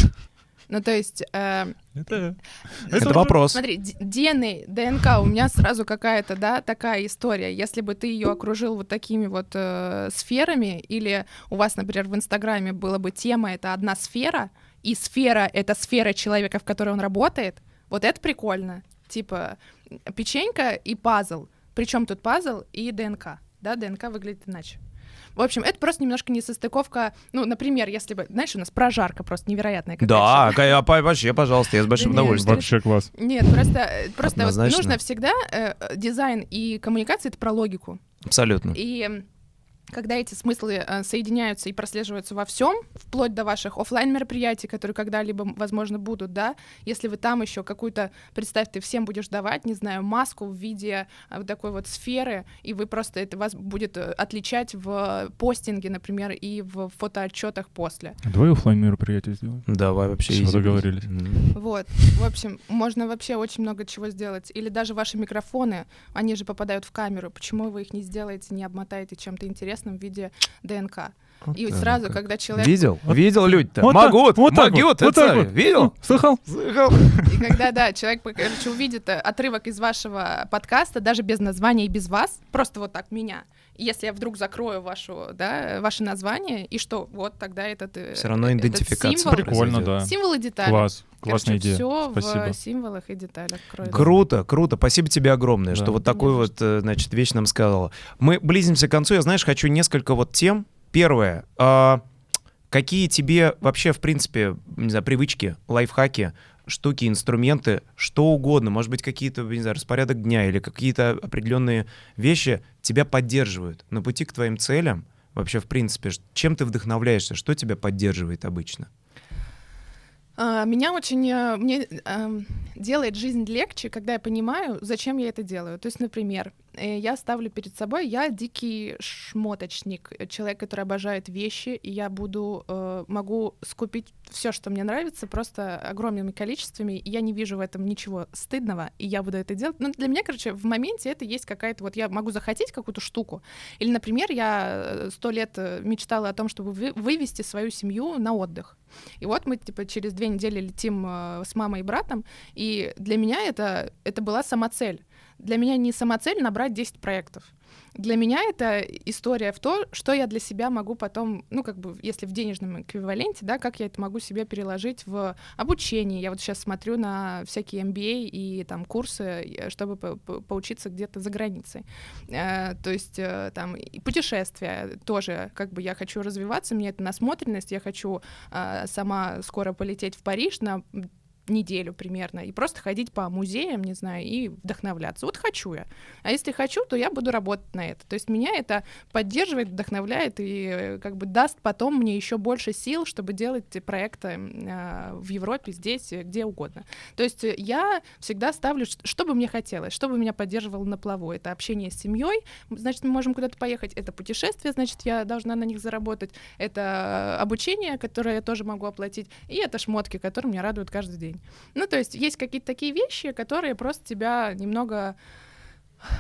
Ну, то есть... Э, это, это, это вопрос. Смотри, DNA, ДНК, у меня сразу какая-то, да, такая история. Если бы ты ее окружил вот такими вот э, сферами, или у вас, например, в Инстаграме была бы тема, это одна сфера, и сфера — это сфера человека, в которой он работает, вот это прикольно. Типа печенька и пазл. Причем тут пазл и ДНК. Да, ДНК выглядит иначе. В общем, это просто немножко несостыковка. Ну, например, если бы, знаешь, у нас прожарка просто невероятная. Да, я, вообще, пожалуйста, я с большим удовольствием. Вообще класс. Нет, просто, э, просто вот нужно всегда э, дизайн и коммуникация это про логику. Абсолютно. И когда эти смыслы э, соединяются и прослеживаются во всем, вплоть до ваших офлайн мероприятий, которые когда-либо, возможно, будут, да, если вы там еще какую-то, представь, ты всем будешь давать, не знаю, маску в виде э, вот такой вот сферы, и вы просто это вас будет э, отличать в постинге, например, и в фотоотчетах после. Давай офлайн мероприятие сделаем. Давай вообще. Все договорились. Mm. Вот, в общем, можно вообще очень много чего сделать. Или даже ваши микрофоны, они же попадают в камеру. Почему вы их не сделаете, не обмотаете чем-то интересным? Интересном виде ДНК. Вот и сразу, как. когда человек... Видел? Вот, Видел люди-то? Вот могут, вот могут, вот, так вот. Видел? Слыхал? Слыхал. И когда, да, человек, короче, увидит э, отрывок из вашего подкаста, даже без названия и без вас, просто вот так меня, если я вдруг закрою вашу, да, ваше название, и что, вот тогда этот э, Все равно идентификация. Символ, Прикольно, да. Символы детали. Класс. Классная Короче, идея. Все Спасибо. в символах и деталях кроется. Круто, круто. Спасибо тебе огромное, да. что вот такой вот, э, значит, вещь нам сказала. Мы близимся к концу. Я, знаешь, хочу несколько вот тем. Первое. Э, какие тебе вообще, в принципе, не знаю, привычки, лайфхаки, штуки, инструменты, что угодно, может быть, какие-то, не знаю, распорядок дня или какие-то определенные вещи тебя поддерживают на пути к твоим целям, вообще, в принципе, чем ты вдохновляешься, что тебя поддерживает обычно? А, меня очень э, мне э, делает жизнь легче, когда я понимаю, зачем я это делаю. То есть, например, я ставлю перед собой, я дикий шмоточник, человек, который обожает вещи, и я буду э, могу скупить все, что мне нравится, просто огромными количествами, и я не вижу в этом ничего стыдного, и я буду это делать. Ну, для меня, короче, в моменте это есть какая-то вот я могу захотеть какую-то штуку, или, например, я э, сто лет мечтала о том, чтобы вы, вывести свою семью на отдых. И вот мы типа через две недели летим э, с мамой и братом, и для меня это, это была самоцель. Для меня не самоцель набрать 10 проектов. Для меня это история в то, что я для себя могу потом, ну, как бы, если в денежном эквиваленте, да, как я это могу себе переложить в обучение. Я вот сейчас смотрю на всякие MBA и там курсы, э, чтобы по по поучиться где-то за границей. Э, то есть э, там и путешествия тоже, как бы я хочу развиваться, мне это насмотренность, я хочу э, сама скоро полететь в Париж на неделю примерно, и просто ходить по музеям, не знаю, и вдохновляться. Вот хочу я. А если хочу, то я буду работать на это. То есть меня это поддерживает, вдохновляет и э, как бы даст потом мне еще больше сил, чтобы делать проекты э, в Европе, здесь, где угодно. То есть я всегда ставлю, что бы мне хотелось, что бы меня поддерживало на плаву. Это общение с семьей, значит, мы можем куда-то поехать. Это путешествие, значит, я должна на них заработать. Это обучение, которое я тоже могу оплатить. И это шмотки, которые меня радуют каждый день день. Ну, то есть есть какие-то такие вещи, которые просто тебя немного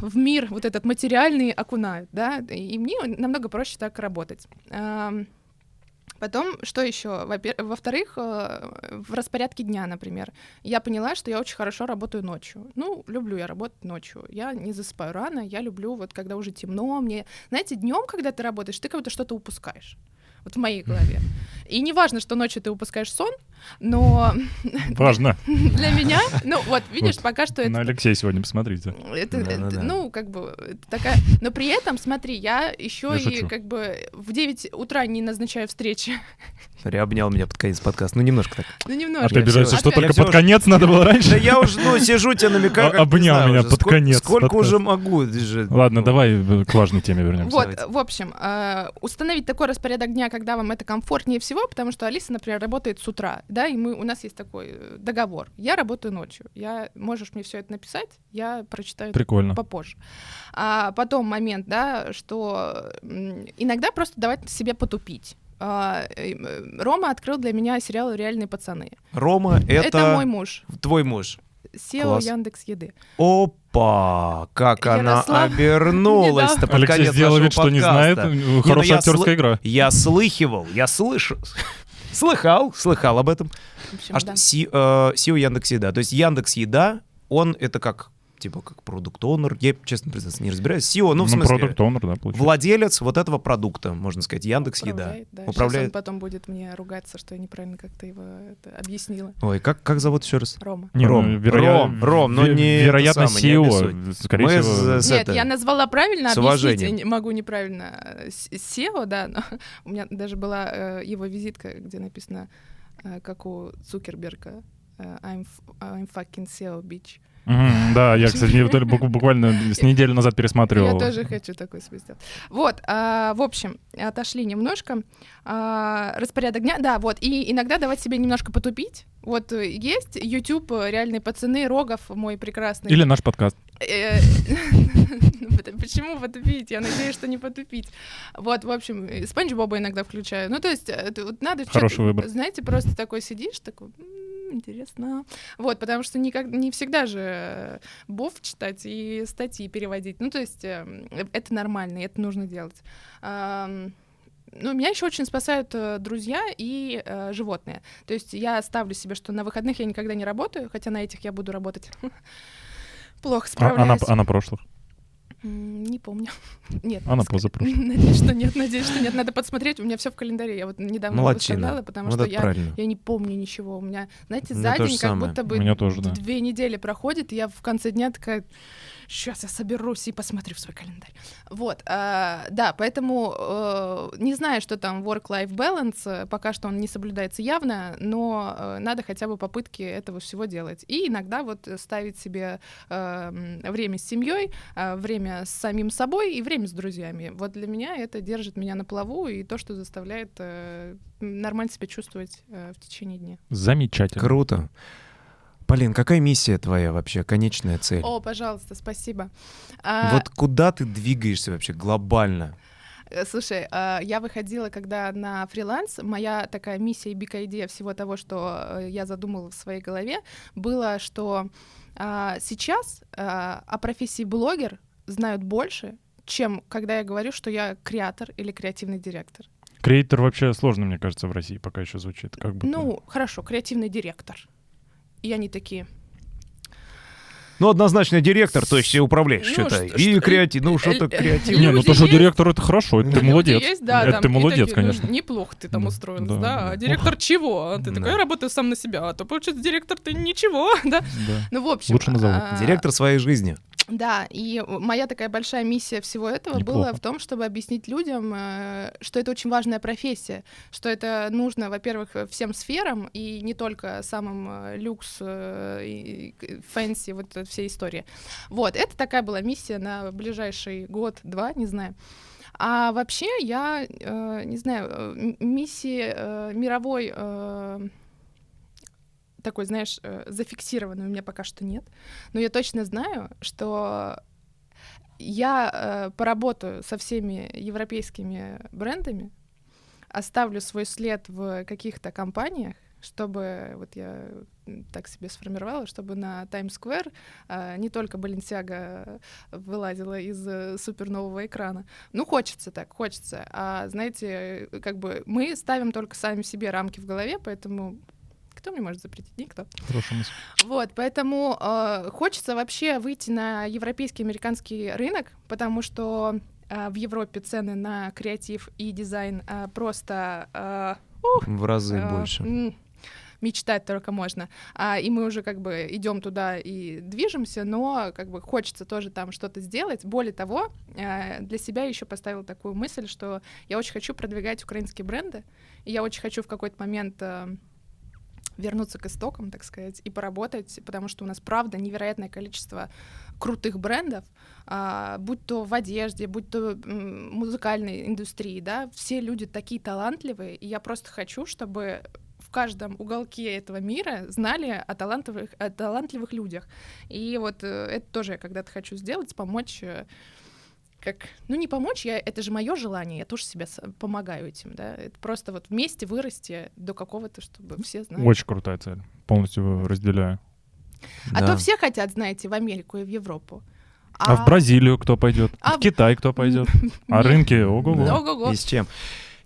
в мир вот этот материальный окунают, да, и мне намного проще так работать. Потом, что еще? Во-вторых, э, в распорядке дня, например, я поняла, что я очень хорошо работаю ночью. Ну, люблю я работать ночью. Я не засыпаю рано, я люблю вот когда уже темно, мне... Знаете, днем, когда ты работаешь, ты как будто что-то упускаешь вот в моей голове. И не важно, что ночью ты упускаешь сон, но... Важно. Для меня, ну вот, видишь, пока что это... На Алексея сегодня посмотрите. Это, ну, как бы, такая... Но при этом, смотри, я еще и как бы в 9 утра не назначаю встречи. Приобнял меня под конец подкаста. Ну, немножко так. Ну, немножко. А ты обижаешься, что только под конец надо было раньше? Да я уже, ну, сижу тебе намекаю, как Обнял меня под конец Сколько уже могу? Ладно, давай к важной теме вернемся. Вот, в общем, а, установить такой распорядок дня, когда вам это комфортнее всего, потому что Алиса, например, работает с утра, да, и мы, у нас есть такой э, договор. Я работаю ночью. Я, можешь мне все это написать, я прочитаю Прикольно. попозже. А потом момент, да, что иногда просто давать себе потупить. А, э, Рома открыл для меня сериал «Реальные пацаны». Рома — это... Это мой муж. Твой муж. SEO Яндекс Еды. Опа, как Ярослав... она обернулась-то под Алексей сделал вид, что не знает. Ну, хорошая актерская игра. Я слыхивал, я слышу. Слыхал, слыхал об этом. общем, а да. что, SEO Яндекс Еда. То есть Яндекс Еда, он это как типа как продукт онер я, честно признаться, не разбираюсь. SEO, ну, в ну, смысле, продукт онер да, получается. владелец вот этого продукта, можно сказать, Яндекс Еда. Да. Управляет. Сейчас он потом будет мне ругаться, что я неправильно как-то его это объяснила. Ой, как, как зовут еще раз? Рома. Не, Ром, ну, вероя... Ром, Ром, но не Вероятно, самое, SEO, не скорее Мы всего. С, с Нет, это, я назвала правильно, с объяснить могу неправильно. SEO, да, но у меня даже была э, его визитка, где написано, э, как у Цукерберга, э, I'm, I'm fucking SEO, bitch. Да, я, кстати, буквально с неделю назад пересматривал. Я тоже хочу такой свой сделать. Вот, а, в общем, отошли немножко. А, распорядок дня, да, вот, и иногда давать себе немножко потупить. Вот есть YouTube, реальные пацаны, Рогов мой прекрасный. Или наш подкаст. Э, почему потупить? Я надеюсь, что не потупить. Вот, в общем, Спанч Боба иногда включаю. Ну, то есть, э, надо... Хороший выбор. Знаете, просто такой сидишь, такой интересно. Вот, потому что никак, не всегда же бов читать и статьи переводить. Ну, то есть э, это нормально, это нужно делать. Ну, меня еще очень спасают э, друзья и э, животные. То есть я ставлю себе, что на выходных я никогда не работаю, хотя на этих я буду работать. Плохо А, а, на, справляюсь. а на прошлых? Не помню. Нет. А на ск- позапрошлом? Надеюсь, что нет, надеюсь, что нет. Надо подсмотреть. У меня все в календаре. Я вот недавно Молодчина. потому Вот что я, правильно. я не помню ничего. У меня, знаете, за день как самое. будто бы У меня тоже, да. две недели проходит, и я в конце дня такая, сейчас я соберусь и посмотрю в свой календарь. Вот, а, да, поэтому э, не знаю, что там work-life balance, э, пока что он не соблюдается явно, но э, надо хотя бы попытки этого всего делать. И иногда вот ставить себе э, м, время с семьей, э, время с самим собой и время с друзьями. Вот для меня это держит меня на плаву и то, что заставляет э, нормально себя чувствовать э, в течение дня. Замечательно. Круто. Полин, какая миссия твоя вообще, конечная цель? О, пожалуйста, спасибо. А, Вот куда ты двигаешься вообще глобально? Э, Слушай, а, я выходила, когда на фриланс, моя такая миссия и бика идея всего того, что э, я задумала в своей голове, было, что а, сейчас а, о профессии блогер знают больше, чем когда я говорю, что я креатор или креативный директор. Креатор вообще сложно, мне кажется, в России пока еще звучит. Как будто... Ну, хорошо, креативный директор. И они такие. Ну, однозначно директор, то есть управляешь Ну, что-то. что- И креатив, ну, э, что-то креативное. Не, ну то, что директор, это хорошо, это ты молодец. Есть, да, это там, ты молодец, такие, ну, конечно. неплохо ты там устроилась, да, да. да. А директор чего? А Ты Да. такой, я работаю сам на себя, а то получается директор ты ничего, да. Да. Ну, в общем. Лучше на завод. а, Директор своей жизни. Да, и моя такая большая миссия всего этого была в том, чтобы объяснить людям, э, что это очень важная профессия, что это нужно, во-первых, всем сферам, и не только самым э, люкс, э, и fancy, вот эта вся история. Вот, это такая была миссия на ближайший год-два, не знаю. А вообще я, не знаю, миссии мировой такой, знаешь, э, зафиксированной у меня пока что нет. Но я точно знаю, что я э, поработаю со всеми европейскими брендами, оставлю свой след в каких-то компаниях, чтобы, вот я так себе сформировала, чтобы на Square э, не только Баленсиага вылазила из э, супер нового экрана. Ну, хочется так, хочется. А знаете, э, как бы мы ставим только сами себе рамки в голове, поэтому кто мне может запретить? Никто. Хорошая мысль. Вот, поэтому э, хочется вообще выйти на европейский, американский рынок, потому что э, в Европе цены на креатив и дизайн э, просто э, В разы э, больше. м, мечтать только можно. А, и мы уже как бы идем туда и движемся, но как бы хочется тоже там что-то сделать. Более того, э, для себя еще поставила такую мысль, что я очень хочу продвигать украинские бренды, и я очень хочу в какой-то момент э, вернуться к истокам, так сказать, и поработать, потому что у нас, правда, невероятное количество крутых брендов, а, будь то в одежде, будь то м, музыкальной индустрии, да, все люди такие талантливые, и я просто хочу, чтобы в каждом уголке этого мира знали о талантливых, о талантливых людях. И вот э, это тоже я когда-то хочу сделать, помочь э, как, ну не помочь, я, это же мое желание, я тоже себе с- помогаю этим, да, это просто вот вместе вырасти до какого-то, чтобы все знали. Очень крутая цель. Полностью разделяю. А Да. то все хотят, знаете, в Америку и в Европу. А, в Бразилию кто пойдет? А в Китай кто пойдет? А рынки, ого-го. Ого-го. И с чем?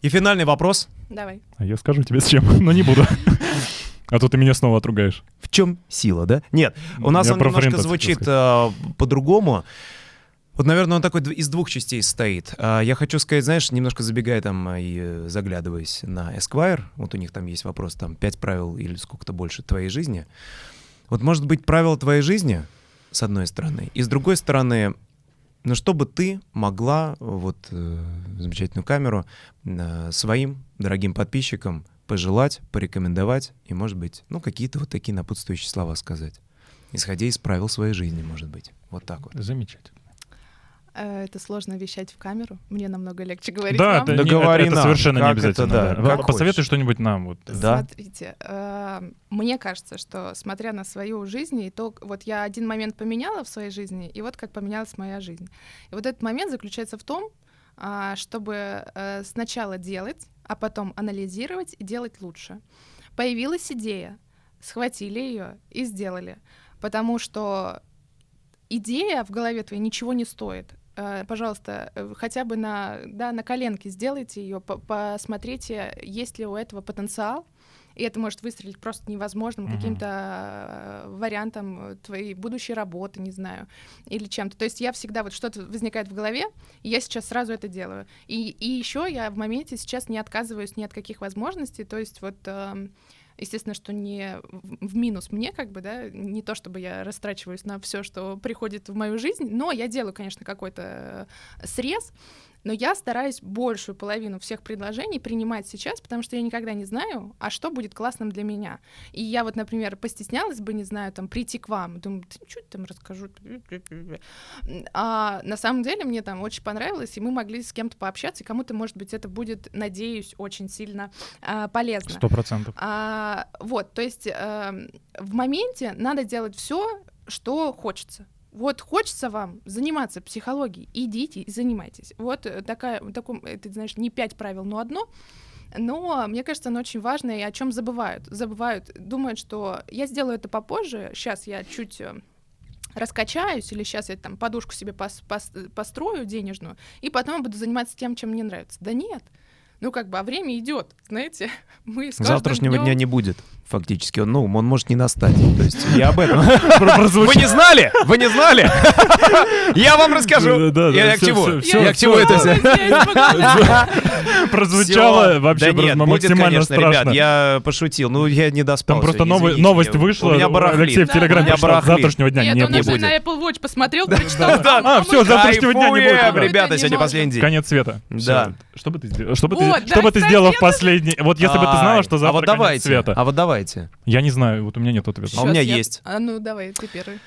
И финальный вопрос. Давай. А я скажу тебе с чем, но не буду. А то ты меня снова отругаешь. В чем сила, да? Нет, у нас Я он немножко звучит э, по-другому. Вот, наверное, он такой из двух частей состоит. А, Я хочу сказать, знаешь, немножко забегая там э, и э, заглядываясь на Esquire, вот у них там есть вопрос, там, пять правил или сколько-то больше твоей жизни. Вот, может быть, правила твоей жизни, с одной стороны, и с другой стороны, ну, чтобы ты могла вот э, замечательную камеру э, своим дорогим подписчикам пожелать, порекомендовать и, может быть, ну, какие-то вот такие напутствующие слова сказать. Исходя из правил своей жизни, может быть. Вот так вот. Замечательно. Э, Это сложно вещать в камеру. Мне намного легче говорить Да, вам. это, Да не- это- это совершенно не как это, обязательно. да, да. как Посоветуй хочешь. что-нибудь нам. Вот. Да. Смотрите, э, мне кажется, что смотря на свою жизнь, и то, вот я один момент поменяла в своей жизни, и вот как поменялась моя жизнь. И вот этот момент заключается в том, а, чтобы э, сначала делать, а потом анализировать и делать лучше. Появилась идея, схватили ее и сделали. Потому что идея в голове твоей ничего не стоит. Э, Пожалуйста, э, хотя бы на, да, на коленке сделайте ее, посмотрите, есть ли у этого потенциал, и это может выстрелить просто невозможным Мгм. каким-то э, вариантом э, твоей будущей работы, не знаю, или чем-то. То есть я всегда вот что-то возникает в голове, и я сейчас сразу это делаю. И, и еще я в моменте сейчас не отказываюсь ни от каких возможностей, то есть вот... эм, Естественно, что не в минус мне, как бы, да, не то чтобы я растрачиваюсь на все, что приходит в мою жизнь, но я делаю, конечно, какой-то э, срез, но я стараюсь большую половину всех предложений принимать сейчас, потому что я никогда не знаю, а что будет классным для меня. И я вот, например, постеснялась бы, не знаю, там, прийти к вам, думаю, да что там расскажу. А на самом деле мне там очень понравилось, и мы могли с кем-то пообщаться, и кому-то, может быть, это будет, надеюсь, очень сильно а, полезно. Сто процентов. А, вот, то есть эм, в моменте надо делать все, что хочется. Вот хочется вам заниматься психологией, идите и занимайтесь. Вот э, такая, таком, это, знаешь, не пять правил, но одно. Но мне кажется, оно очень важное, и о чем забывают. Забывают, думают, что я сделаю это попозже, сейчас я чуть э, раскачаюсь, или сейчас я там подушку себе пос- пос- построю денежную, и потом буду заниматься тем, чем мне нравится. Да нет. Ну, как бы, а время идет, знаете. Мы с Завтрашнего днём- дня не будет. Фактически, он, ну, он может не настать. То есть я об этом. Вы не знали? Вы не знали? Я вам расскажу. Да, да, да, Я к чему? Я к чему это все? Прозвучало вообще максимально страшно. ребят, я пошутил. Ну, я не доспал. Там просто новость вышла. У меня. Алексея в Телеграме. Завтрашнего дня не будет. на Apple Watch посмотрел, прочитал. Да, а, всё, завтрашнего дня не будет. Ребята, сегодня последний день. Конец света. Да. Что бы ты сделала? Что бы ты, сделала в последний... Вот если бы ты знала, что А завтра конец света. А вот давайте. Я не знаю, вот у меня нет ответа. А у меня я- есть. А ну давай, ты первый.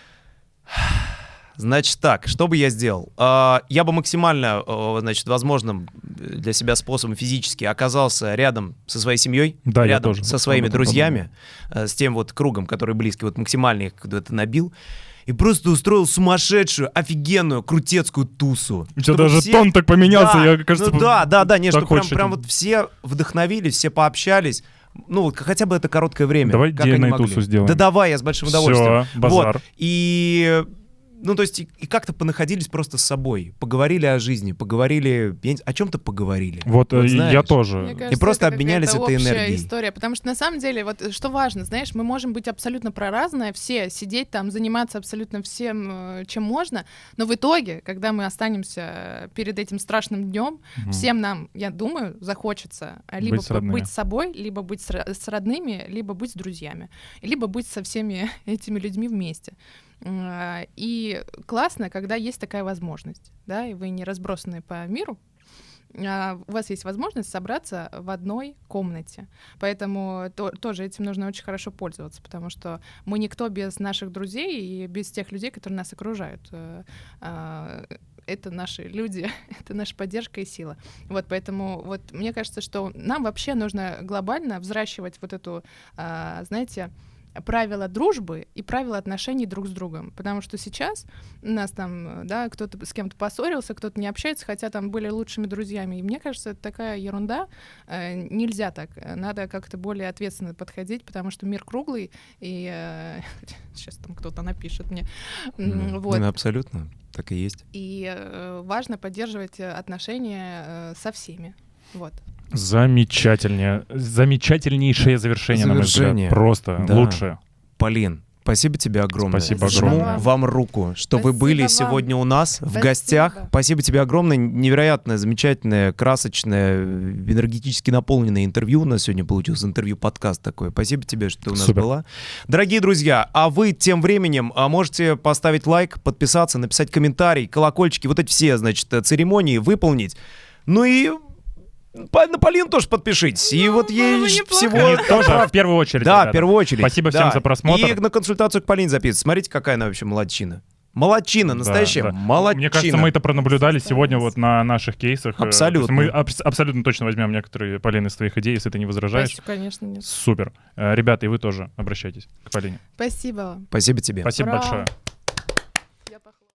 Значит так, что бы я сделал? А, Я бы максимально, значит, возможным для себя способом физически оказался рядом со своей семьей, Да, я рядом тоже со своими друзьями, э, с тем вот кругом, который близкий, вот максимально их куда-то набил, и просто устроил сумасшедшую, офигенную, крутецкую тусу. У тебя Чтобы даже все- тон так поменялся, Да, я, кажется... ну да, да, да, так что прям, прям вот все вдохновились, все пообщались. Ну, вот хотя бы это короткое время. Давай как они могли. тусу сделаем. Да давай, я с большим удовольствием. Всё, базар. Вот. И ну, то есть, и, и как-то понаходились просто с собой. Поговорили о жизни, поговорили... я О чем-то поговорили. Вот, э, знаешь. я тоже. Мне кажется, просто это обменялись этой энергией. история, потому что на самом деле, вот что важно, знаешь, мы можем быть абсолютно проразные, все сидеть там, заниматься абсолютно всем, э, чем можно, но в итоге, когда мы останемся перед этим страшным днем, Мгм. всем нам, я думаю, захочется а, либо Быть с быть собой, либо быть с, с родными, либо быть с друзьями, либо быть со всеми этими людьми вместе. А, И классно, когда есть такая возможность, да, и вы не разбросаны по миру, а, у вас есть возможность собраться в одной комнате. Поэтому то- тоже этим нужно очень хорошо пользоваться, потому что мы никто без наших друзей и без тех людей, которые нас окружают. Э, а, Это наши люди, это наша поддержка и сила. Вот поэтому вот мне кажется, что нам вообще нужно глобально взращивать вот эту, знаете, правила дружбы и правила отношений друг с другом. Потому что сейчас у нас там, да, кто-то с кем-то поссорился, кто-то не общается, хотя там были лучшими друзьями. И мне кажется, это такая ерунда. Э, Нельзя так. Э, Надо как-то более ответственно подходить, потому что мир круглый, и сейчас там кто-то напишет мне. Ну, Вот. ну, абсолютно, так и есть. И э, важно поддерживать э, отношения э, со всеми. Вот. Замечательнее. Замечательнейшее завершение, на мой Завершение. взгляд. Просто Да. лучшее. Полин, спасибо тебе огромное. Спасибо Жму огромное. вам руку, что вы Спасибо были вам. сегодня у нас в Спасибо. гостях. Спасибо тебе огромное. Невероятное, замечательное, красочное, энергетически наполненное интервью. У нас сегодня получилось интервью-подкаст такой. Спасибо тебе, что ты у нас Супер. была. Дорогие друзья, а вы тем временем а, можете поставить лайк, подписаться, написать комментарий, колокольчики, вот эти все, значит, э, церемонии выполнить. Ну и на Полин тоже подпишитесь. И вот ей всего... И тоже в первую очередь. Да, в первую очередь. Спасибо всем за просмотр. И на консультацию к Полине записываться. Смотрите, какая она вообще молодчина. Молодчина, настоящая Да, да. молодчина. Мне кажется, мы это пронаблюдали сегодня вот на наших кейсах. Э, Абсолютно. Мы абс- абсолютно точно возьмем некоторые, Полины, из твоих идей, если ты не возражаешь. Спасибо, конечно, нет. Супер. Э, Ребята, и вы тоже обращайтесь к Полине. Спасибо. Спасибо тебе. Спасибо Ура. большое.